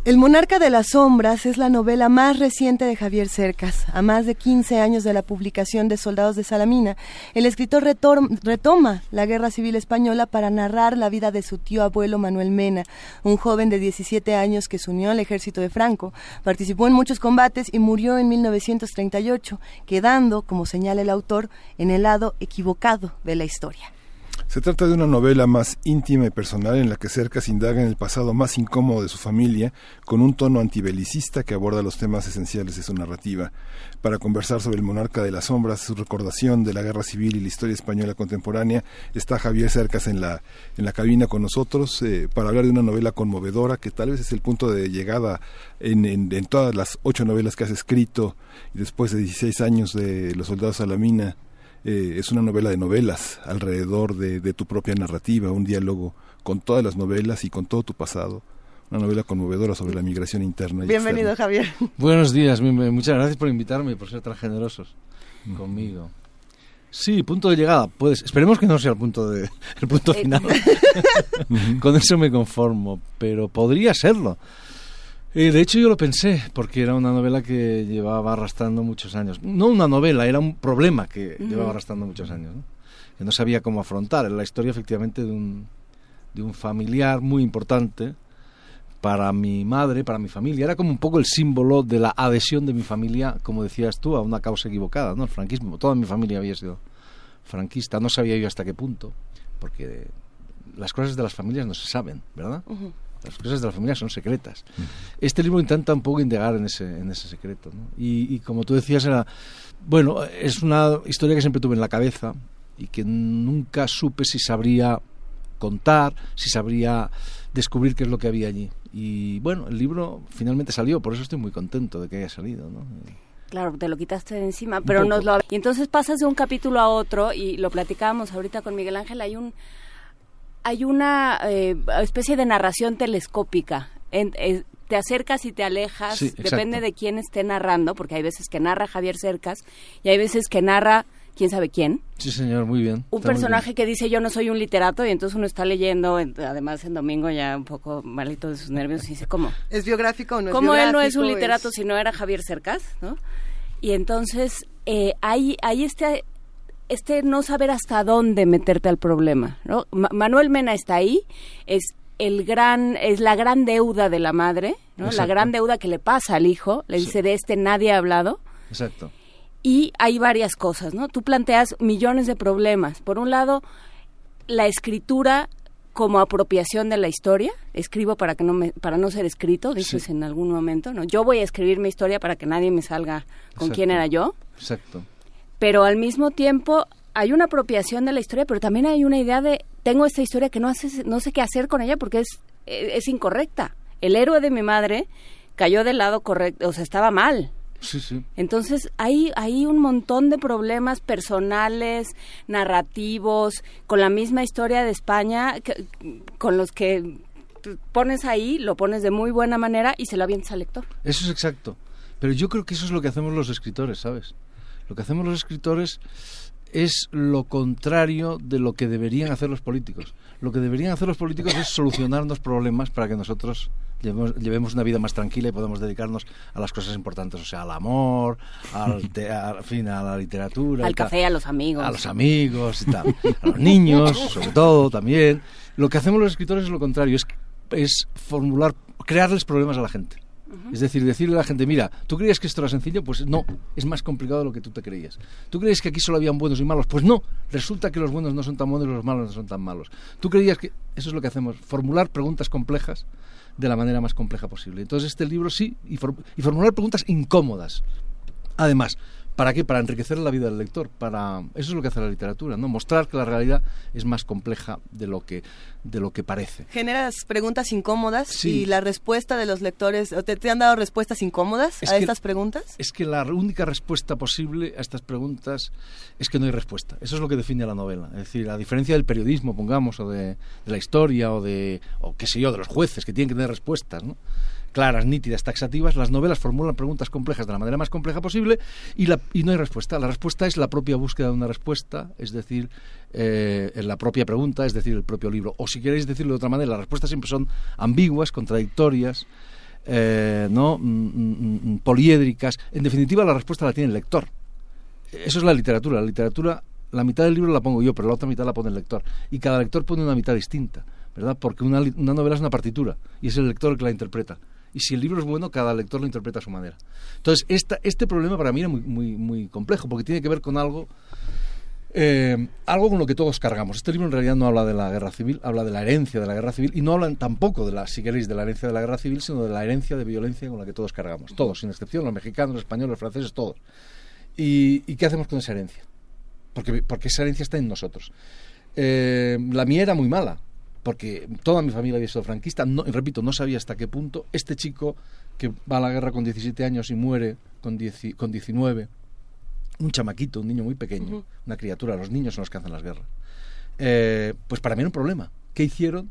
El monarca de las sombras es la novela más reciente de Javier Cercas. A más de 15 años de la publicación de Soldados de Salamina, el escritor retoma la Guerra Civil Española para narrar la vida de su tío abuelo Manuel Mena, un joven de 17 años que se unió al ejército de Franco, participó en muchos combates y murió en 1938, quedando, como señala el autor, en el lado equivocado de la historia. Se trata de una novela más íntima y personal en la que Cercas indaga en el pasado más incómodo de su familia, con un tono antibelicista que aborda los temas esenciales de su narrativa. Para conversar sobre el monarca de las sombras, su recordación de la guerra civil y la historia española contemporánea, está Javier Cercas en la, en la cabina con nosotros eh, para hablar de una novela conmovedora que tal vez es el punto de llegada en, en, en todas las ocho novelas que has escrito y después de 16 años de Los soldados a la mina eh, es una novela de novelas alrededor de, tu propia narrativa, un diálogo con todas las novelas y con todo tu pasado. Una novela conmovedora sobre la migración interna. Bienvenido, Javier. *laughs* Buenos días, muchas gracias por invitarme y por ser tan generosos conmigo. Sí, punto de llegada. Pues esperemos que no sea el punto de el punto eh, final. *laughs* *laughs* Con eso me conformo, pero podría serlo. Eh, de hecho, yo lo pensé, porque era una novela que llevaba arrastrando muchos años. No una novela, era un problema que llevaba arrastrando muchos años, ¿no? que no sabía cómo afrontar. Era la historia, efectivamente, de un, de un familiar muy importante para mi madre, para mi familia. Era como un poco el símbolo de la adhesión de mi familia, como decías tú, a una causa equivocada, ¿no? El franquismo. Toda mi familia había sido franquista. No sabía yo hasta qué punto, porque las cosas de las familias no se saben, ¿verdad? Las cosas de la familia son secretas. Este libro intenta un poco indagar en ese, en ese secreto. Y, como tú decías, era, bueno, es una historia que siempre tuve en la cabeza y que nunca supe si sabría contar, si sabría descubrir qué es lo que había allí. Y bueno, el libro finalmente salió, por eso estoy muy contento de que haya salido. ¿no? Claro, te lo quitaste de encima, pero nos lo... Y entonces pasas de un capítulo a otro, y lo platicábamos ahorita con Miguel Ángel, hay un hay una eh, especie de narración telescópica. Eh, te acercas y te alejas, depende de quién esté narrando, porque hay veces que narra Javier Cercas y hay veces que narra quién sabe quién. Sí, señor, muy bien. Un personaje que dice yo no soy un literato y entonces uno está leyendo, además en domingo ya un poco malito de sus nervios y dice, ¿cómo? ¿Es biográfico o no es ¿Cómo él no es un literato si no era Javier Cercas? ¿no? Y entonces eh, hay, hay este este no saber hasta dónde meterte al problema, ¿no? Manuel Mena está ahí, es el gran es la gran deuda de la madre, ¿no? La gran deuda que le pasa al hijo, le dice de este nadie ha hablado. Exacto. Y hay varias cosas, ¿no? Tú planteas millones de problemas. Por un lado, la escritura como apropiación de la historia, escribo para que no me, para no ser escrito, dices en algún momento, ¿no? Yo voy a escribir mi historia para que nadie me salga con quién era yo. Exacto pero al mismo tiempo hay una apropiación de la historia, pero también hay una idea de tengo esta historia que no hace, no sé qué hacer con ella porque es, es incorrecta. El héroe de mi madre cayó del lado correcto, o sea, estaba mal. Sí, sí. Entonces hay, hay un montón de problemas personales, narrativos, con la misma historia de España, con los que pones ahí, lo pones de muy buena manera y se lo avientas al lector. Eso es exacto. Pero yo creo que eso es lo que hacemos los escritores, ¿sabes? Lo que hacemos los escritores es lo contrario de lo que deberían hacer los políticos. Lo que deberían hacer los políticos es solucionarnos problemas para que nosotros llevemos, una vida más tranquila y podamos dedicarnos a las cosas importantes, o sea, al amor, al, fin, a la literatura. Al café, a los amigos. A los amigos y tal. A los niños, *laughs* sobre todo, también. Lo que hacemos los escritores es lo contrario, es, es formular, crearles problemas a la gente. Es decir, decirle a la gente, mira, ¿tú creías que esto era sencillo? Pues no, es más complicado de lo que tú te creías. ¿Tú creías que aquí solo habían buenos y malos? Pues no, resulta que los buenos no son tan buenos y los malos no son tan malos. ¿Tú creías que eso es lo que hacemos? Formular preguntas complejas de la manera más compleja posible. Entonces este libro sí, y, y formular preguntas incómodas. Además, ¿Para qué? Para enriquecer la vida del lector. Para eso es lo que hace la literatura, ¿no? Mostrar que la realidad es más compleja de lo que de lo que parece. Generas preguntas incómodas y la respuesta de los lectores te, te han dado respuestas incómodas a estas preguntas. Es que la única respuesta posible a estas preguntas es que no hay respuesta. Eso es lo que define a la novela. Es decir, a diferencia del periodismo, pongamos, o de, de la historia o de o qué sé yo, de los jueces que tienen que tener respuestas, ¿no? Claras, nítidas, taxativas, las novelas formulan preguntas complejas de la manera más compleja posible y, la, y no hay respuesta. La respuesta es la propia búsqueda de una respuesta, es decir, eh, la propia pregunta, es decir, el propio libro. O si queréis decirlo de otra manera, las respuestas siempre son ambiguas, contradictorias, eh, ¿no? Mm, mm, mm, poliédricas. En definitiva, la respuesta la tiene el lector. Eso es la literatura. La literatura, la mitad del libro la pongo yo, pero la otra mitad la pone el lector. Y cada lector pone una mitad distinta, ¿verdad? Porque una, una novela es una partitura y es el lector el que la interpreta y si el libro es bueno, cada lector lo interpreta a su manera. Entonces, esta, este problema para mí era muy, complejo, porque tiene que ver con algo, eh, algo con lo que todos cargamos. Este libro en realidad no habla de la guerra civil, habla de la herencia de la guerra civil, y no hablan tampoco de la, si queréis, de la herencia de la guerra civil, sino de la herencia de violencia con la que todos cargamos. Todos, sin excepción, los mexicanos, los españoles, los franceses, todos. ¿Y, qué hacemos con esa herencia? Porque, porque esa herencia está en nosotros. Eh, la mía era muy mala, porque toda mi familia había sido franquista, no, repito, no sabía hasta qué punto este chico que va a la guerra con 17 años y muere con, con 19, un chamaquito, un niño muy pequeño, una criatura, los niños son los que hacen las guerras, eh, pues para mí era un problema. ¿Qué hicieron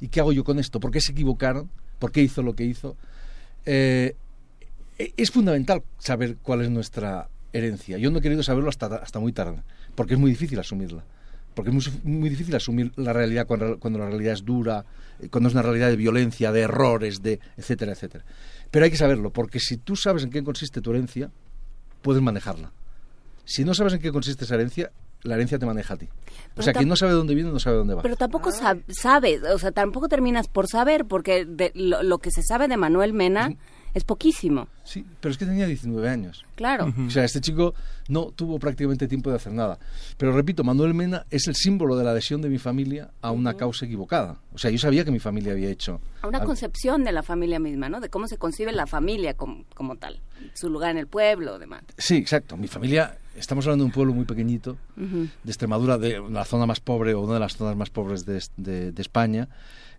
y qué hago yo con esto? ¿Por qué se equivocaron? ¿Por qué hizo lo que hizo? Eh, e, es fundamental saber cuál es nuestra herencia. Yo no he querido saberlo hasta, hasta muy tarde, porque es muy difícil asumirla porque es muy, difícil asumir la realidad cuando, la realidad es dura, eh, cuando es una realidad de violencia, de errores, de etcétera, etcétera. Pero hay que saberlo, porque si tú sabes en qué consiste tu herencia, puedes manejarla. Si no sabes en qué consiste esa herencia, la herencia te maneja a ti. o sea, quien no sabe dónde viene no sabe dónde va. Pero tampoco sabes, o sea, tampoco terminas por saber, porque lo, que se sabe de Manuel Mena es poquísimo. Sí, pero es que tenía 19 años. Claro. O sea, este chico no tuvo prácticamente tiempo de hacer nada. Pero repito, Manuel Mena es el símbolo de la adhesión de mi familia a una causa equivocada. O sea, yo sabía que mi familia había hecho... A una concepción de la familia misma, ¿no? De cómo se concibe la familia como, tal. Su lugar en el pueblo, demás. Sí, exacto. Mi familia, estamos hablando de un pueblo muy pequeñito, de Extremadura, de la zona más pobre o una de las zonas más pobres de, de, de España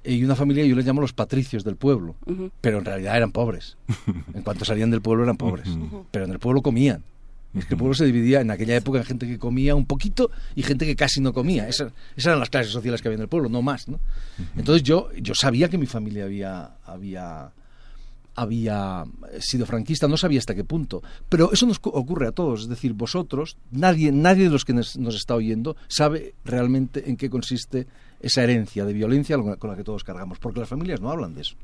y una familia yo les llamo los patricios del pueblo, pero en realidad eran pobres. *laughs* En cuanto salían del pueblo eran pobres, pero en el pueblo comían. Es que el pueblo se dividía en aquella época en gente que comía un poquito y gente que casi no comía. Esas, eran las clases sociales que había en el pueblo, no más. ¿no? Entonces yo, yo sabía que mi familia había, había, había sido franquista, no sabía hasta qué punto. Pero eso nos ocurre a todos, es decir, vosotros, nadie, nadie de los que nos, nos está oyendo sabe realmente en qué consiste esa herencia de violencia con la que todos cargamos, porque las familias no hablan de eso.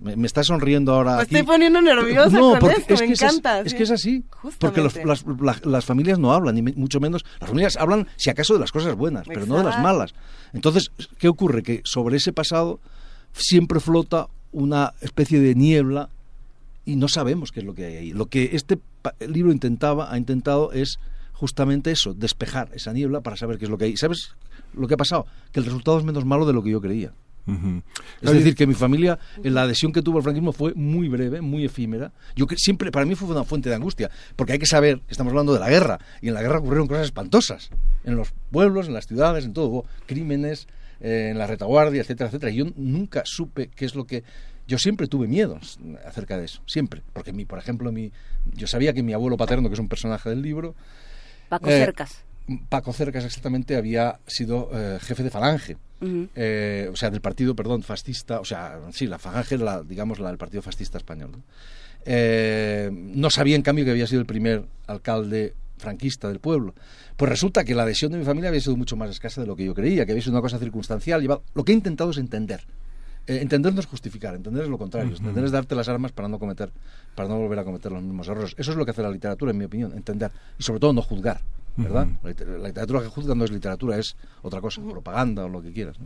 me, está sonriendo ahora. Me estoy poniendo nerviosa no, con esto, es me encanta. Es, que es así. Porque las, familias no hablan, ni mucho menos. Las familias hablan, si acaso, de las cosas buenas, pero no de las malas. Entonces, ¿qué ocurre? Que sobre ese pasado siempre flota una especie de niebla y no sabemos qué es lo que hay ahí. Lo que este libro intentaba, ha intentado es justamente eso, despejar esa niebla para saber qué es lo que hay. ¿Sabes lo que ha pasado? Que el resultado es menos malo de lo que yo creía. Es decir, que mi familia, la adhesión que tuvo al franquismo fue muy breve, muy efímera. Yo que siempre, para mí fue una fuente de angustia, porque hay que saber estamos hablando de la guerra, y en la guerra ocurrieron cosas espantosas, en los pueblos, en las ciudades, en todo, hubo crímenes, eh, en la retaguardia, etcétera, etcétera. Y yo nunca supe qué es lo que yo siempre tuve miedos acerca de eso, siempre, porque mi, por ejemplo, mi, yo sabía que mi abuelo paterno, que es un personaje del libro, Paco eh, Cercas. Paco Cercas exactamente había sido eh, jefe de Falange, eh, o sea, del partido, perdón, fascista, o sea, sí, la Falange, la, digamos, la del partido fascista español. ¿no? sabía, en cambio, que había sido el primer alcalde franquista del pueblo. Pues resulta que la adhesión de mi familia había sido mucho más escasa de lo que yo creía, que había sido una cosa circunstancial. Lo que he intentado es entender. entender no es justificar, entender es lo contrario, entender es darte las armas para no cometer, para no volver a cometer los mismos errores. Eso es lo que hace la literatura, en mi opinión, entender y sobre todo no juzgar. ¿Verdad? La literatura que juzga no es literatura, es otra cosa, propaganda o lo que quieras.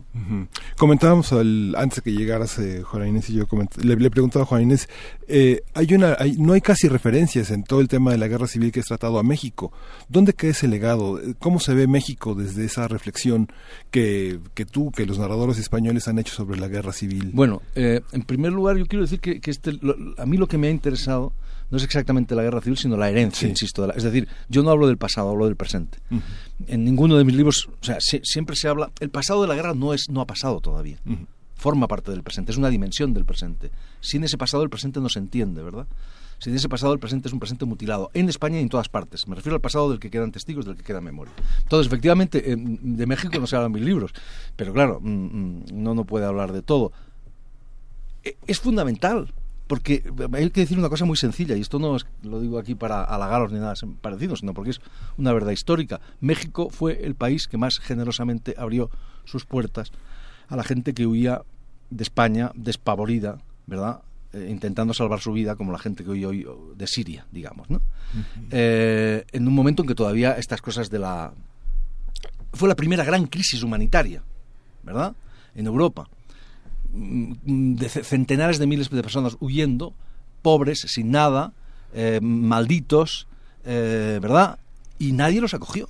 Comentábamos al, antes de que llegaras, eh, Juan Inés y yo, le, le, preguntaba a Juan Inés, eh, hay una, no hay casi referencias en todo el tema de la guerra civil que es tratado a México. ¿Dónde queda ese legado? ¿Cómo se ve México desde esa reflexión que, que tú, que los narradores españoles han hecho sobre la guerra civil? Bueno, eh, en primer lugar yo quiero decir que, que este, a mí lo que me ha interesado no es exactamente la guerra civil, sino la herencia, insisto. es decir, yo no hablo del pasado, hablo del presente. En ninguno de mis libros, o sea, siempre se habla, el pasado de la guerra no es no ha pasado todavía. Forma parte del presente, es una dimensión del presente. Sin ese pasado el presente no se entiende, ¿verdad? Sin ese pasado el presente es un presente mutilado, en España y en todas partes. Me refiero al pasado del que quedan testigos, del que queda memoria. Entonces, efectivamente, de México no se hablan mis libros, pero claro, mm, mm, no no puede hablar de todo. E, es fundamental porque hay que decir una cosa muy sencilla, y esto no lo digo aquí para halagaros ni nada parecido, sino porque es una verdad histórica. México fue el país que más generosamente abrió sus puertas a la gente que huía de España despavorida, ¿verdad? Eh, intentando salvar su vida, como la gente que huye hoy de Siria, digamos, ¿no? Eh, en un momento en que todavía estas cosas de la... Fue la primera gran crisis humanitaria, ¿verdad? En Europa de centenares de miles de personas huyendo, pobres, sin nada, eh, malditos, eh, ¿verdad? Y nadie los acogió.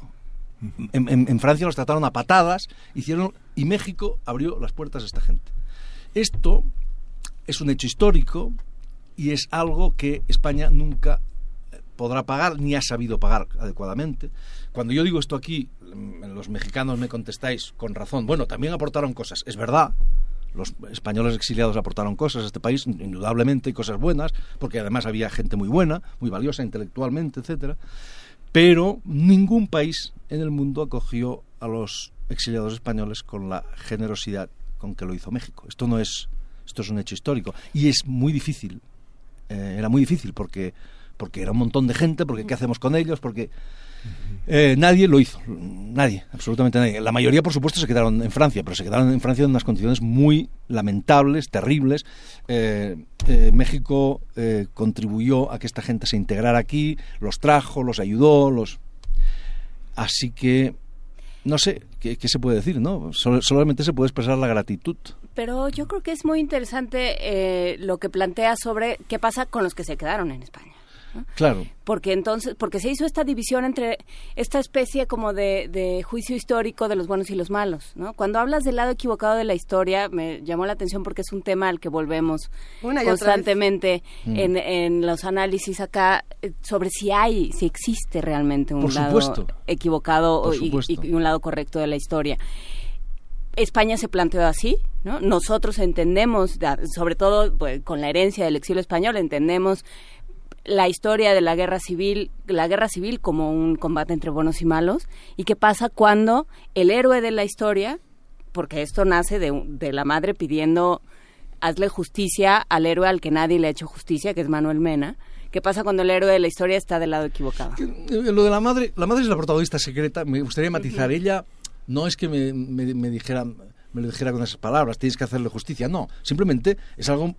En, Francia los trataron a patadas, hicieron y México abrió las puertas a esta gente. Esto es un hecho histórico y es algo que España nunca eh, podrá pagar ni ha sabido pagar adecuadamente. Cuando yo digo esto aquí, mm, los mexicanos me contestáis con razón, bueno, también aportaron cosas, es verdad, los españoles exiliados aportaron cosas a este país, indudablemente, y cosas buenas, porque además había gente muy buena, muy valiosa intelectualmente, etcétera. Pero ningún país en el mundo acogió a los exiliados españoles con la generosidad con que lo hizo México. Esto no es, esto es un hecho histórico y es muy difícil. Eh, era muy difícil porque porque era un montón de gente, porque qué hacemos con ellos, porque eh, nadie lo hizo, nadie, absolutamente nadie. La mayoría, por supuesto, se quedaron en Francia, pero se quedaron en Francia en unas condiciones muy lamentables, terribles. Eh, eh, México contribuyó a que esta gente se integrara aquí, los trajo, los ayudó, los... Así que, no sé, ¿qué, se puede decir? no Solamente se puede expresar la gratitud. Pero yo creo que es muy interesante lo que plantea sobre qué pasa con los que se quedaron en España. Claro. Porque entonces, porque se hizo esta división entre esta especie como de, juicio histórico de los buenos y los malos, ¿no? Cuando hablas del lado equivocado de la historia, me llamó la atención porque es un tema al que volvemos constantemente mm. en, los análisis acá eh, sobre si hay, si existe realmente un lado equivocado y, y un lado correcto de la historia. España se planteó así, ¿no? Nosotros entendemos, sobre todo pues, con la herencia del exilio español, entendemos la historia de la guerra civil, la guerra civil como un combate entre buenos y malos, y qué pasa cuando el héroe de la historia, porque esto nace de, de la madre pidiendo hazle justicia al héroe al que nadie le ha hecho justicia, que es Manuel Mena, ¿Qué pasa cuando el héroe de la historia está del lado equivocado? Eh, lo de la madre, la madre es la protagonista secreta. Me gustaría matizar. Ella no es que me, me, me dijera, me lo dijera con esas palabras, tienes que hacerle justicia. No, simplemente es algo.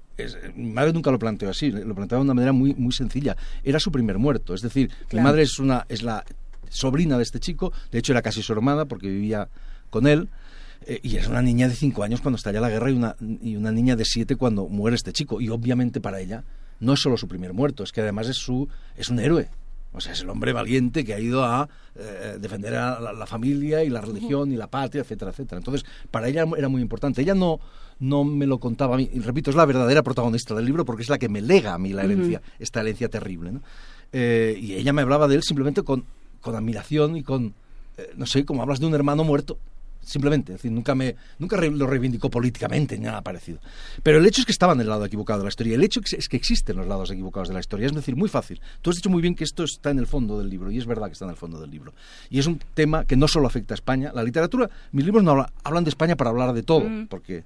mi madre nunca lo planteó así, lo planteaba de una manera muy, muy sencilla. Era su primer muerto, es decir, mi madre es, una, es la sobrina de este chico, de hecho era casi su hermana porque vivía con él. Eh, y es una niña de cinco años cuando estalla la guerra y una, y una niña de siete cuando muere este chico. Y obviamente para ella no es solo su primer muerto, es que además es, su, es un héroe. O sea, es el hombre valiente que ha ido a eh, defender a la, familia y la religión y la patria, etcétera, etcétera. Entonces, para ella era muy importante. Ella no, no me lo contaba a mí. Y repito, es la verdadera protagonista del libro porque es la que me lega a mí la herencia, esta herencia terrible. ¿no? Eh, y ella me hablaba de él simplemente con, con admiración y con, eh, no sé, como hablas de un hermano muerto simplemente, es decir, nunca me nunca lo reivindicó políticamente ni nada parecido. Pero el hecho es que estaba en el lado equivocado de la historia, el hecho es que existen los lados equivocados de la historia, es decir, muy fácil. Tú has dicho muy bien que esto está en el fondo del libro y es verdad que está en el fondo del libro. Y es un tema que no solo afecta a España, la literatura, mis libros no hablan, de España para hablar de todo, mm. porque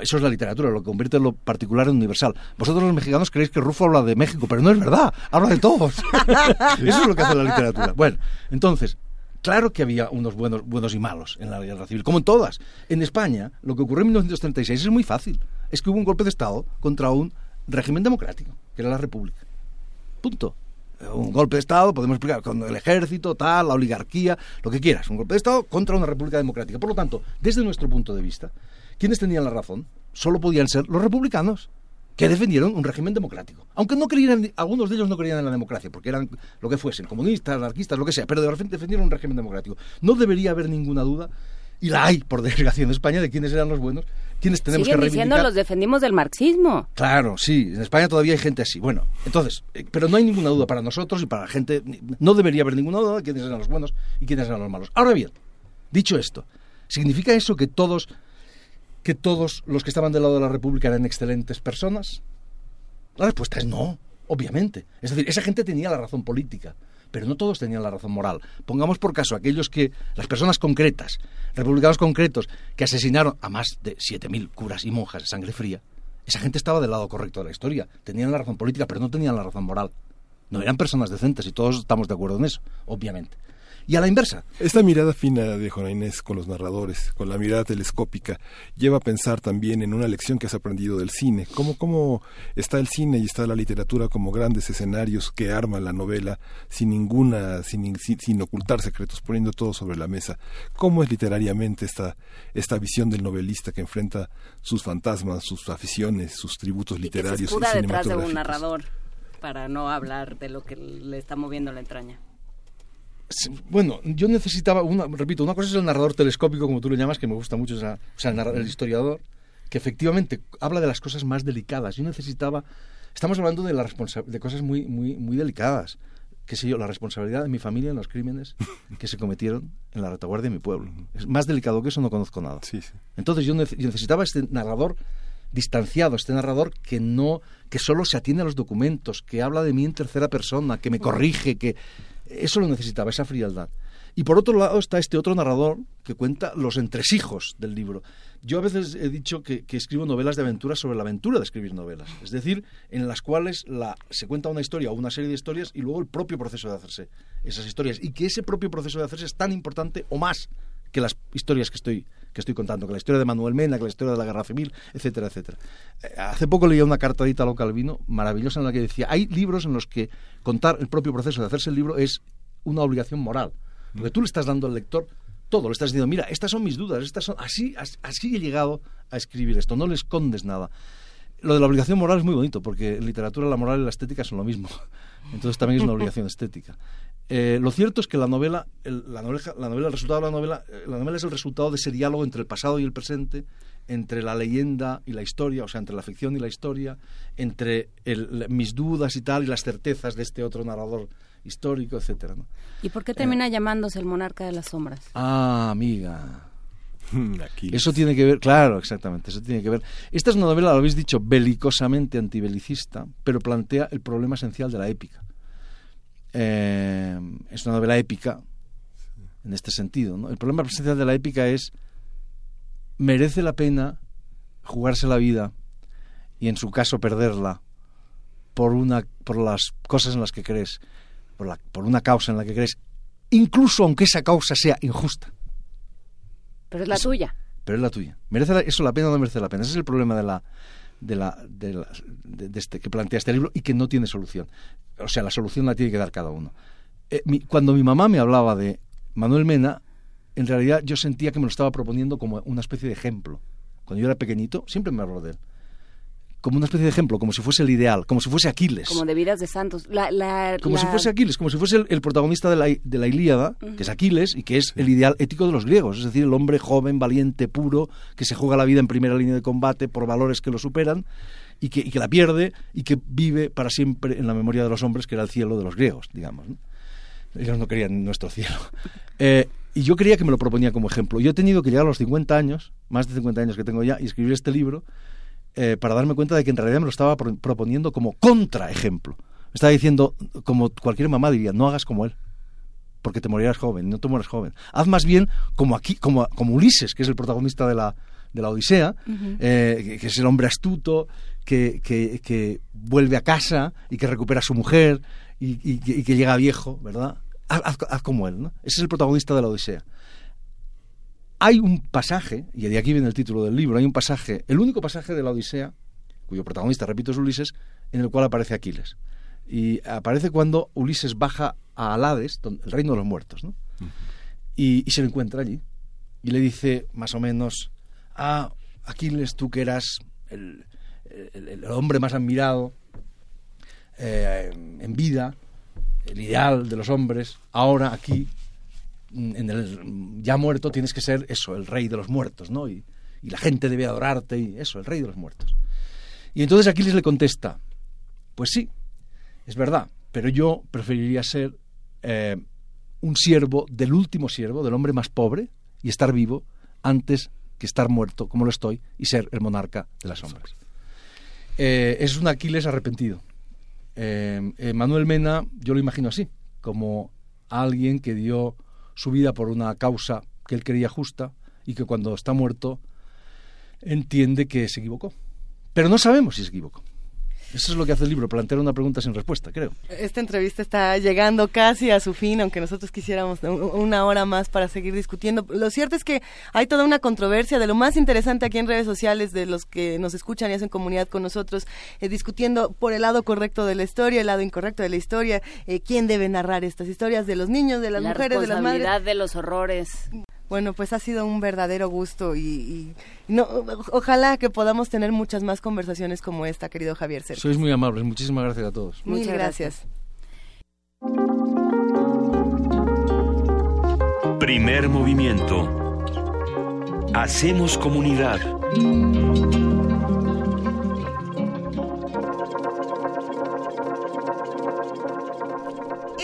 eso es la literatura, lo que convierte lo particular en universal. Vosotros los mexicanos creéis que Rufo habla de México, pero no es verdad, habla de todos. *laughs* Eso es lo que hace la literatura. Bueno, entonces, Claro que había unos buenos, buenos y malos en la guerra civil, como en todas. En España, lo que ocurrió en 1936 es muy fácil. Es que hubo un golpe de Estado contra un régimen democrático, que era la República. Punto. Un golpe de Estado, podemos explicar, con el ejército, tal, la oligarquía, lo que quieras. Un golpe de Estado contra una república democrática. Por lo tanto, desde nuestro punto de vista, ¿quiénes tenían la razón? Solo podían ser los republicanos que defendieron un régimen democrático. Aunque no creían, algunos de ellos no creían en la democracia, porque eran lo que fuesen, comunistas, anarquistas, lo que sea, pero de repente defendieron un régimen democrático. No debería haber ninguna duda, y la hay, por *laughs* desgracia, en España, de quiénes eran los buenos, quiénes tenemos Siguen que diciendo reivindicar. los defendimos del marxismo. Claro, sí, en España todavía hay gente así. Bueno, entonces, eh, pero no hay ninguna duda para nosotros y para la gente, no debería haber ninguna duda de quiénes eran los buenos y quiénes eran los malos. Ahora bien, dicho esto, ¿significa eso que todos que todos los que estaban del lado de la República eran excelentes personas? La respuesta es no, obviamente. Es decir, esa gente tenía la razón política, pero no todos tenían la razón moral. Pongamos por caso aquellos que, las personas concretas, republicanos concretos, que asesinaron a más de 7.000 curas y monjas de sangre fría, esa gente estaba del lado correcto de la historia. Tenían la razón política, pero no tenían la razón moral. No eran personas decentes y todos estamos de acuerdo en eso, obviamente. Y a la inversa, Esta mirada fina de Juana Inés con los narradores, con la mirada telescópica, lleva a pensar también en una lección que has aprendido del cine. ¿Cómo, cómo está el cine y está la literatura como grandes escenarios que arman la novela sin ninguna, sin, sin, sin ocultar secretos, poniendo todo sobre la mesa? ¿Cómo es literariamente esta, esta visión del novelista que enfrenta sus fantasmas, sus aficiones, sus tributos Y que se literarios y detrás de un narrador para no hablar de lo que le está moviendo la entraña. Bueno, yo necesitaba, una, repito, una cosa es el narrador telescópico, como tú lo llamas, que me gusta mucho, esa- o sea, el, narra- el historiador, que efectivamente habla de las cosas más delicadas. Yo necesitaba, estamos hablando de, la responsa- de cosas muy, muy, muy delicadas, qué sé yo, la responsabilidad de mi familia en los crímenes que se cometieron en la retaguardia de mi pueblo. Es más delicado que eso, no conozco nada. Sí, sí. Entonces yo, nece- yo necesitaba este narrador distanciado, este narrador que no, que solo se atiene a los documentos, que habla de mí en tercera persona, que me corrige, que eso lo necesitaba, esa frialdad. Y por otro lado está este otro narrador que cuenta los entresijos del libro. Yo a veces he dicho que, que escribo novelas de aventuras sobre la aventura de escribir novelas, es decir, en las cuales la, se cuenta una historia o una serie de historias y luego el propio proceso de hacerse esas historias. Y que ese propio proceso de hacerse es tan importante o más que las historias que estoy, que estoy contando, que la historia de Manuel Mena, que la historia de la Guerra Civil, etcétera, etcétera. Eh, Hace poco leía una carta de Italo Calvino maravillosa en la que decía, hay libros en los que contar el propio proceso de hacerse el libro es una obligación moral, porque tú le estás dando al lector todo, le estás diciendo, mira, estas son mis dudas, estas son así, as- así he llegado a escribir esto, no le escondes nada. Lo de la obligación moral es muy bonito, porque en literatura la moral y la estética son lo mismo. *laughs* Entonces también es una obligación estética. Eh, lo cierto es que la novela, el, la novela, la novela, el resultado de la novela, eh, la novela es el resultado de ese diálogo entre el pasado y el presente, entre la leyenda y la historia, o sea, entre la ficción y la historia, entre el- mis dudas y tal y las certezas de este otro narrador histórico, etcétera. ¿no? ¿Y por qué termina llamándose el monarca de las sombras? Ah, amiga. Aquí. Eso tiene que ver, claro, exactamente, eso tiene que ver. Esta es una novela, lo habéis dicho, belicosamente antibelicista, pero plantea el problema esencial de la épica. Eh, es una novela épica en este sentido. ¿no? El problema esencial de la épica es, merece la pena jugarse la vida y en su caso perderla por, una, por las cosas en las que crees, por, la, por una causa en la que crees, incluso aunque esa causa sea injusta Pero es la tuya. pero es la tuya. ¿Merece la- eso la pena o no merece la pena? Ese es el problema de la de la, de, la- de- este que plantea este libro y que no tiene solución. O sea, la solución la tiene que dar cada uno. Eh, cuando mi mamá me hablaba de Manuel Mena, en realidad yo sentía que me lo estaba proponiendo como una especie de ejemplo. Cuando yo era pequeñito, siempre me habló de él. Como una especie de ejemplo, como si fuese el ideal, como si fuese Aquiles. Como de vidas de santos. La, la, Como la- si fuese Aquiles, como si fuese el, el protagonista de la, de la Ilíada, que es Aquiles, y que es el ideal ético de los griegos, es decir, el hombre joven, valiente, puro, que se juega la vida en primera línea de combate por valores que lo superan, y que, y que la pierde, y que vive para siempre en la memoria de los hombres, que era el cielo de los griegos, digamos. ¿no? Ellos no querían nuestro cielo. *laughs* Eh, y yo creía que me lo proponía como ejemplo. Yo he tenido que llegar a los 50 años, más de 50 años que tengo ya, y escribir este libro, eh, para darme cuenta de que en realidad me lo estaba pro- proponiendo como contraejemplo. Me estaba diciendo, como cualquier mamá diría, no hagas como él, porque te morirás joven, no te mueras joven. Haz más bien como aquí, como, como Ulises, que es el protagonista de la, de la Odisea, eh, que, que es el hombre astuto, que, que- que vuelve a casa y que recupera a su mujer y, y que llega viejo, ¿verdad? Haz, haz- haz como él, ¿no? Ese es el protagonista de la Odisea. Hay un pasaje, y de aquí viene el título del libro, hay un pasaje, el único pasaje de la Odisea, cuyo protagonista, repito, es Ulises, en el cual aparece Aquiles. Y aparece cuando Ulises baja a Alades, el reino de los muertos, ¿no? y, se lo encuentra allí. Y le dice, más o menos, ah, Aquiles, tú que eras el, hombre más admirado eh, en vida, el ideal de los hombres, ahora aquí, en el ya muerto, tienes que ser eso, el rey de los muertos, ¿no? Y, la gente debe adorarte y eso, el rey de los muertos. Y entonces Aquiles le contesta, pues sí, es verdad, pero yo preferiría ser eh, un siervo del último siervo, del hombre más pobre, y estar vivo antes que estar muerto, como lo estoy, y ser el monarca de las sombras. Eh, es un Aquiles arrepentido. Eh, Manuel Mena, yo lo imagino así, como alguien que dio su vida por una causa que él creía justa y que cuando está muerto entiende que se equivocó. Pero no sabemos si se equivocó. Eso es lo que hace el libro, plantear una pregunta sin respuesta, creo. Esta entrevista está llegando casi a su fin, aunque nosotros quisiéramos una hora más para seguir discutiendo. Lo cierto es que hay toda una controversia de lo más interesante aquí en redes sociales, de los que nos escuchan y hacen comunidad con nosotros, eh, discutiendo por el lado correcto de la historia, el lado incorrecto de la historia, eh, quién debe narrar estas historias, de los niños, de las mujeres, de las madres. La de los horrores. Bueno, pues ha sido un verdadero gusto y, no, ojalá que podamos tener muchas más conversaciones como esta, querido Javier Cercas. Sois muy amables, muchísimas gracias a todos. Muchas gracias. Primer movimiento. Hacemos comunidad.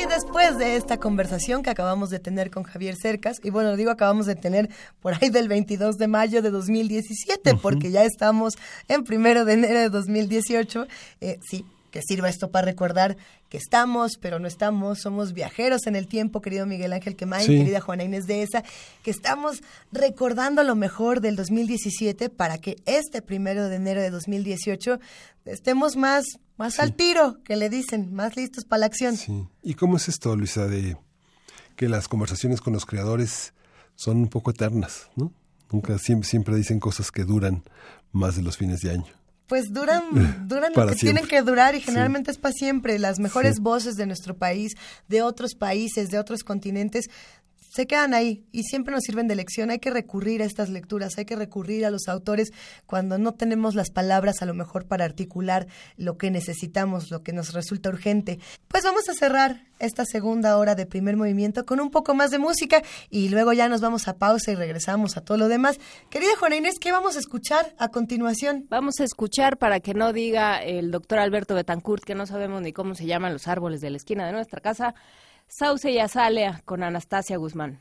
Después de esta conversación que acabamos de tener con Javier Cercas, y bueno, digo acabamos de tener por ahí del 22 de mayo de 2017, porque ya estamos en primero de enero de 2018, eh, sí, que sirva esto para recordar que estamos, pero no estamos, somos viajeros en el tiempo, querido Miguel Ángel Quemay, querida Juana Inés de esa, que estamos recordando lo mejor del 2017 para que este primero de enero de 2018 estemos más, más al tiro, que le dicen, más listos para la acción. Sí. ¿Y cómo es esto, Luisa, de que las conversaciones con los creadores son un poco eternas, ¿no? Nunca, siempre, siempre dicen cosas que duran más de los fines de año pues duran, *laughs* duran lo que tienen que durar y generalmente es para siempre. Las mejores voces de nuestro país, de otros países, de otros continentes, se quedan ahí y siempre nos sirven de lección. Hay que recurrir a estas lecturas, hay que recurrir a los autores cuando no tenemos las palabras a lo mejor para articular lo que necesitamos, lo que nos resulta urgente. Pues vamos a cerrar esta segunda hora de primer movimiento con un poco más de música y luego ya nos vamos a pausa y regresamos a todo lo demás. Querida Juana Inés, ¿qué vamos a escuchar a continuación? Vamos a escuchar para que no diga el doctor Alberto Betancourt que no sabemos ni cómo se llaman los árboles de la esquina de nuestra casa. Sauce y Azalea con Anastasia Guzmán.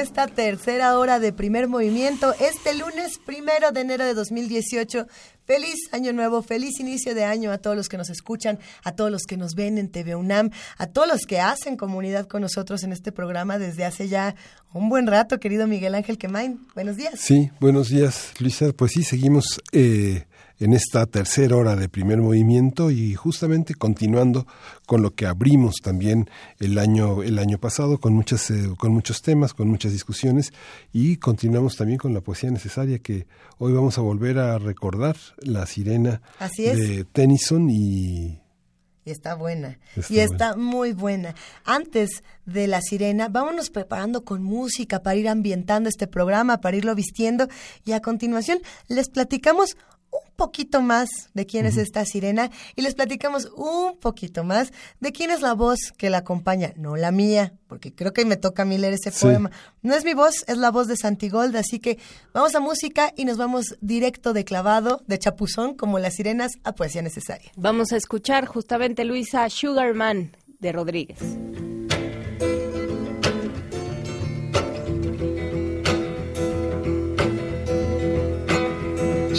Esta tercera hora de primer movimiento, este lunes primero de enero de 2018. Feliz año nuevo, feliz inicio de año a todos los que nos escuchan, a todos los que nos ven en TV UNAM, a todos los que hacen comunidad con nosotros en este programa desde hace ya un buen rato, querido Miguel Ángel Quemain. Buenos días. Sí, buenos días, Luisa. Pues sí, seguimos eh, en esta tercera hora de primer movimiento y justamente continuando con lo que abrimos también el año el año pasado con muchas eh, con muchos temas con muchas discusiones y continuamos también con la poesía necesaria que hoy vamos a volver a recordar la sirena de Tennyson y y está buena. y está muy buena. Antes de la sirena, vámonos preparando con música para ir ambientando este programa, para irlo vistiendo. Y a continuación les platicamos poquito más de quién es esta sirena y les platicamos un poquito más de quién es la voz que la acompaña, no la mía, porque creo que me toca a mí leer ese poema. No es mi voz, es la voz de Santigold, así que vamos a música y nos vamos directo de clavado, de chapuzón, como las sirenas, a poesía necesaria. Vamos a escuchar justamente Luisa Sugarman de Rodríguez.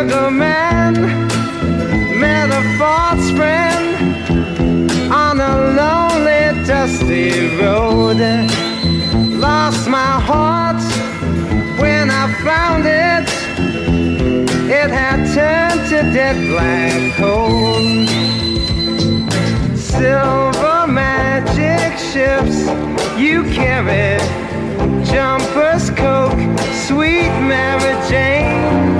Sugar Man met a false friend on a lonely, dusty road. Lost my heart when I found it. It had turned to dead black coal. Silver magic ships you carry, jumpers, coke, sweet Mary Jane.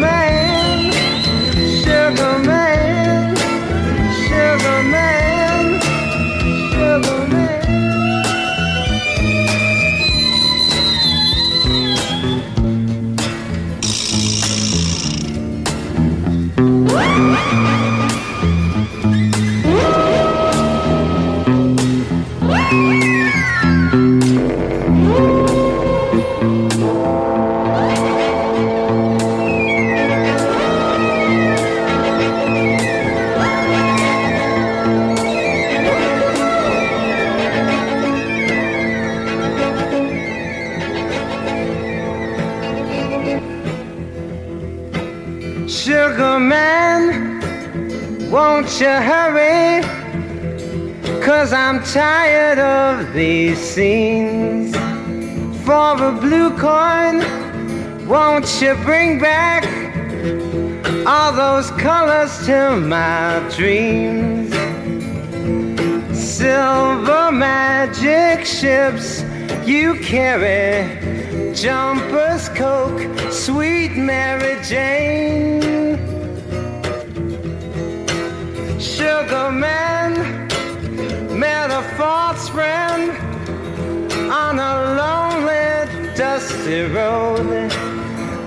man, those colors to my dreams? Silver magic ships you carry jumpers, coke, sweet Mary Jane. Sugar man met a false friend on a lonely, dusty road.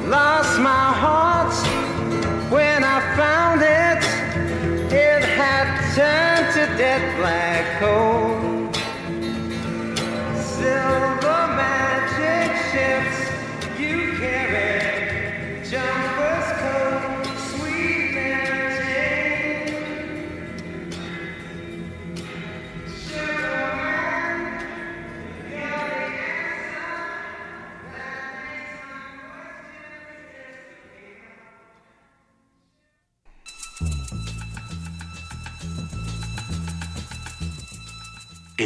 Lost my heart found it, it had turned to dead black coal. Silver magic ship.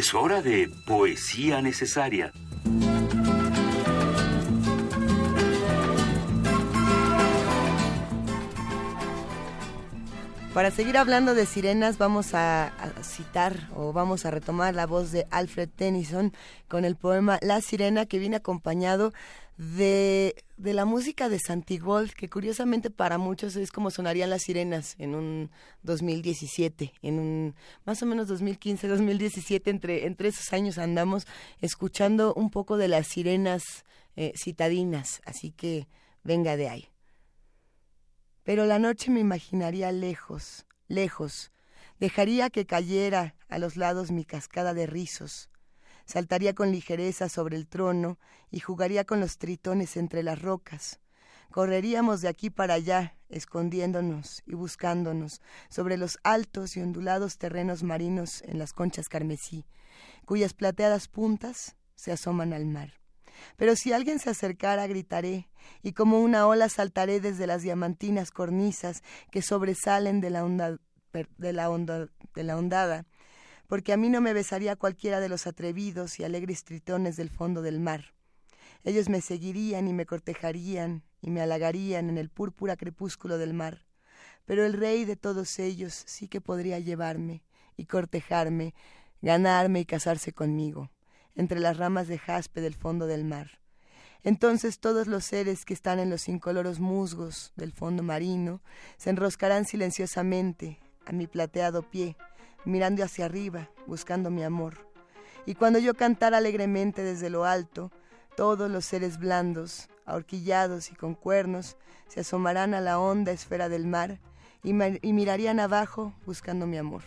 Es hora de poesía necesaria. Para seguir hablando de sirenas, vamos a, o vamos a retomar la voz de Alfred Tennyson con el poema La Sirena, que viene acompañado de, de la música de Santigold, que curiosamente para muchos es como sonarían las sirenas en un 2017, en un más o menos 2015, 2017, entre, entre esos años andamos escuchando un poco de las sirenas eh, citadinas, así que venga de ahí. Pero la noche me imaginaría lejos, lejos. Dejaría que cayera a los lados mi cascada de rizos. Saltaría con ligereza sobre el trono y jugaría con los tritones entre las rocas. Correríamos de aquí para allá, escondiéndonos y buscándonos sobre los altos y ondulados terrenos marinos en las conchas carmesí, cuyas plateadas puntas se asoman al mar. Pero si alguien se acercara, gritaré, y como una ola saltaré desde las diamantinas cornisas que sobresalen de la, onda, de la, onda, de la ondada, porque a mí no me besaría cualquiera de los atrevidos y alegres tritones del fondo del mar. Ellos me seguirían y me cortejarían y me halagarían en el púrpura crepúsculo del mar. Pero el rey de todos ellos sí que podría llevarme y cortejarme, ganarme y casarse conmigo entre las ramas de jaspe del fondo del mar. Entonces todos los seres que están en los incoloros musgos del fondo marino se enroscarán silenciosamente a mi plateado pie, mirando hacia arriba, buscando mi amor. Y cuando yo cantara alegremente desde lo alto, todos los seres blandos, ahorquillados y con cuernos, se asomarán a la honda esfera del mar y, y mirarían abajo buscando mi amor.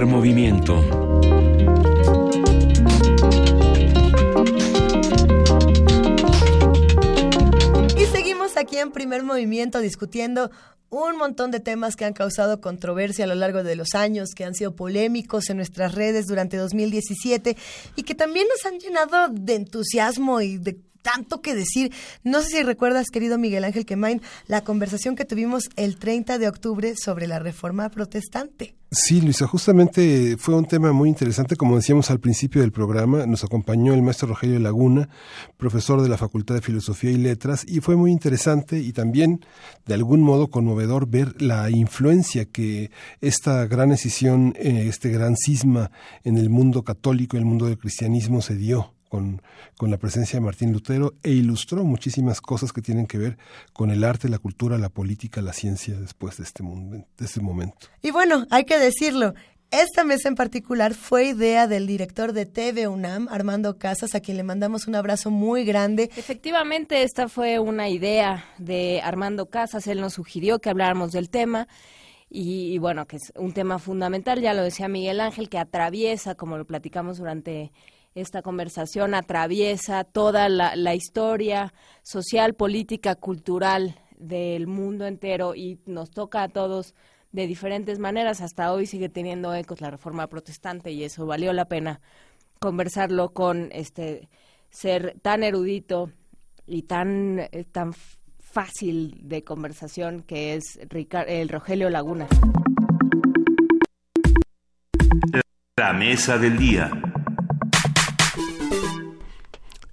Primer movimiento. Y seguimos aquí en primer movimiento discutiendo un montón de temas que han causado controversia a lo largo de los años, que han sido polémicos en nuestras redes durante 2017 y que también nos han llenado de entusiasmo y de tanto que decir. No sé si recuerdas, querido Miguel Ángel Quemain, la conversación que tuvimos el 30 de octubre sobre la reforma protestante. Sí, Luisa, justamente fue un tema muy interesante, como decíamos al principio del programa, nos acompañó el maestro Rogelio Laguna, profesor de la Facultad de Filosofía y Letras, y fue muy interesante y también de algún modo conmovedor ver la influencia que esta gran decisión, eh, este gran cisma en el mundo católico, en el mundo del cristianismo se dio con, con la presencia de Martín Lutero e ilustró muchísimas cosas que tienen que ver con el arte, la cultura, la política, la ciencia después de este, de este momento. Y bueno, hay que decirlo. Esta mesa en particular fue idea del director de TV UNAM, Armando Casas, a quien le mandamos un abrazo muy grande. Efectivamente, esta fue una idea de Armando Casas. Él nos sugirió que habláramos del tema. Y, y bueno, que es un tema fundamental, ya lo decía Miguel Ángel, que atraviesa, como lo platicamos durante esta conversación, atraviesa toda la, historia social, política, cultural del mundo entero y nos toca a todos de diferentes maneras. Hasta hoy sigue teniendo ecos la reforma protestante y eso valió la pena conversarlo con este ser tan erudito y tan, eh, tan fácil de conversación que es Ricar- el Rogelio Laguna. La mesa del día.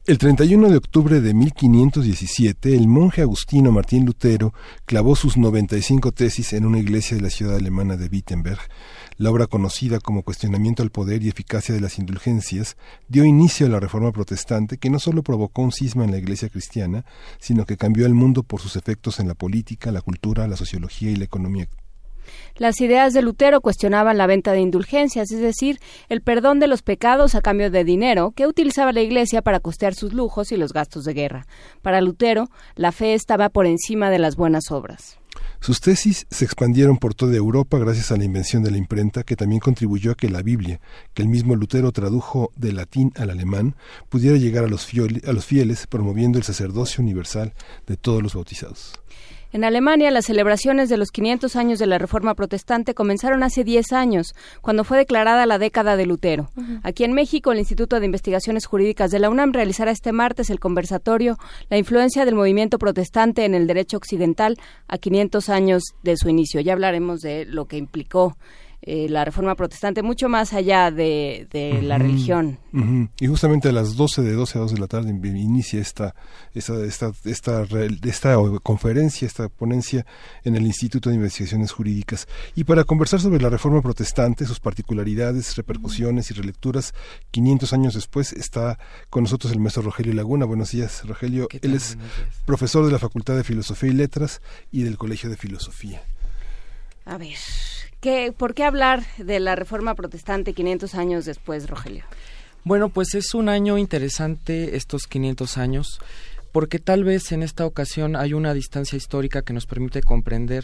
El 31 de octubre de 1517, el monje agustino Martín Lutero clavó sus 95 tesis en una iglesia de la ciudad alemana de Wittenberg. La obra conocida como Cuestionamiento al poder y eficacia de las indulgencias dio inicio a la reforma protestante que no solo provocó un cisma en la iglesia cristiana, sino que cambió el mundo por sus efectos en la política, la cultura, la sociología y la economía. Las ideas de Lutero cuestionaban la venta de indulgencias, es decir, el perdón de los pecados a cambio de dinero que utilizaba la Iglesia para costear sus lujos y los gastos de guerra. Para Lutero, la fe estaba por encima de las buenas obras. Sus tesis se expandieron por toda Europa gracias a la invención de la imprenta, que también contribuyó a que la Biblia, que el mismo Lutero tradujo del latín al alemán, pudiera llegar a los fieles, promoviendo el sacerdocio universal de todos los bautizados. En Alemania, las celebraciones de los 500 años de la Reforma Protestante comenzaron hace 10 años, cuando fue declarada la década de Lutero. Aquí en México, el Instituto de Investigaciones Jurídicas de la UNAM realizará este martes el conversatorio La influencia del movimiento protestante en el derecho occidental a 500 años de su inicio. Ya hablaremos de lo que implicó eh, la Reforma Protestante, mucho más allá de, de la religión. Y justamente a las 12 de 12 a 2 de la tarde in- inicia esta, esta, esta, esta, re- esta conferencia, esta ponencia en el Instituto de Investigaciones Jurídicas. Y para conversar sobre la reforma protestante, sus particularidades, repercusiones y relecturas, 500 años después está con nosotros el maestro Rogelio Laguna. Buenos días, Rogelio. Él es profesor de la Facultad de Filosofía y Letras y del Colegio de Filosofía. A ver, ¿qué, ¿por qué hablar de la Reforma Protestante 500 años después, Rogelio? Bueno, pues es un año interesante estos 500 años, porque tal vez en esta ocasión hay una distancia histórica que nos permite comprender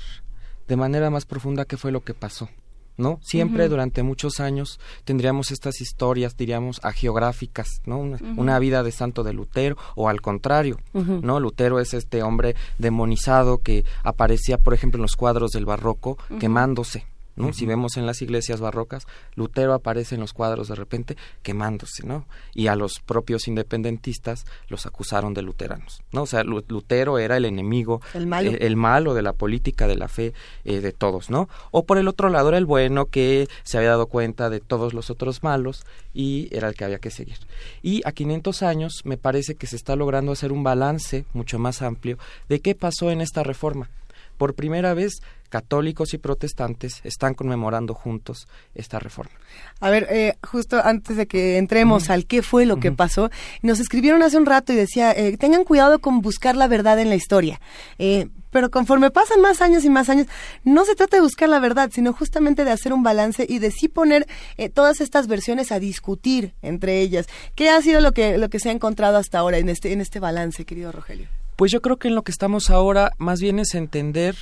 de manera más profunda qué fue lo que pasó. ¿No? Siempre durante muchos años tendríamos estas historias, diríamos, agiográficas, ¿no? Una, vida de santo de Lutero, o al contrario. ¿no? Lutero es este hombre demonizado que aparecía, por ejemplo, en los cuadros del barroco, quemándose, Si vemos en las iglesias barrocas, Lutero aparece en los cuadros de repente quemándose, ¿no? Y a los propios independentistas los acusaron de luteranos, ¿no? O sea, Lu- Lutero era el enemigo, El malo. eh, el malo de la política, de la fe eh, de todos, ¿no? O por el otro lado era el bueno que se había dado cuenta de todos los otros malos y era el que había que seguir. Y a 500 años me parece que se está logrando hacer un balance mucho más amplio de qué pasó en esta reforma. Por primera vez, católicos y protestantes están conmemorando juntos esta reforma. A ver, eh, justo antes de que entremos al qué fue lo que pasó, nos escribieron hace un rato y decía, eh, tengan cuidado con buscar la verdad en la historia. Eh, pero conforme pasan más años y más años, no se trata de buscar la verdad, sino justamente de hacer un balance y de sí poner eh, todas estas versiones a discutir entre ellas. ¿Qué ha sido lo que, lo que se ha encontrado hasta ahora en este, en este balance, querido Rogelio? Pues yo creo que en lo que estamos ahora más bien es entender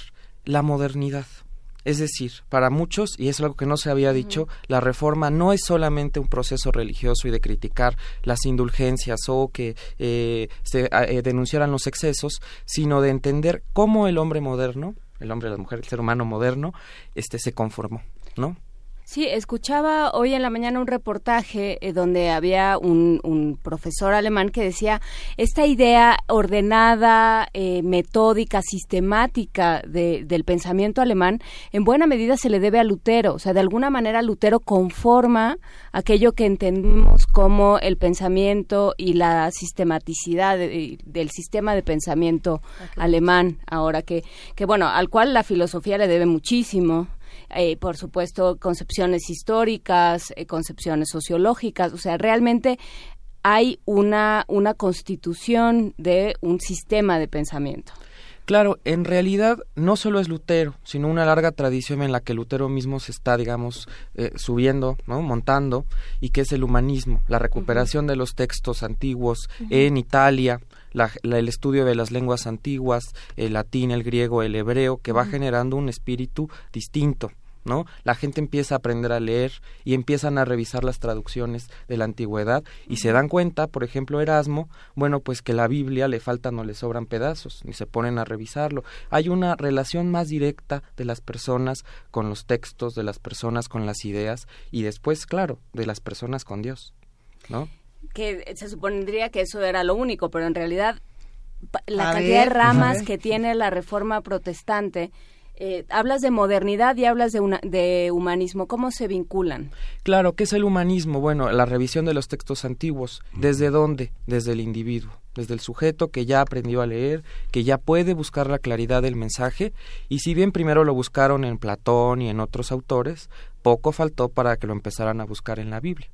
la modernidad. Es decir, para muchos, y es algo que no se había dicho, la reforma no es solamente un proceso religioso y de criticar las indulgencias o que eh, se eh, denunciaran los excesos, sino de entender cómo el hombre moderno, el hombre, la mujer, el ser humano moderno, este se conformó, ¿no? Sí, escuchaba hoy en la mañana un reportaje eh, donde había un, un profesor alemán que decía esta idea ordenada, eh, metódica, sistemática de- del pensamiento alemán, en buena medida se le debe a Lutero. O sea, de alguna manera Lutero conforma aquello que entendemos como el pensamiento y la sistematicidad de- del sistema de pensamiento alemán, ahora que, que, bueno, al cual la filosofía le debe muchísimo eh, por supuesto, concepciones históricas, eh, concepciones sociológicas, o sea, realmente hay una, una constitución de un sistema de pensamiento. Claro, en realidad no solo es Lutero, sino una larga tradición en la que Lutero mismo se está, digamos, eh, subiendo, ¿no? montando, y que es el humanismo, la recuperación de los textos antiguos en Italia, la- la- el estudio de las lenguas antiguas, el latín, el griego, el hebreo, que va generando un espíritu distinto. ¿No? La gente empieza a aprender a leer y empiezan a revisar las traducciones de la antigüedad y se dan cuenta, por ejemplo, Erasmo, bueno, pues que la Biblia le faltan o le sobran pedazos y se ponen a revisarlo. Hay una relación más directa de las personas con los textos, de las personas con las ideas y después, claro, de las personas con Dios, ¿no? Que se supondría que eso era lo único, pero en realidad la A cantidad ver, de ramas que tiene la reforma protestante, eh, hablas de modernidad y hablas de, una, de humanismo, ¿cómo se vinculan? Claro, ¿qué es el humanismo? Bueno, la revisión de los textos antiguos. ¿Desde dónde? Desde el individuo, desde el sujeto que ya aprendió a leer, que ya puede buscar la claridad del mensaje, y si bien primero lo buscaron en Platón y en otros autores, poco faltó para que lo empezaran a buscar en la Biblia.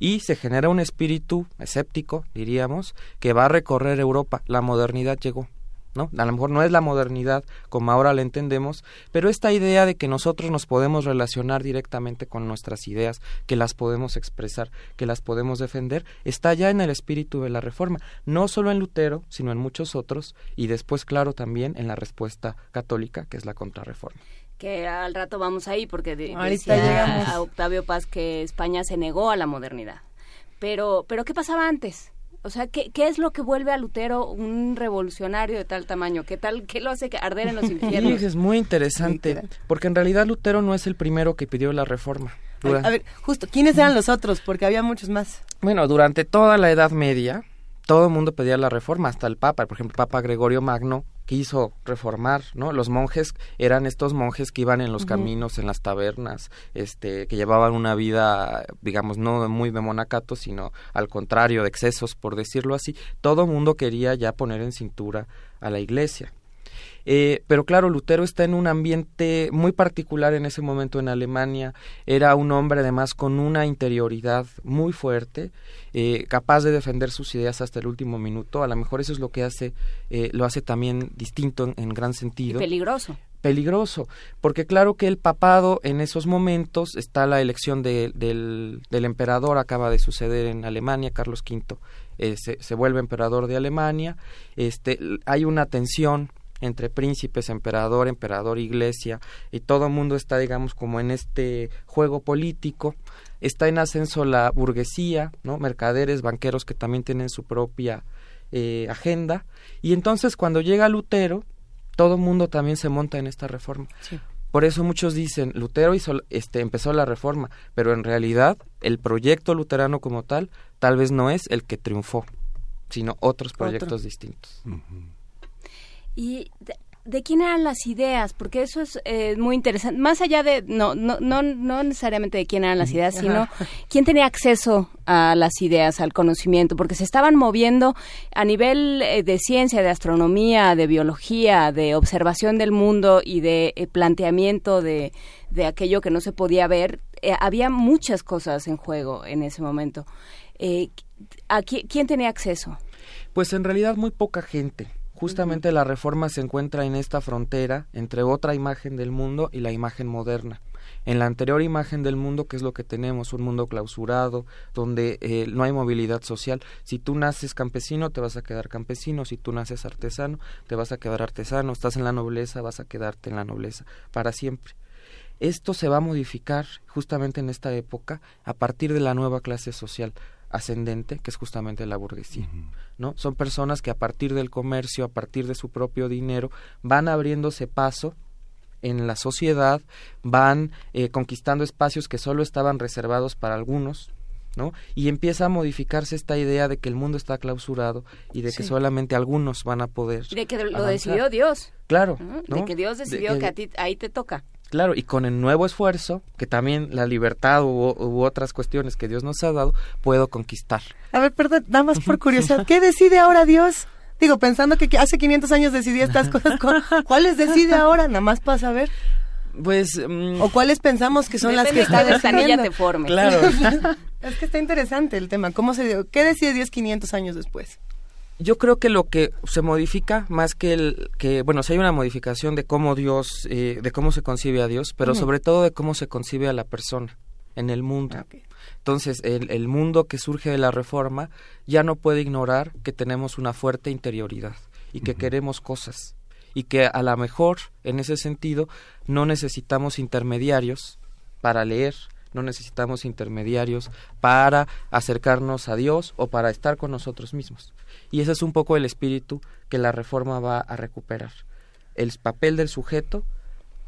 Y se genera un espíritu escéptico, diríamos, que va a recorrer Europa. La modernidad llegó. ¿no? A lo mejor no es la modernidad como ahora la entendemos, pero esta idea de que nosotros nos podemos relacionar directamente con nuestras ideas, que las podemos expresar, que las podemos defender, está ya en el espíritu de la reforma, no solo en Lutero, sino en muchos otros, y después, claro, también en la respuesta católica, que es la contrarreforma. Que al rato vamos ahí, porque de- Ahorita decía llegamos. a Octavio Paz que España se negó a la modernidad. Pero, pero ¿qué pasaba antes? O sea, ¿qué, ¿qué es lo que vuelve a Lutero un revolucionario de tal tamaño? ¿Qué tal, qué lo hace arder en los *laughs* infiernos? es muy interesante, porque en realidad Lutero no es el primero que pidió la reforma. A ver, justo, ¿quiénes eran los otros? Porque había muchos más. Bueno, durante toda la Edad Media, todo el mundo pedía la reforma, hasta el Papa, por ejemplo, Papa Gregorio Magno quiso reformar, ¿no? Los monjes eran estos monjes que iban en los caminos, en las tabernas, este, que llevaban una vida, digamos, no muy de monacato, sino al contrario, de excesos, por decirlo así. Todo mundo quería ya poner en cintura a la iglesia. Eh, pero claro, Lutero está en un ambiente muy particular en ese momento en Alemania. Era un hombre además con una interioridad muy fuerte, eh, capaz de defender sus ideas hasta el último minuto. A lo mejor eso es lo que hace, eh, lo hace también distinto en, en gran Y sentido peligroso. peligroso, porque claro que el papado en esos momentos está la elección de- del, del emperador, acaba de suceder en Alemania, Carlos V eh, se, se vuelve emperador de Alemania, este, hay una tensión entre príncipes, emperador, emperador, iglesia, y todo el mundo está, digamos, como en este juego político, está en ascenso la burguesía, ¿no? mercaderes, banqueros que también tienen su propia eh, agenda, y entonces cuando llega Lutero, todo el mundo también se monta en esta reforma. Por eso muchos dicen, Lutero hizo, este, empezó la reforma, pero en realidad el proyecto luterano como tal tal vez no es el que triunfó, sino otros proyectos Otro. distintos. ¿Y de, de quién eran las ideas? Porque eso es eh, muy interesante. Más allá de, no, no, no, no necesariamente de quién eran las ideas, sino Ajá. quién tenía acceso a las ideas, al conocimiento, porque se estaban moviendo a nivel eh, de ciencia, de astronomía, de biología, de observación del mundo y de eh, planteamiento de, de aquello que no se podía ver. Eh, había muchas cosas en juego en ese momento. Eh, ¿a qui- ¿Quién tenía acceso? Pues en realidad muy poca gente. Justamente la reforma se encuentra en esta frontera entre otra imagen del mundo y la imagen moderna. En la anterior imagen del mundo, que es lo que tenemos, un mundo clausurado, donde eh, no hay movilidad social. Si tú naces campesino, te vas a quedar campesino. Si tú naces artesano, te vas a quedar artesano. Estás en la nobleza, vas a quedarte en la nobleza para siempre. Esto se va a modificar justamente en esta época a partir de la nueva clase social ascendente, que es justamente la burguesía. ¿no? Son personas que a partir del comercio, a partir de su propio dinero, van abriéndose paso en la sociedad, van eh, conquistando espacios que solo estaban reservados para algunos, ¿no? Y empieza a modificarse esta idea de que el mundo está clausurado y de que solamente algunos van a poder. De que lo avanzar. decidió Dios. Claro. De que Dios De decidió que- que a ti ahí te toca. Claro, y con el nuevo esfuerzo, que también la libertad u, u otras cuestiones que Dios nos ha dado, puedo conquistar. A ver, perdón, nada más por *laughs* curiosidad. ¿Qué decide ahora Dios? Digo, pensando que hace 500 años decidía estas *laughs* cosas, ¿cu- ¿cuáles decide ahora? Nada más para saber. Pues... ¿O cuáles pensamos que son las que está decidiendo? te forme. Claro. *laughs* es que está interesante el tema. ¿Cómo se dio? ¿Qué decide Dios 500 años después? Yo creo que lo que se modifica más que el que bueno, si hay una modificación de cómo Dios, eh, de cómo se concibe a Dios, pero sobre todo de cómo se concibe a la persona en el mundo. Entonces, el, el mundo que surge de la reforma ya no puede ignorar que tenemos una fuerte interioridad y que queremos cosas y que a lo mejor en ese sentido no necesitamos intermediarios para leer, no necesitamos intermediarios para acercarnos a Dios o para estar con nosotros mismos. Y ese es un poco el espíritu que la reforma va a recuperar, el papel del sujeto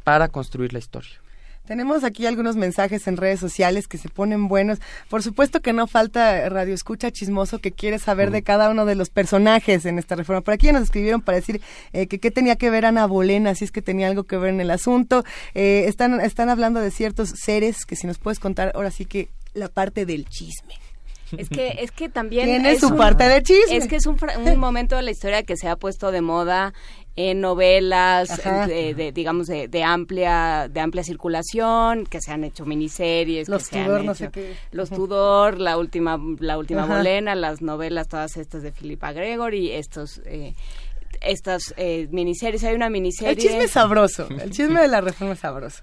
para construir la historia. Tenemos aquí algunos mensajes en redes sociales que se ponen buenos. Por supuesto que no falta radio escucha chismoso que quiere saber de cada uno de los personajes en esta reforma. Por aquí ya nos escribieron para decir eh, que qué tenía que ver Ana Bolena, si es que tenía algo que ver en el asunto. Eh, están, están hablando de ciertos seres que si nos puedes contar ahora sí que la parte del chisme. Es que, es que también... Tiene es su un- parte de chisme. Es que es un momento de la historia que se ha puesto de moda en novelas, Ajá. de, de, digamos, de, de amplia de amplia circulación, que se han hecho miniseries, Los que se han Tudor, no hecho- sé qué. Los Tudor, la última la última Ajá. Bolena, las novelas todas estas de Philippa Gregory, estos eh, estas eh, miniseries. Hay una miniserie... El chisme es sabroso. El chisme de la reforma es sabroso.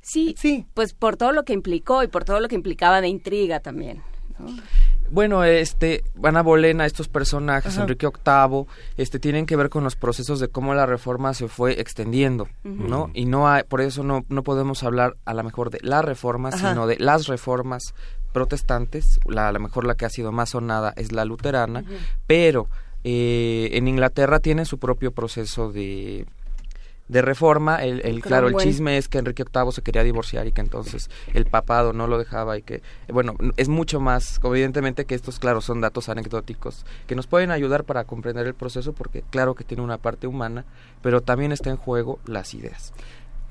Sí, sí. Pues por todo lo que implicó y por todo lo que implicaba de intriga también. ¿no? Bueno, este, Ana Bolena, estos personajes, Ajá. Enrique VIII, este, tienen que ver con los procesos de cómo la reforma se fue extendiendo. ¿no? Y no hay, por eso no, no podemos hablar a lo mejor de la reforma, Ajá. sino de las reformas protestantes. La, a lo mejor la que ha sido más sonada es la luterana, pero eh, en Inglaterra tiene su propio proceso de de reforma, el, el- claro, el chisme es que Enrique VIII se quería divorciar y que entonces el papado no lo dejaba y que, bueno, es mucho más, evidentemente que estos, claro, son datos anecdóticos que nos pueden ayudar para comprender el proceso porque claro que tiene una parte humana, pero también está en juego las ideas.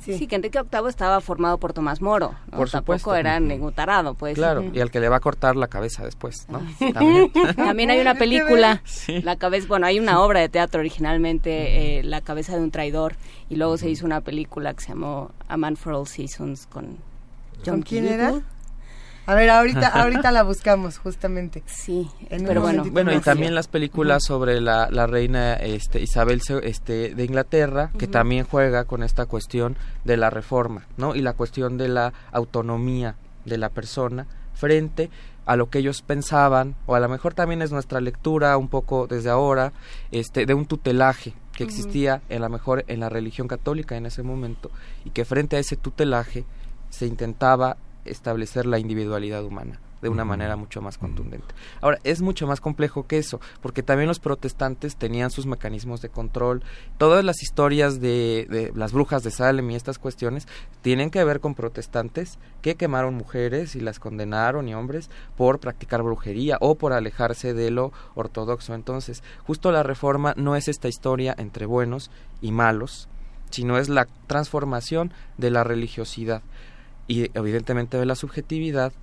Sí. que Enrique VIII estaba formado por Tomás Moro. ¿no? Por Tampoco supuesto. era ningún tarado, pues. Claro, y al que le va a cortar la cabeza después, ¿no? Sí. También. *laughs* También hay una *laughs* película, Sí. la cabeza, bueno, hay una obra de teatro originalmente, eh, La cabeza de un traidor, y luego se hizo una película que se llamó A Man for All Seasons con John ¿Con quién era? A ver, ahorita, ahorita la buscamos, justamente. Sí, En pero bueno. Bueno, y también las películas sobre la, la reina este, Isabel se- este, de Inglaterra, que también juega con esta cuestión de la reforma, ¿no? Y la cuestión de la autonomía de la persona frente a lo que ellos pensaban, o a lo mejor también es nuestra lectura un poco desde ahora, este, de un tutelaje que existía en la mejor en la religión católica en ese momento, y que frente a ese tutelaje se intentaba establecer la individualidad humana de una manera mucho más contundente. Ahora, es mucho más complejo que eso, porque también los protestantes tenían sus mecanismos de control. Todas las historias de, de las brujas de Salem y estas cuestiones tienen que ver con protestantes que quemaron mujeres y las condenaron y hombres por practicar brujería o por alejarse de lo ortodoxo. Entonces, justo la reforma no es esta historia entre buenos y malos, sino es la transformación de la religiosidad y evidentemente de la subjetividad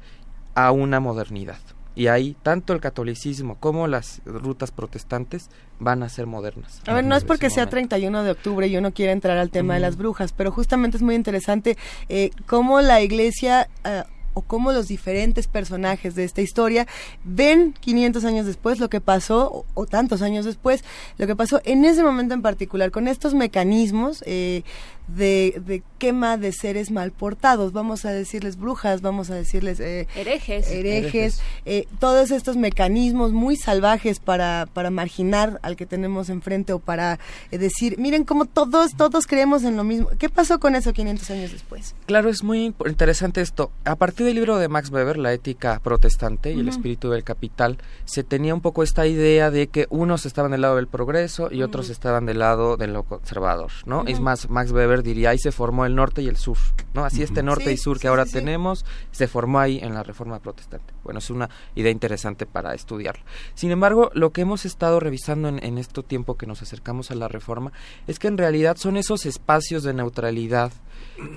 a una modernidad. Y ahí tanto el catolicismo como las rutas protestantes van a ser modernas. A ver, no es porque sea momento. 31 de octubre y yo no quiera entrar al tema de las brujas, pero justamente es muy interesante eh, cómo la iglesia eh, o cómo los diferentes personajes de esta historia ven 500 años después lo que pasó, o, o tantos años después, lo que pasó en ese momento en particular, con estos mecanismos eh, de, de quema de seres mal portados, vamos a decirles brujas, vamos a decirles... eh, Herejes. herejes, eh, todos estos mecanismos muy salvajes para, para marginar al que tenemos enfrente o para eh, decir, miren cómo todos, todos creemos en lo mismo. ¿Qué pasó con eso 500 años después? Claro, es muy interesante esto. A partir del libro de Max Weber, La ética protestante y el espíritu del capital, se tenía un poco esta idea de que unos estaban del lado del progreso y otros estaban del lado de lo conservador, ¿no? Es más, Max Weber diría, ahí se formó el norte y el sur, ¿no? Así este norte Sí, y sur que sí, ahora sí, tenemos se formó ahí en la Reforma Protestante. Bueno, es una idea interesante para estudiarlo. Sin embargo, lo que hemos estado revisando en, en este tiempo que nos acercamos a la Reforma es que en realidad son esos espacios de neutralidad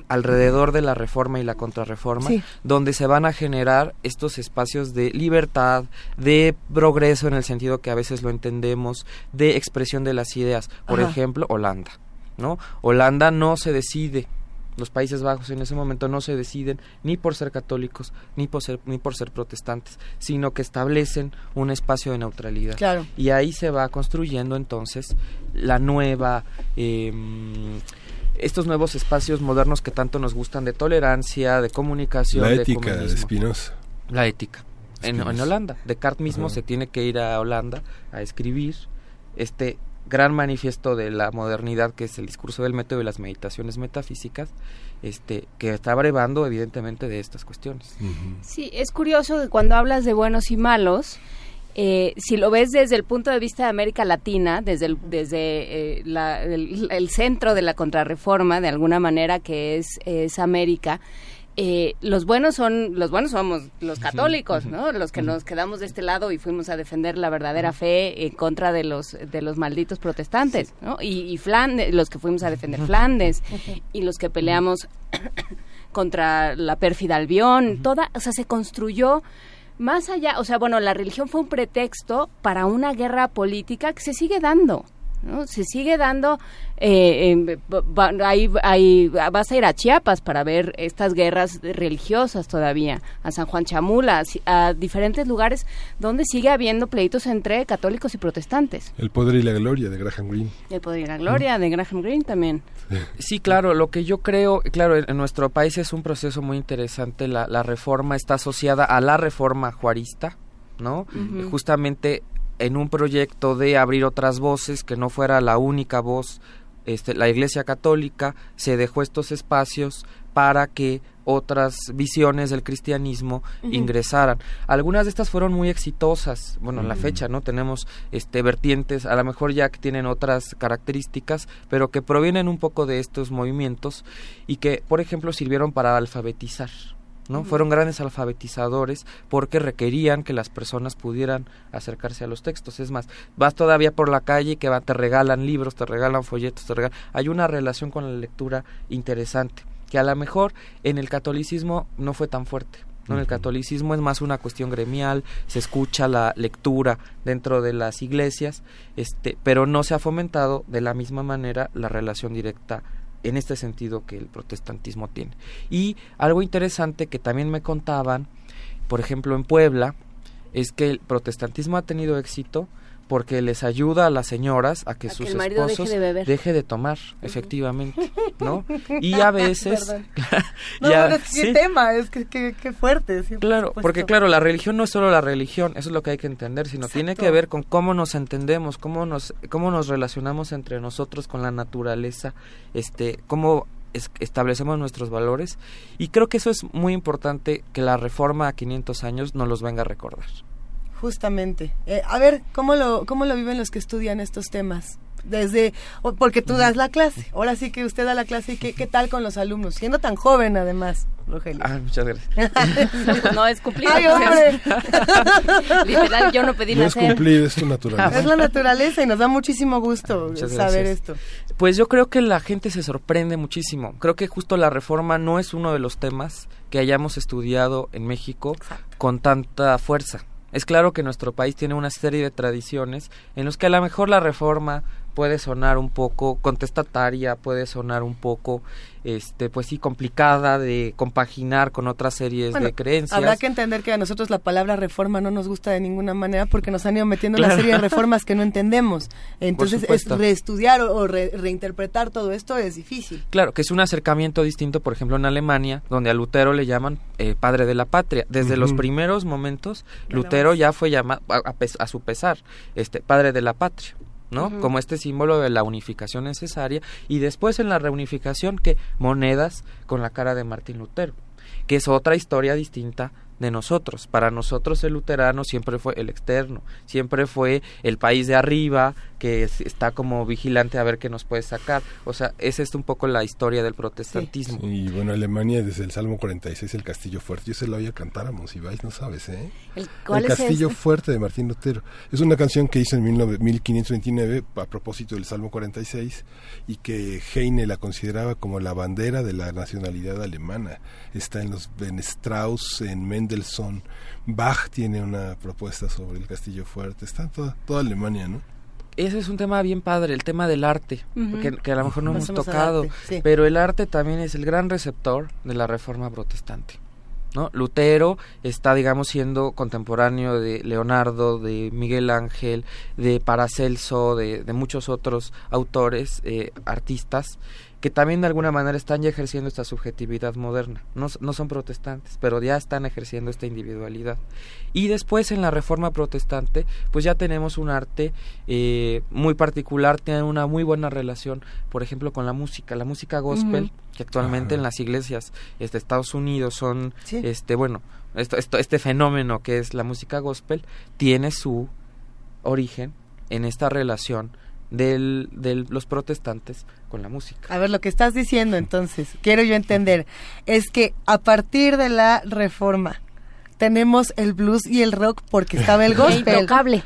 alrededor de la reforma y la contrarreforma. Donde se van a generar estos espacios de libertad, de progreso en el sentido que a veces lo entendemos, de expresión de las ideas. Por Ajá. ejemplo, Holanda, ¿no? Holanda no se decide los Países Bajos en ese momento no se deciden ni por ser católicos ni por ser ni por ser protestantes, sino que establecen un espacio de neutralidad. Claro. Y ahí se va construyendo entonces la nueva eh, estos nuevos espacios modernos que tanto nos gustan de tolerancia, de comunicación, La de ética de. Spinoza. La ética. En, en Holanda. Descartes mismo Ajá. se tiene que ir a Holanda a escribir este gran manifiesto de la modernidad que es el discurso del método y las meditaciones metafísicas, este que está brevando evidentemente de estas cuestiones. Sí, es curioso que cuando hablas de buenos y malos, eh, si lo ves desde el punto de vista de América Latina, desde el, desde eh, la- el, el centro de la contrarreforma, de alguna manera que es, es América, eh, los buenos son los buenos somos los católicos, ¿no? Los que nos quedamos de este lado y fuimos a defender la verdadera fe en contra de los de los malditos protestantes, ¿no? Y, y Flandes, los que fuimos a defender Flandes y los que peleamos *coughs* contra la pérfida Albión, toda, o sea, se construyó más allá, o sea, bueno, la religión fue un pretexto para una guerra política que se sigue dando. ¿No? Se sigue dando, eh, va- va- ahí- ahí vas a ir a Chiapas para ver estas guerras religiosas todavía, a San Juan Chamula, a diferentes lugares donde sigue habiendo pleitos entre católicos y protestantes. El poder y la gloria de Graham Greene. El poder y la gloria de Graham Greene también. Sí, claro, lo que yo creo, claro, en, en nuestro país es un proceso muy interesante, la, la reforma está asociada a la reforma juarista, ¿no? Justamente en un proyecto de abrir otras voces, que no fuera la única voz, este, la Iglesia Católica se dejó estos espacios para que otras visiones del cristianismo ingresaran. Algunas de estas fueron muy exitosas, bueno, en la Ujú. fecha, ¿no? Tenemos este vertientes, a lo mejor ya que tienen otras características, pero que provienen un poco de estos movimientos y que, por ejemplo, sirvieron para alfabetizar. ¿No? Fueron grandes alfabetizadores porque requerían que las personas pudieran acercarse a los textos. Es más, vas todavía por la calle que va, te regalan libros, te regalan folletos, te regalan... Hay una relación con la lectura interesante, que a lo mejor en el catolicismo no fue tan fuerte. ¿no? En el catolicismo es más una cuestión gremial, se escucha la lectura dentro de las iglesias, este, pero no se ha fomentado de la misma manera la relación directa en este sentido que el protestantismo tiene. Y algo interesante que también me contaban, por ejemplo en Puebla, es que el protestantismo ha tenido éxito porque les ayuda a las señoras a que A que sus el marido deje esposos de beber. deje de tomar, efectivamente, ¿no? *laughs* Y a veces. *laughs* No, ya- pero es que sí. qué tema, es que fuerte. sí, Claro, porque claro, la religión no es solo la religión, eso es lo que hay que entender, sino tiene que ver con cómo nos entendemos, cómo nos cómo nos relacionamos entre nosotros con la naturaleza, este, cómo es- establecemos nuestros valores y creo que eso es muy importante que la reforma a 500 años nos los venga a recordar. Justamente. Eh, a ver, ¿cómo lo, ¿cómo lo viven los que estudian estos temas? Desde, porque tú das la clase, ahora sí que usted da la clase, ¿y qué, qué tal con los alumnos? Siendo tan joven además, Rogelio. Ah, muchas gracias. *laughs* No es cumplido. ¡Ay, hombre! *laughs* Literal, yo no pedí No es cumplir, es tu naturaleza. Es la naturaleza y nos da muchísimo gusto Muchas saber gracias. esto. Pues yo creo que la gente se sorprende muchísimo. Creo que justo la reforma no es uno de los temas que hayamos estudiado en México con tanta fuerza. Es claro que nuestro país tiene una serie de tradiciones en los que a lo mejor la reforma puede sonar un poco contestataria, puede sonar un poco, este, pues sí, complicada de compaginar con otras series Bueno, de creencias. Habrá que entender que a nosotros la palabra reforma no nos gusta de ninguna manera porque nos han ido metiendo una Claro. serie de reformas que no entendemos. Entonces, es reestudiar o, o re- reinterpretar todo esto es difícil. Claro, que es un acercamiento distinto, por ejemplo, en Alemania, donde a Lutero le llaman eh, padre de la patria. Desde los primeros momentos, Lutero ya fue llamado, a, a pes- a su pesar, este padre de la patria. ¿No? Como este símbolo de la unificación necesaria. Y después en la reunificación que monedas con la cara de Martín Lutero, que es otra historia distinta de nosotros. Para nosotros el luterano siempre fue el externo, siempre fue el país de arriba que es- está como vigilante a ver qué nos puede sacar. O sea, esa es un poco la historia del protestantismo. Y bueno, Alemania desde el Salmo 46, el Castillo Fuerte. Yo se lo voy a cantar a Monsiváis, no sabes, ¿eh? El- ¿cuál el es Castillo este? Fuerte de Martín Lutero. Es una canción que hizo en 19- 1529 a propósito del Salmo 46 y que Heine la consideraba como la bandera de la nacionalidad alemana. Está en los en Strauss, en Mendelssohn. Bach tiene una propuesta sobre el Castillo Fuerte. Está toda, toda Alemania, ¿no? Ese es un tema bien padre, el tema del arte, que, que a lo mejor no hemos tocado, sí. pero el arte también es el gran receptor de la reforma protestante. ¿no? Lutero está, digamos, siendo contemporáneo de Leonardo, de Miguel Ángel, de Paracelso, de, de muchos otros autores, eh, artistas, que también de alguna manera están ya ejerciendo esta subjetividad moderna. No, no son protestantes, pero ya están ejerciendo esta individualidad. Y después en la Reforma Protestante, pues ya tenemos un arte eh, muy particular, tiene una muy buena relación, por ejemplo, con la música. La música gospel, que actualmente en las iglesias este, de Estados Unidos son, Sí. este bueno, esto, esto- este fenómeno que es la música gospel, tiene su origen en esta relación del- de los protestantes con la música. A ver, lo que estás diciendo entonces, quiero yo entender, es que a partir de la reforma tenemos el blues y el rock porque estaba el *laughs* gospel. Intocable.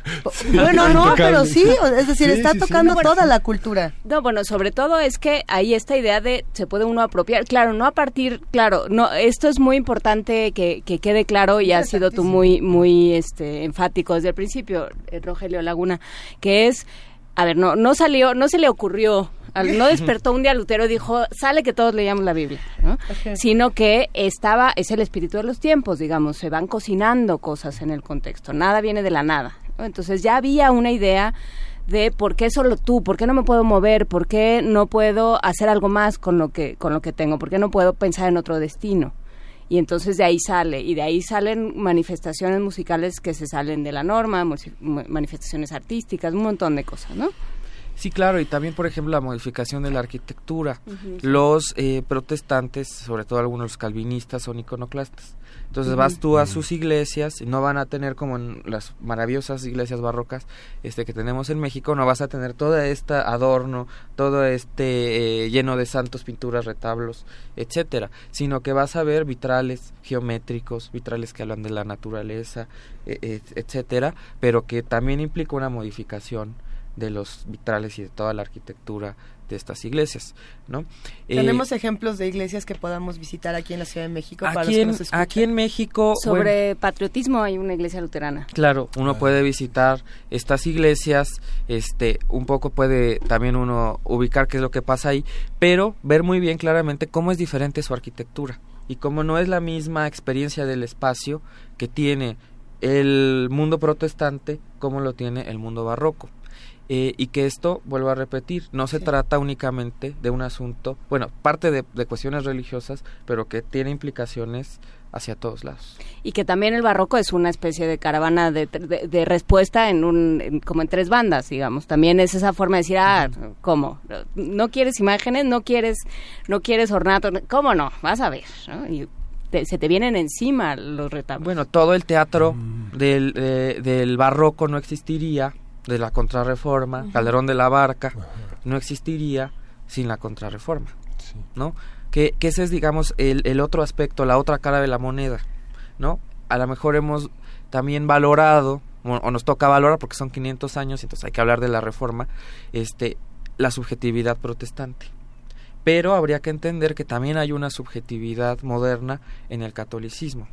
Bueno, no, Intocable. pero sí, es decir, Sí, está sí, tocando Bueno, toda la cultura. No, bueno, sobre todo es que hay esta idea de se puede uno apropiar, claro, no a partir, claro, no, esto es muy importante que, que quede claro y has sido tú muy, muy, este, enfático desde el principio, eh, Rogelio Laguna, que es, a ver, no, no salió, no se le ocurrió, no despertó un día Lutero y dijo, sale que todos leíamos la Biblia, ¿no? sino que estaba, es el espíritu de los tiempos, digamos, se van cocinando cosas en el contexto, nada viene de la nada. ¿no? Entonces ya había una idea de por qué solo tú, por qué no me puedo mover, por qué no puedo hacer algo más con lo que con lo que tengo, por qué no puedo pensar en otro destino. Y entonces de ahí sale, y de ahí salen manifestaciones musicales que se salen de la norma, manifestaciones artísticas, un montón de cosas, ¿no? Sí, claro, y también, por ejemplo, la modificación de la arquitectura. Los eh, protestantes, sobre todo algunos los calvinistas, son iconoclastas. Entonces vas tú a sus iglesias y no van a tener como en las maravillosas iglesias barrocas este que tenemos en México, no vas a tener todo este adorno, todo este eh, lleno de santos, pinturas, retablos, etcétera, sino que vas a ver vitrales geométricos, vitrales que hablan de la naturaleza, eh, eh, etcétera, pero que también implica una modificación de los vitrales y de toda la arquitectura de estas iglesias, ¿no? Eh, Tenemos ejemplos de iglesias que podamos visitar aquí en la Ciudad de México para los aquí, que en, nos escuchan. aquí en México, Sobre bueno, patriotismo hay una iglesia luterana. claro, uno puede visitar estas iglesias, este, un poco puede también uno ubicar qué es lo que pasa ahí, pero ver muy bien claramente cómo es diferente su arquitectura y cómo no es la misma experiencia del espacio que tiene el mundo protestante como lo tiene el mundo barroco. Eh, y que esto, vuelvo a repetir, no se trata únicamente de un asunto, bueno, parte de, de cuestiones religiosas, pero que tiene implicaciones hacia todos lados. Y que también el barroco es una especie de caravana de, de- de respuesta en un, en- como en tres bandas, digamos. También es esa forma de decir, ah, ¿cómo? ¿No quieres imágenes? ¿No quieres, no quieres ornato? ¿Cómo no? Vas a ver, ¿no? Y te- se te vienen encima los retablos. Bueno, todo el teatro del, eh, del barroco no existiría, de la contrarreforma. Calderón de la Barca, no existiría sin la contrarreforma, ¿no? Que, que ese es, digamos, el, el otro aspecto, la otra cara de la moneda, ¿no? A lo mejor hemos también valorado, o, o nos toca valorar porque son 500 años, entonces hay que hablar de la reforma, este, la subjetividad protestante. Pero habría que entender que también hay una subjetividad moderna en el catolicismo,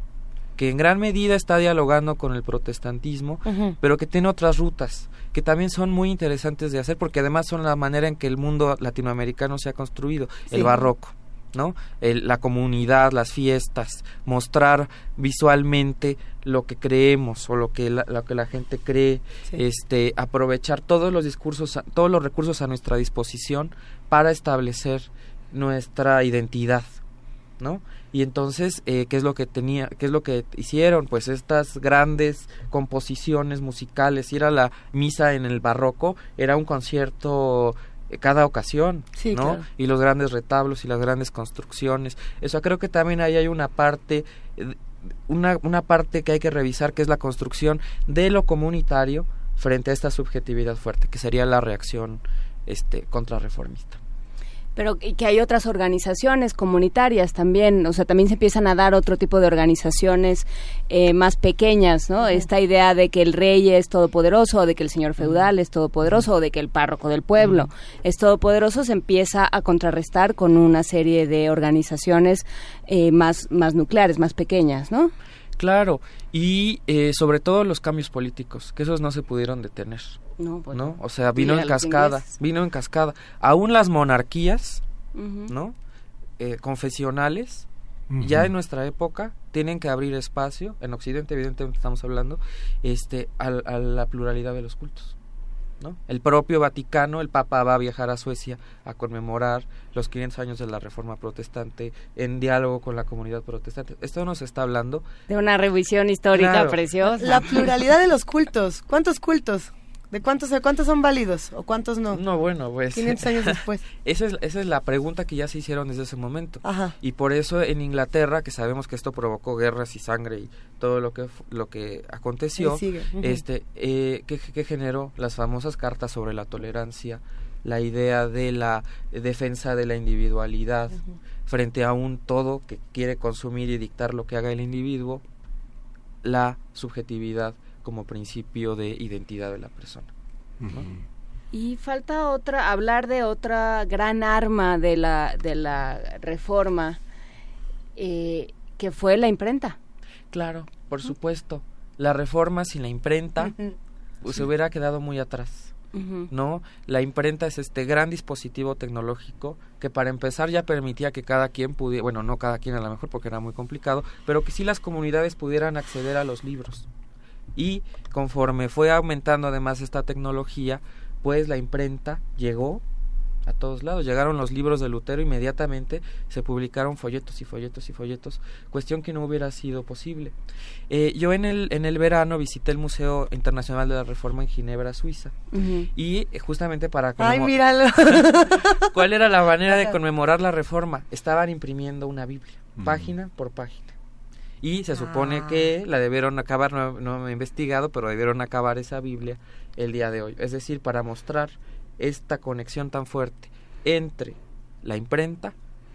que en gran medida está dialogando con el protestantismo, pero que tiene otras rutas que también son muy interesantes de hacer porque además son la manera en que el mundo latinoamericano se ha construido, Sí. el barroco. ¿no? El- la comunidad, las fiestas, mostrar visualmente lo que creemos o lo que la, lo que la gente cree, Sí. este, aprovechar todos los discursos, todos los recursos a nuestra disposición para establecer nuestra identidad, ¿no? Y entonces, eh, ¿qué es lo que tenía, qué es lo que hicieron? Pues estas grandes composiciones musicales, ir a la misa en el barroco era un concierto eh, cada ocasión, Sí, ¿no? claro. Y los grandes retablos y las grandes construcciones. Eso creo que también ahí hay una parte eh, una, una parte que hay que revisar que es la construcción de lo comunitario frente a esta subjetividad fuerte, que sería la reacción este contrarreformista. Pero y que hay otras organizaciones comunitarias también, o sea, también se empiezan a dar otro tipo de organizaciones eh, más pequeñas, ¿no? Esta idea de que el rey es todopoderoso, o de que el señor feudal es todopoderoso, o de que el párroco del pueblo es todopoderoso, se empieza a contrarrestar con una serie de organizaciones eh, más, más nucleares, más pequeñas, ¿no? Claro, y eh, sobre todo los cambios políticos, que esos no se pudieron detener. No, ¿no? O sea, vino en cascada, vino en cascada. Aún las monarquías. ¿no? Eh, confesionales, ya en nuestra época tienen que abrir espacio, en Occidente evidentemente estamos hablando, este, al- a, la pluralidad de los cultos. ¿no? El propio Vaticano, el Papa va a viajar a Suecia a conmemorar los 500 años de la Reforma Protestante en diálogo con la comunidad protestante. Esto nos está hablando De una revisión histórica Claro. preciosa. La pluralidad de los cultos. ¿Cuántos cultos? ¿De cuántos, cuántos son válidos o cuántos no? No, bueno, pues 500 años después. *laughs* esa, es, esa es la pregunta que ya se hicieron desde ese momento. Ajá. Y por eso en Inglaterra, que sabemos que esto provocó guerras y sangre y todo lo que lo que aconteció. Ujú. este eh, que, que generó las famosas cartas sobre la tolerancia, la idea de la defensa de la individualidad frente a un todo que quiere consumir y dictar lo que haga el individuo, la subjetividad como principio de identidad de la persona. ¿no? Y falta otra, hablar de otra gran arma de la, de la reforma, eh, que fue la imprenta. Claro, por supuesto. La reforma sin la imprenta pues, se hubiera quedado muy atrás. ¿no? La imprenta es este gran dispositivo tecnológico que para empezar ya permitía que cada quien pudiera, bueno, no cada quien a lo mejor porque era muy complicado, pero que sí las comunidades pudieran acceder a los libros. Y conforme fue aumentando además esta tecnología, pues la imprenta llegó a todos lados. Llegaron los libros de Lutero inmediatamente, se publicaron folletos y folletos y folletos, cuestión que no hubiera sido posible. Eh, yo en el, en el verano visité el Museo Internacional de la Reforma en Ginebra, Suiza. Y eh, justamente para Ay, míralo. *laughs* ¿Cuál era la manera de conmemorar la reforma? Estaban imprimiendo una Biblia, Mm. página por página. Y se supone Ah. que la debieron acabar, no, no me he investigado, pero debieron acabar esa Biblia el día de hoy. Es decir, para mostrar esta conexión tan fuerte entre la imprenta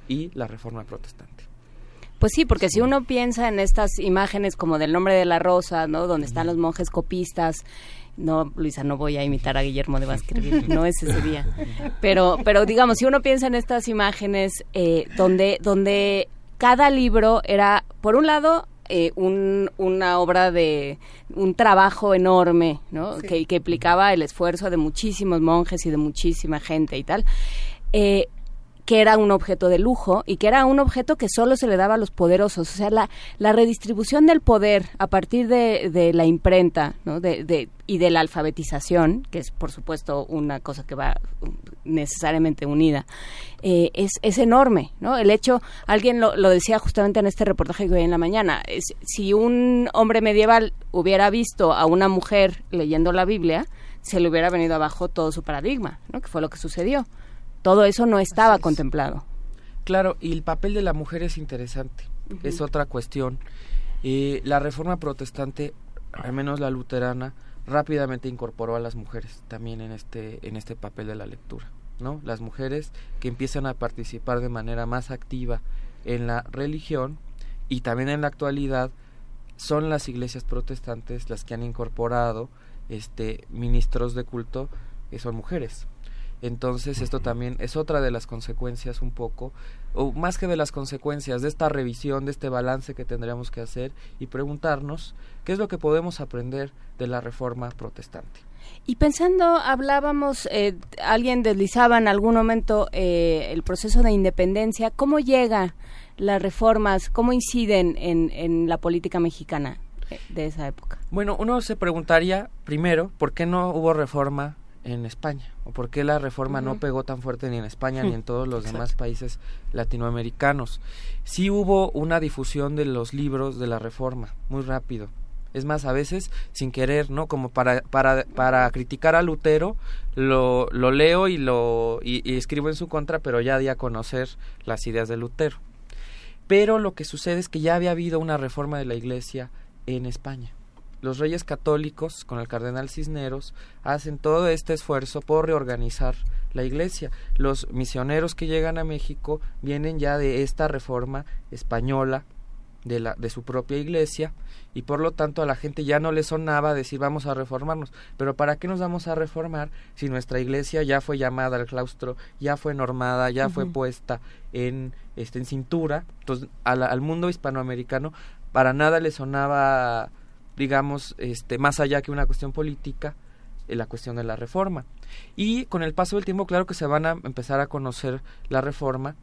y la reforma protestante. Pues sí, porque si uno piensa en estas imágenes como del nombre de la rosa, ¿no? Donde están los monjes copistas. No, Luisa, no voy a imitar a Guillermo de Baskerville, *laughs* no es ese día. Pero, pero digamos, si uno piensa en estas imágenes eh, donde, donde cada libro era, por un lado, eh, un- una obra de un trabajo enorme, ¿no? Sí. Que, que implicaba el esfuerzo de muchísimos monjes y de muchísima gente y tal. Eh, que era un objeto de lujo y que era un objeto que solo se le daba a los poderosos. O sea, la, redistribución del poder a partir de, la imprenta ¿no? de, y de la alfabetización, que es por supuesto una cosa que va necesariamente unida, eh, es, es enorme. ¿no? El hecho, alguien lo, lo decía justamente en este reportaje que vi en la mañana, es, si un hombre medieval hubiera visto a una mujer leyendo la Biblia, se le hubiera venido abajo todo su paradigma, ¿no? que fue lo que sucedió. Todo eso no estaba contemplado. Claro, y el papel de la mujer es interesante, es otra cuestión. Eh, la reforma protestante, al menos la luterana, rápidamente incorporó a las mujeres también en este, en este papel de la lectura. ¿no? Las mujeres que empiezan a participar de manera más activa en la religión y también en la actualidad son las iglesias protestantes las que han incorporado este ministros de culto que son mujeres. Entonces esto también es otra de las consecuencias un poco, o más que de las consecuencias de esta revisión, de este balance que tendríamos que hacer y preguntarnos qué es lo que podemos aprender de la reforma protestante. Y pensando, hablábamos, eh, alguien deslizaba en algún momento eh, el proceso de independencia, ¿cómo llegan las reformas, cómo inciden en, en la política mexicana eh, de esa época? Bueno, uno se preguntaría primero por qué no hubo reforma en España o por qué la reforma no pegó tan fuerte ni en España ni en *laughs* todos los demás países latinoamericanos. Sí hubo una difusión de los libros de la reforma muy rápido. Es más, a veces sin querer, ¿no? Como para, para, para criticar a Lutero, lo, lo leo y lo y, y escribo en su contra, pero ya di a conocer las ideas de Lutero. Pero lo que sucede es que ya había habido una reforma de la Iglesia en España. Los reyes católicos, con el cardenal Cisneros, hacen todo este esfuerzo por reorganizar la Iglesia. Los misioneros que llegan a México vienen ya de esta reforma española de, la, de su propia Iglesia y por lo tanto a la gente ya no le sonaba decir vamos a reformarnos. Pero ¿para qué nos vamos a reformar si nuestra Iglesia ya fue llamada al claustro, ya fue normada, ya fue puesta en, este, en cintura? Entonces la- al mundo hispanoamericano para nada le sonaba digamos, este, más allá que una cuestión política, eh, la cuestión de la reforma. Y con el paso del tiempo, claro que se van a empezar a conocer la reforma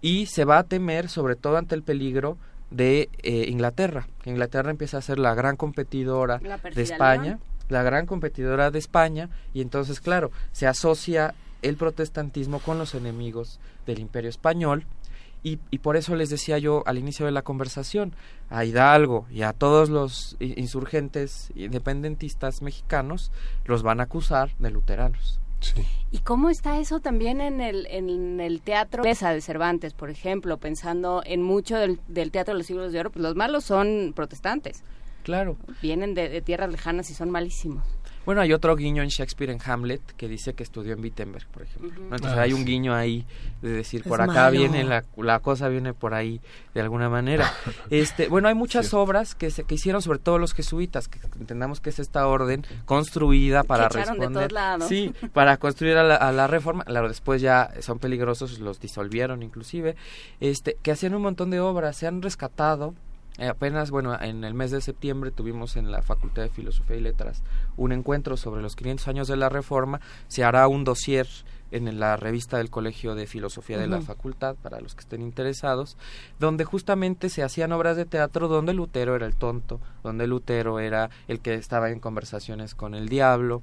y se va a temer, sobre todo ante el peligro de eh, Inglaterra. que Inglaterra empieza a ser la gran competidora La de España, la gran competidora de España, y entonces, claro, se asocia el protestantismo con los enemigos del imperio español. Y, y por eso les decía yo al inicio de la conversación, a Hidalgo y a todos los insurgentes independentistas mexicanos los van a acusar de luteranos. ¿Y cómo está eso también en el, en el teatro Mesa de Cervantes, por ejemplo, pensando en mucho del, del teatro de los siglos de oro? Pues los malos son protestantes. Claro. Vienen de, de tierras lejanas y son malísimos. Bueno, hay otro guiño en Shakespeare en Hamlet que dice que estudió en Wittenberg, por ejemplo. Entonces Ah, hay un guiño ahí de decir, Es por acá malo. viene la, la cosa, viene por ahí de alguna manera. *laughs* este Bueno, hay muchas obras que se que hicieron, sobre todo los jesuitas, que entendamos que es esta orden construida para de responder. todos lados. Sí, para construir a la, a la reforma. Claro, después ya son peligrosos, los disolvieron inclusive. este Que hacían un montón de obras, se han rescatado. Eh, apenas, bueno, en el mes de septiembre tuvimos en la Facultad de Filosofía y Letras un encuentro sobre los 500 años de la Reforma. Se hará un dossier en la revista del Colegio de Filosofía de la. Facultad para los que estén interesados, donde justamente se hacían obras de teatro donde Lutero era el tonto, donde Lutero era el que estaba en conversaciones con el diablo,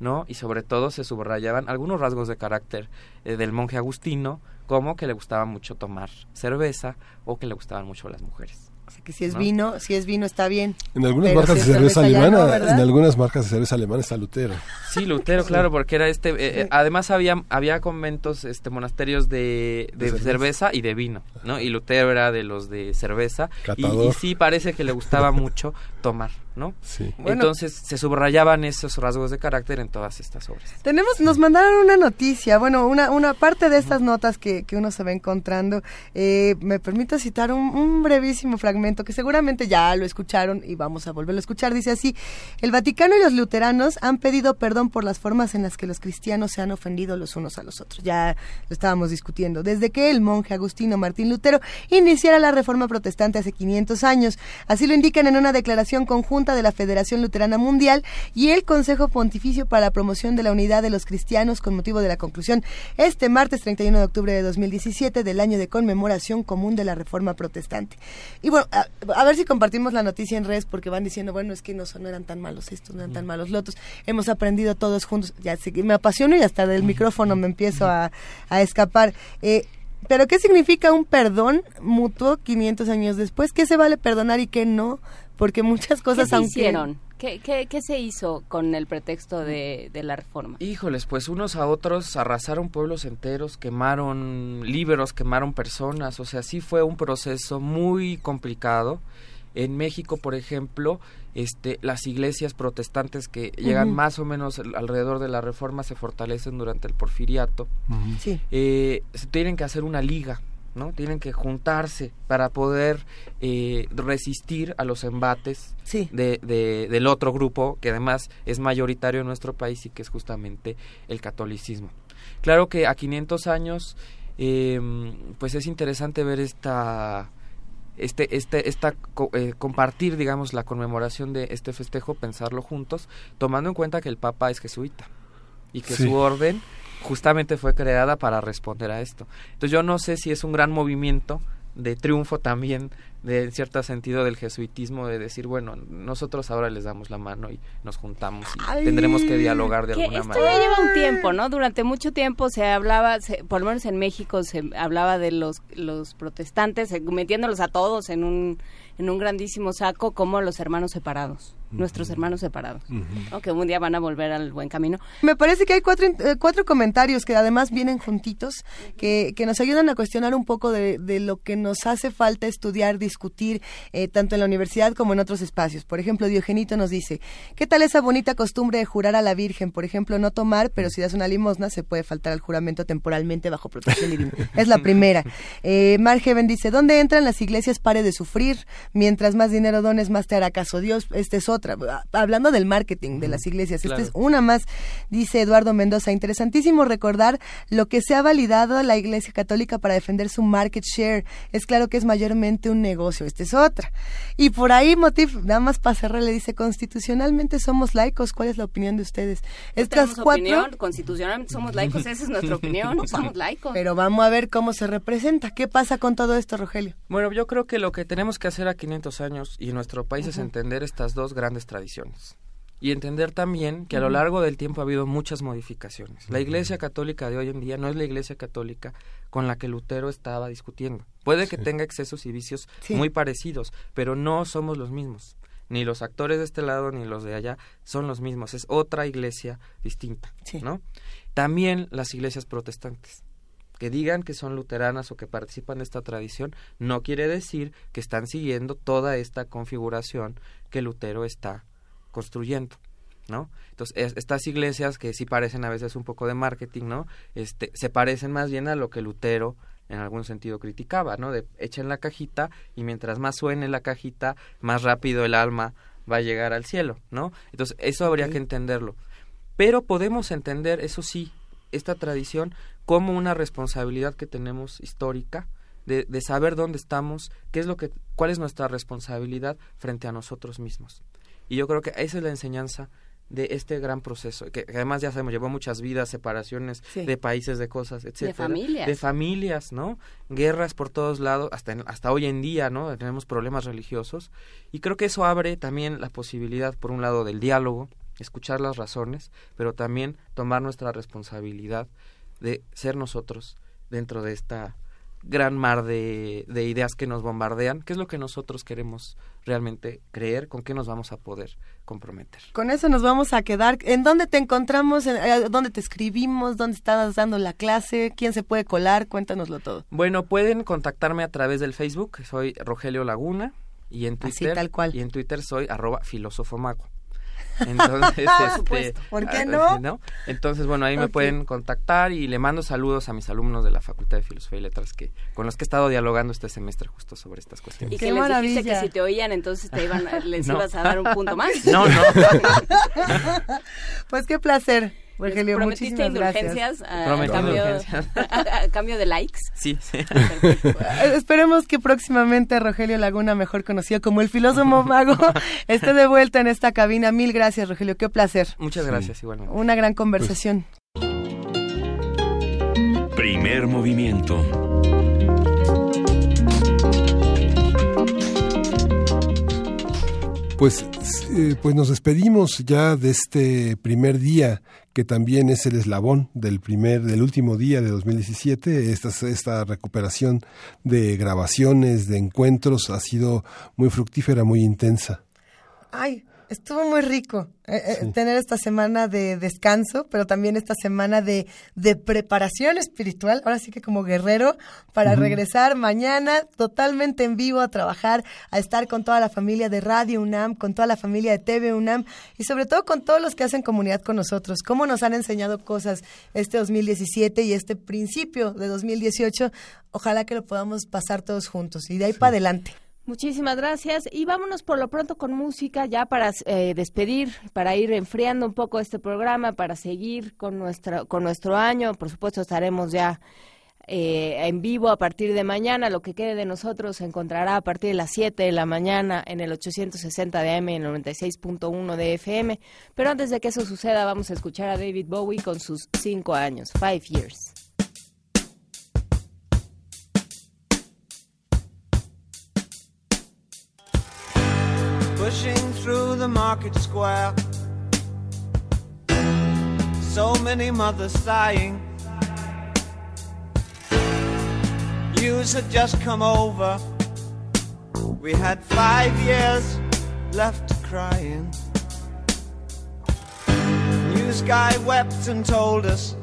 ¿no? Y sobre todo se subrayaban algunos rasgos de carácter eh, del monje agustino, como que le gustaba mucho tomar cerveza o que le gustaban mucho las mujeres. Que si es ¿no? vino, si es vino está bien. En algunas Pero marcas si de cerveza ya alemana, no, en algunas marcas de cerveza alemana está Lutero. Sí, Lutero, Sí. claro, porque era este. eh, eh, además había había conventos, este, monasterios de, de De cerveza. cerveza. y de vino, ¿no? Y Lutero era de los de cerveza y sí parece que le gustaba *laughs* mucho tomar, ¿no? Sí. Bueno. Entonces se subrayaban esos rasgos de carácter en todas estas obras. Tenemos, nos mandaron una noticia, bueno, una, una parte de estas notas que, que uno se va encontrando. Eh, me permito citar un, un brevísimo fragmento que seguramente ya lo escucharon y vamos a volverlo a escuchar. Dice así, el Vaticano y los luteranos han pedido perdón por las formas en las que los cristianos se han ofendido los unos a los otros. Ya lo estábamos discutiendo. Desde que el monje Agustino Martín Lutero iniciara la reforma protestante hace 500 años. Así lo indican en una declaración conjunta de la Federación Luterana Mundial y el Consejo Pontificio para la Promoción de la Unidad de los Cristianos con motivo de la conclusión este martes 31 de octubre de 2017 del año de conmemoración común de la Reforma Protestante. Y bueno, a, a ver si compartimos la noticia en redes porque van diciendo, bueno, es que no, son- no eran tan malos estos, no eran tan malos los otros. Hemos aprendido todos juntos. Ya sé que me apasiono y hasta del micrófono me empiezo a, a escapar. Eh, pero ¿qué significa un perdón mutuo 500 años después? ¿Qué se vale perdonar y qué no? Porque muchas cosas, ¿Qué se aunque... hicieron? ¿Qué, qué, qué se hizo con el pretexto de, de la reforma? Híjoles, pues unos a otros arrasaron pueblos enteros, quemaron libros, quemaron personas, o sea, sí fue un proceso muy complicado. En México, por ejemplo, este, las iglesias protestantes que llegan más o menos al- alrededor de la reforma se fortalecen durante el porfiriato. Sí. Eh, se tienen que hacer una liga, ¿no? Tienen que juntarse para poder eh, resistir a los embates Sí. de, de- del otro grupo que además es mayoritario en nuestro país y que es justamente el catolicismo. Claro que a 500 años, eh, pues es interesante ver esta este, este, esta co- eh, compartir, digamos, la conmemoración de este festejo, pensarlo juntos, tomando en cuenta que el Papa es jesuita y que Sí. su orden justamente fue creada para responder a esto. Entonces yo no sé si es un gran movimiento de triunfo también de en cierto sentido del jesuitismo de decir bueno nosotros ahora les damos la mano y nos juntamos y Ay, tendremos que dialogar de que alguna esto manera ya lleva un tiempo, ¿no? Durante mucho tiempo se hablaba, se- por lo menos en México se hablaba de los los protestantes eh, metiéndolos a todos en un en un grandísimo saco como los hermanos separados, nuestros hermanos separados, que un día van a volver al buen camino. Me parece que hay cuatro, eh, cuatro comentarios que además vienen juntitos, que, que nos ayudan a cuestionar un poco de, de lo que nos hace falta estudiar, discutir, eh, tanto en la universidad como en otros espacios. Por ejemplo, Diogenito nos dice, ¿qué tal esa bonita costumbre de jurar a la Virgen? Por ejemplo, no tomar, pero si das una limosna, se puede faltar al juramento temporalmente bajo protección divina. *laughs* Es la primera. Eh, Mar Heaven dice, ¿dónde entran las iglesias? Pare de sufrir. Mientras más dinero dones, más te hará caso Dios. Esta es otra. Hablando del marketing de las iglesias, esta es una más, dice Eduardo Mendoza. Interesantísimo recordar lo que se ha validado la Iglesia Católica para defender su market share. Es claro que es mayormente un negocio. Esta es otra. Y por ahí, Motif, nada más para cerrar, le dice, constitucionalmente somos laicos. ¿Cuál es la opinión de ustedes? Estas Tenemos cuatro... opinión, constitucionalmente somos laicos, esa es nuestra opinión, somos laicos. Pero vamos a ver cómo se representa. ¿Qué pasa con todo esto, Rogelio? Bueno, yo creo que lo que tenemos que hacer a 500 años y en nuestro país es entender estas dos grandes tradiciones. Y entender también que a lo largo del tiempo ha habido muchas modificaciones. La Iglesia Católica de hoy en día no es la Iglesia Católica con la que Lutero estaba discutiendo. Puede que Sí. tenga excesos y vicios Sí. muy parecidos, pero no somos los mismos. Ni los actores de este lado ni los de allá son los mismos. Es otra iglesia distinta, ¿no? También las iglesias protestantes que digan que son luteranas o que participan de esta tradición no quiere decir que están siguiendo toda esta configuración que Lutero está construyendo, ¿no? Entonces, es- estas iglesias que sí parecen a veces un poco de marketing, ¿no? Este, se parecen más bien a lo que Lutero en algún sentido criticaba, ¿no? De echen la cajita y mientras más suene la cajita, más rápido el alma va a llegar al cielo, ¿no? Entonces, eso habría que entenderlo. Pero podemos entender, eso sí, esta tradición como una responsabilidad que tenemos histórica de, de saber dónde estamos, qué es lo que, cuál es nuestra responsabilidad frente a nosotros mismos. Y yo creo que esa es la enseñanza de este gran proceso, que, que además ya sabemos, llevó muchas vidas, separaciones Sí. de países, de cosas, etcétera, familias. de familias, ¿no? Guerras por todos lados, hasta en- hasta hoy en día, ¿no? Tenemos problemas religiosos y creo que eso abre también la posibilidad, por un lado, del diálogo, escuchar las razones, pero también tomar nuestra responsabilidad de ser nosotros dentro de esta gran mar de, de ideas que nos bombardean, qué es lo que nosotros queremos realmente creer, con qué nos vamos a poder comprometer. Con eso nos vamos a quedar. ¿En dónde te encontramos? ¿En- eh, ¿Dónde te escribimos? ¿Dónde estabas dando la clase? ¿Quién se puede colar? Cuéntanoslo todo. Bueno, pueden contactarme a través del Facebook, soy Rogelio Laguna, y en Así, Twitter, tal cual. y en Twitter soy arroba filósofo-mago. *laughs* Entonces, Por este, supuesto. ¿Por qué ah, no? Entonces, bueno, ahí me pueden contactar y le mando saludos a mis alumnos de la Facultad de Filosofía y Letras que con los que he estado dialogando este semestre justo sobre estas cuestiones. Y que les dijiste que si te oían, entonces te iban, a- *laughs* les No. ibas a dar un punto más. *laughs* No, no. Pues qué placer, Rogelio. Prometiste Muchísimas indulgencias gracias. a, cambio, indulgencias. a- *laughs* a cambio de likes. Sí, sí. Eh, Esperemos que próximamente Rogelio Laguna, mejor conocido como el filósofo mago, *laughs* esté de vuelta en esta cabina. Mil gracias, Rogelio. Qué placer. Muchas gracias, igualmente. Una gran conversación. Primer movimiento. Pues, eh, pues nos despedimos ya de este primer día que también es el eslabón del primer del último día de 2017 esta esta recuperación de grabaciones de encuentros ha sido muy fructífera muy intensa. Ay, estuvo muy rico eh, eh, tener esta semana de descanso, pero también esta semana de, de preparación espiritual, ahora sí que como guerrero, para regresar mañana totalmente en vivo a trabajar, a estar con toda la familia de Radio UNAM, con toda la familia de TV UNAM y sobre todo con todos los que hacen comunidad con nosotros, cómo nos han enseñado cosas este 2017 y este principio de 2018, ojalá que lo podamos pasar todos juntos y de ahí para adelante. Muchísimas gracias y vámonos por lo pronto con música ya para eh, despedir, para ir enfriando un poco este programa, para seguir con nuestra con nuestro año. Por supuesto estaremos ya eh, en vivo a partir de mañana. Lo que quede de nosotros se encontrará a partir de las 7 de la mañana en el 860 de AM en el 96.1 de FM. Pero antes de que eso suceda vamos a escuchar a David Bowie con sus cinco años, Five Years. Dashing through the market square. So many mothers sighing. News had just come over. We had five years left crying. News guy wept and told us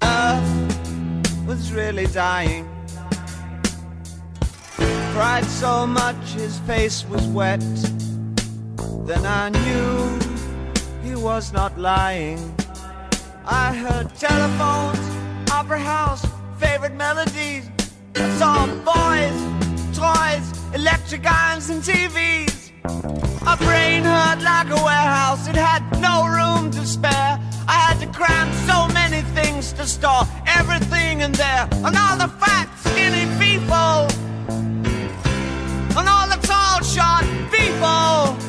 Earth was really dying. Cried so much his face was wet. Then I knew he was not lying. I heard telephones, opera house, favorite melodies. I saw boys, toys, electric irons, and TVs. My brain hurt like a warehouse, it had no room to spare. I had to cram so many things to store everything in there. And all the fat, skinny people, fall.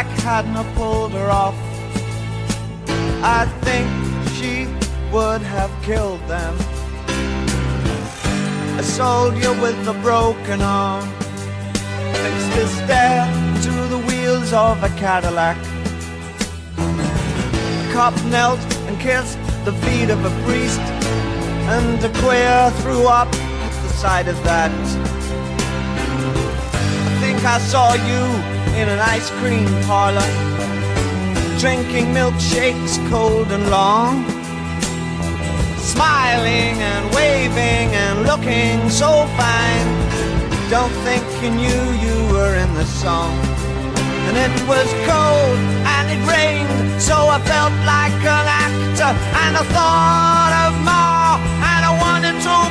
If hadn't pulled her off, I think she would have killed them. A soldier with a broken arm fixed his stare to the wheels of a Cadillac. A cop knelt and kissed the feet of a priest, and a queer threw up at the sight of that. I think I saw you in an ice cream parlor, drinking milkshakes cold and long, smiling and waving and looking so fine. Don't think you knew you were in the song. And it was cold and it rained, so I felt like an actor. And I thought of more, and I wanted to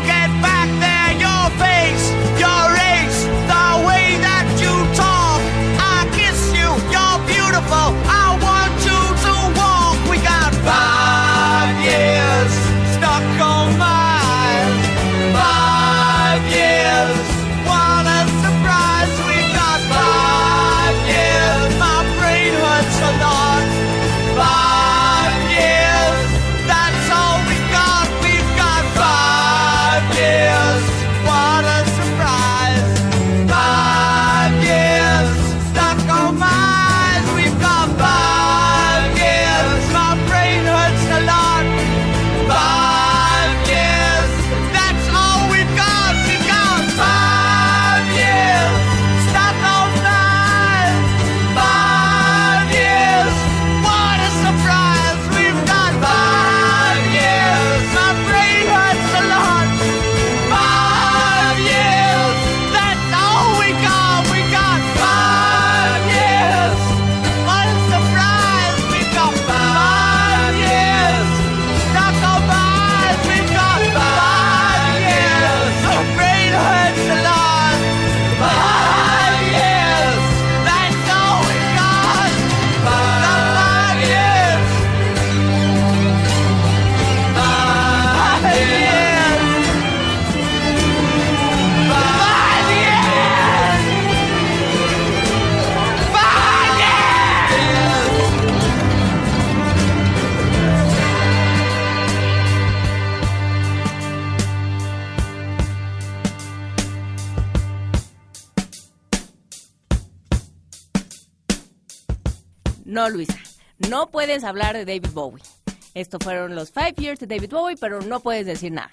fall. I puedes hablar de David Bowie. Estos fueron los five years de David Bowie, pero no puedes decir nada.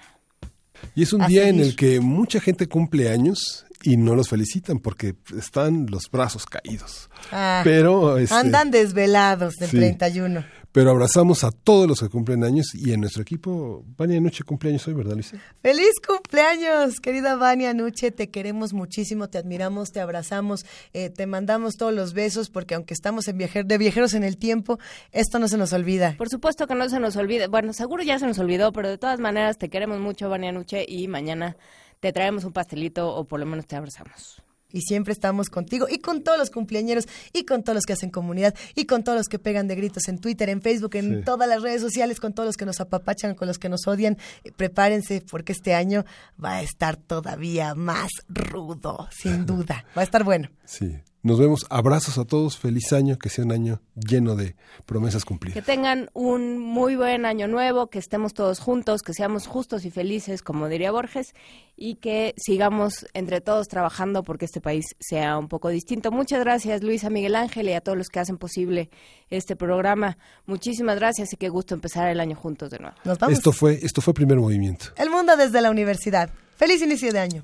Y es un día en el que mucha gente cumple años y no los felicitan porque están los brazos caídos. Ah, Pero, este, Andan desvelados del sí. 31. Pero abrazamos a todos los que cumplen años y en nuestro equipo, Vania Noche cumpleaños hoy, ¿verdad, Luisa? ¡Feliz cumpleaños, querida Vania Nuche! Te queremos muchísimo, te admiramos, te abrazamos, eh, te mandamos todos los besos porque aunque estamos en viajer, de viajeros en el tiempo, esto no se nos olvida. Por supuesto que no se nos olvide. Bueno, seguro ya se nos olvidó, pero de todas maneras te queremos mucho, Vania Nuche, y mañana te traemos un pastelito o por lo menos te abrazamos. Y siempre estamos contigo y con todos los cumpleañeros y con todos los que hacen comunidad y con todos los que pegan de gritos en Twitter, en Facebook, en Sí. todas las redes sociales, con todos los que nos apapachan, con los que nos odian. Eh, Prepárense porque este año va a estar todavía más rudo, sin *laughs* duda. Va a estar bueno. Sí. Nos vemos. Abrazos a todos. Feliz año. Que sea un año lleno de promesas Que cumplidas. tengan un muy buen año nuevo, que estemos todos juntos, que seamos justos y felices, como diría Borges, y que sigamos entre todos trabajando porque este país sea un poco distinto. Muchas gracias, Luisa Miguel Ángel, y a todos los que hacen posible este programa. Muchísimas gracias y qué gusto empezar el año juntos de nuevo. Nos vamos. Esto fue, esto fue primer movimiento. El mundo desde la universidad. Feliz inicio de año.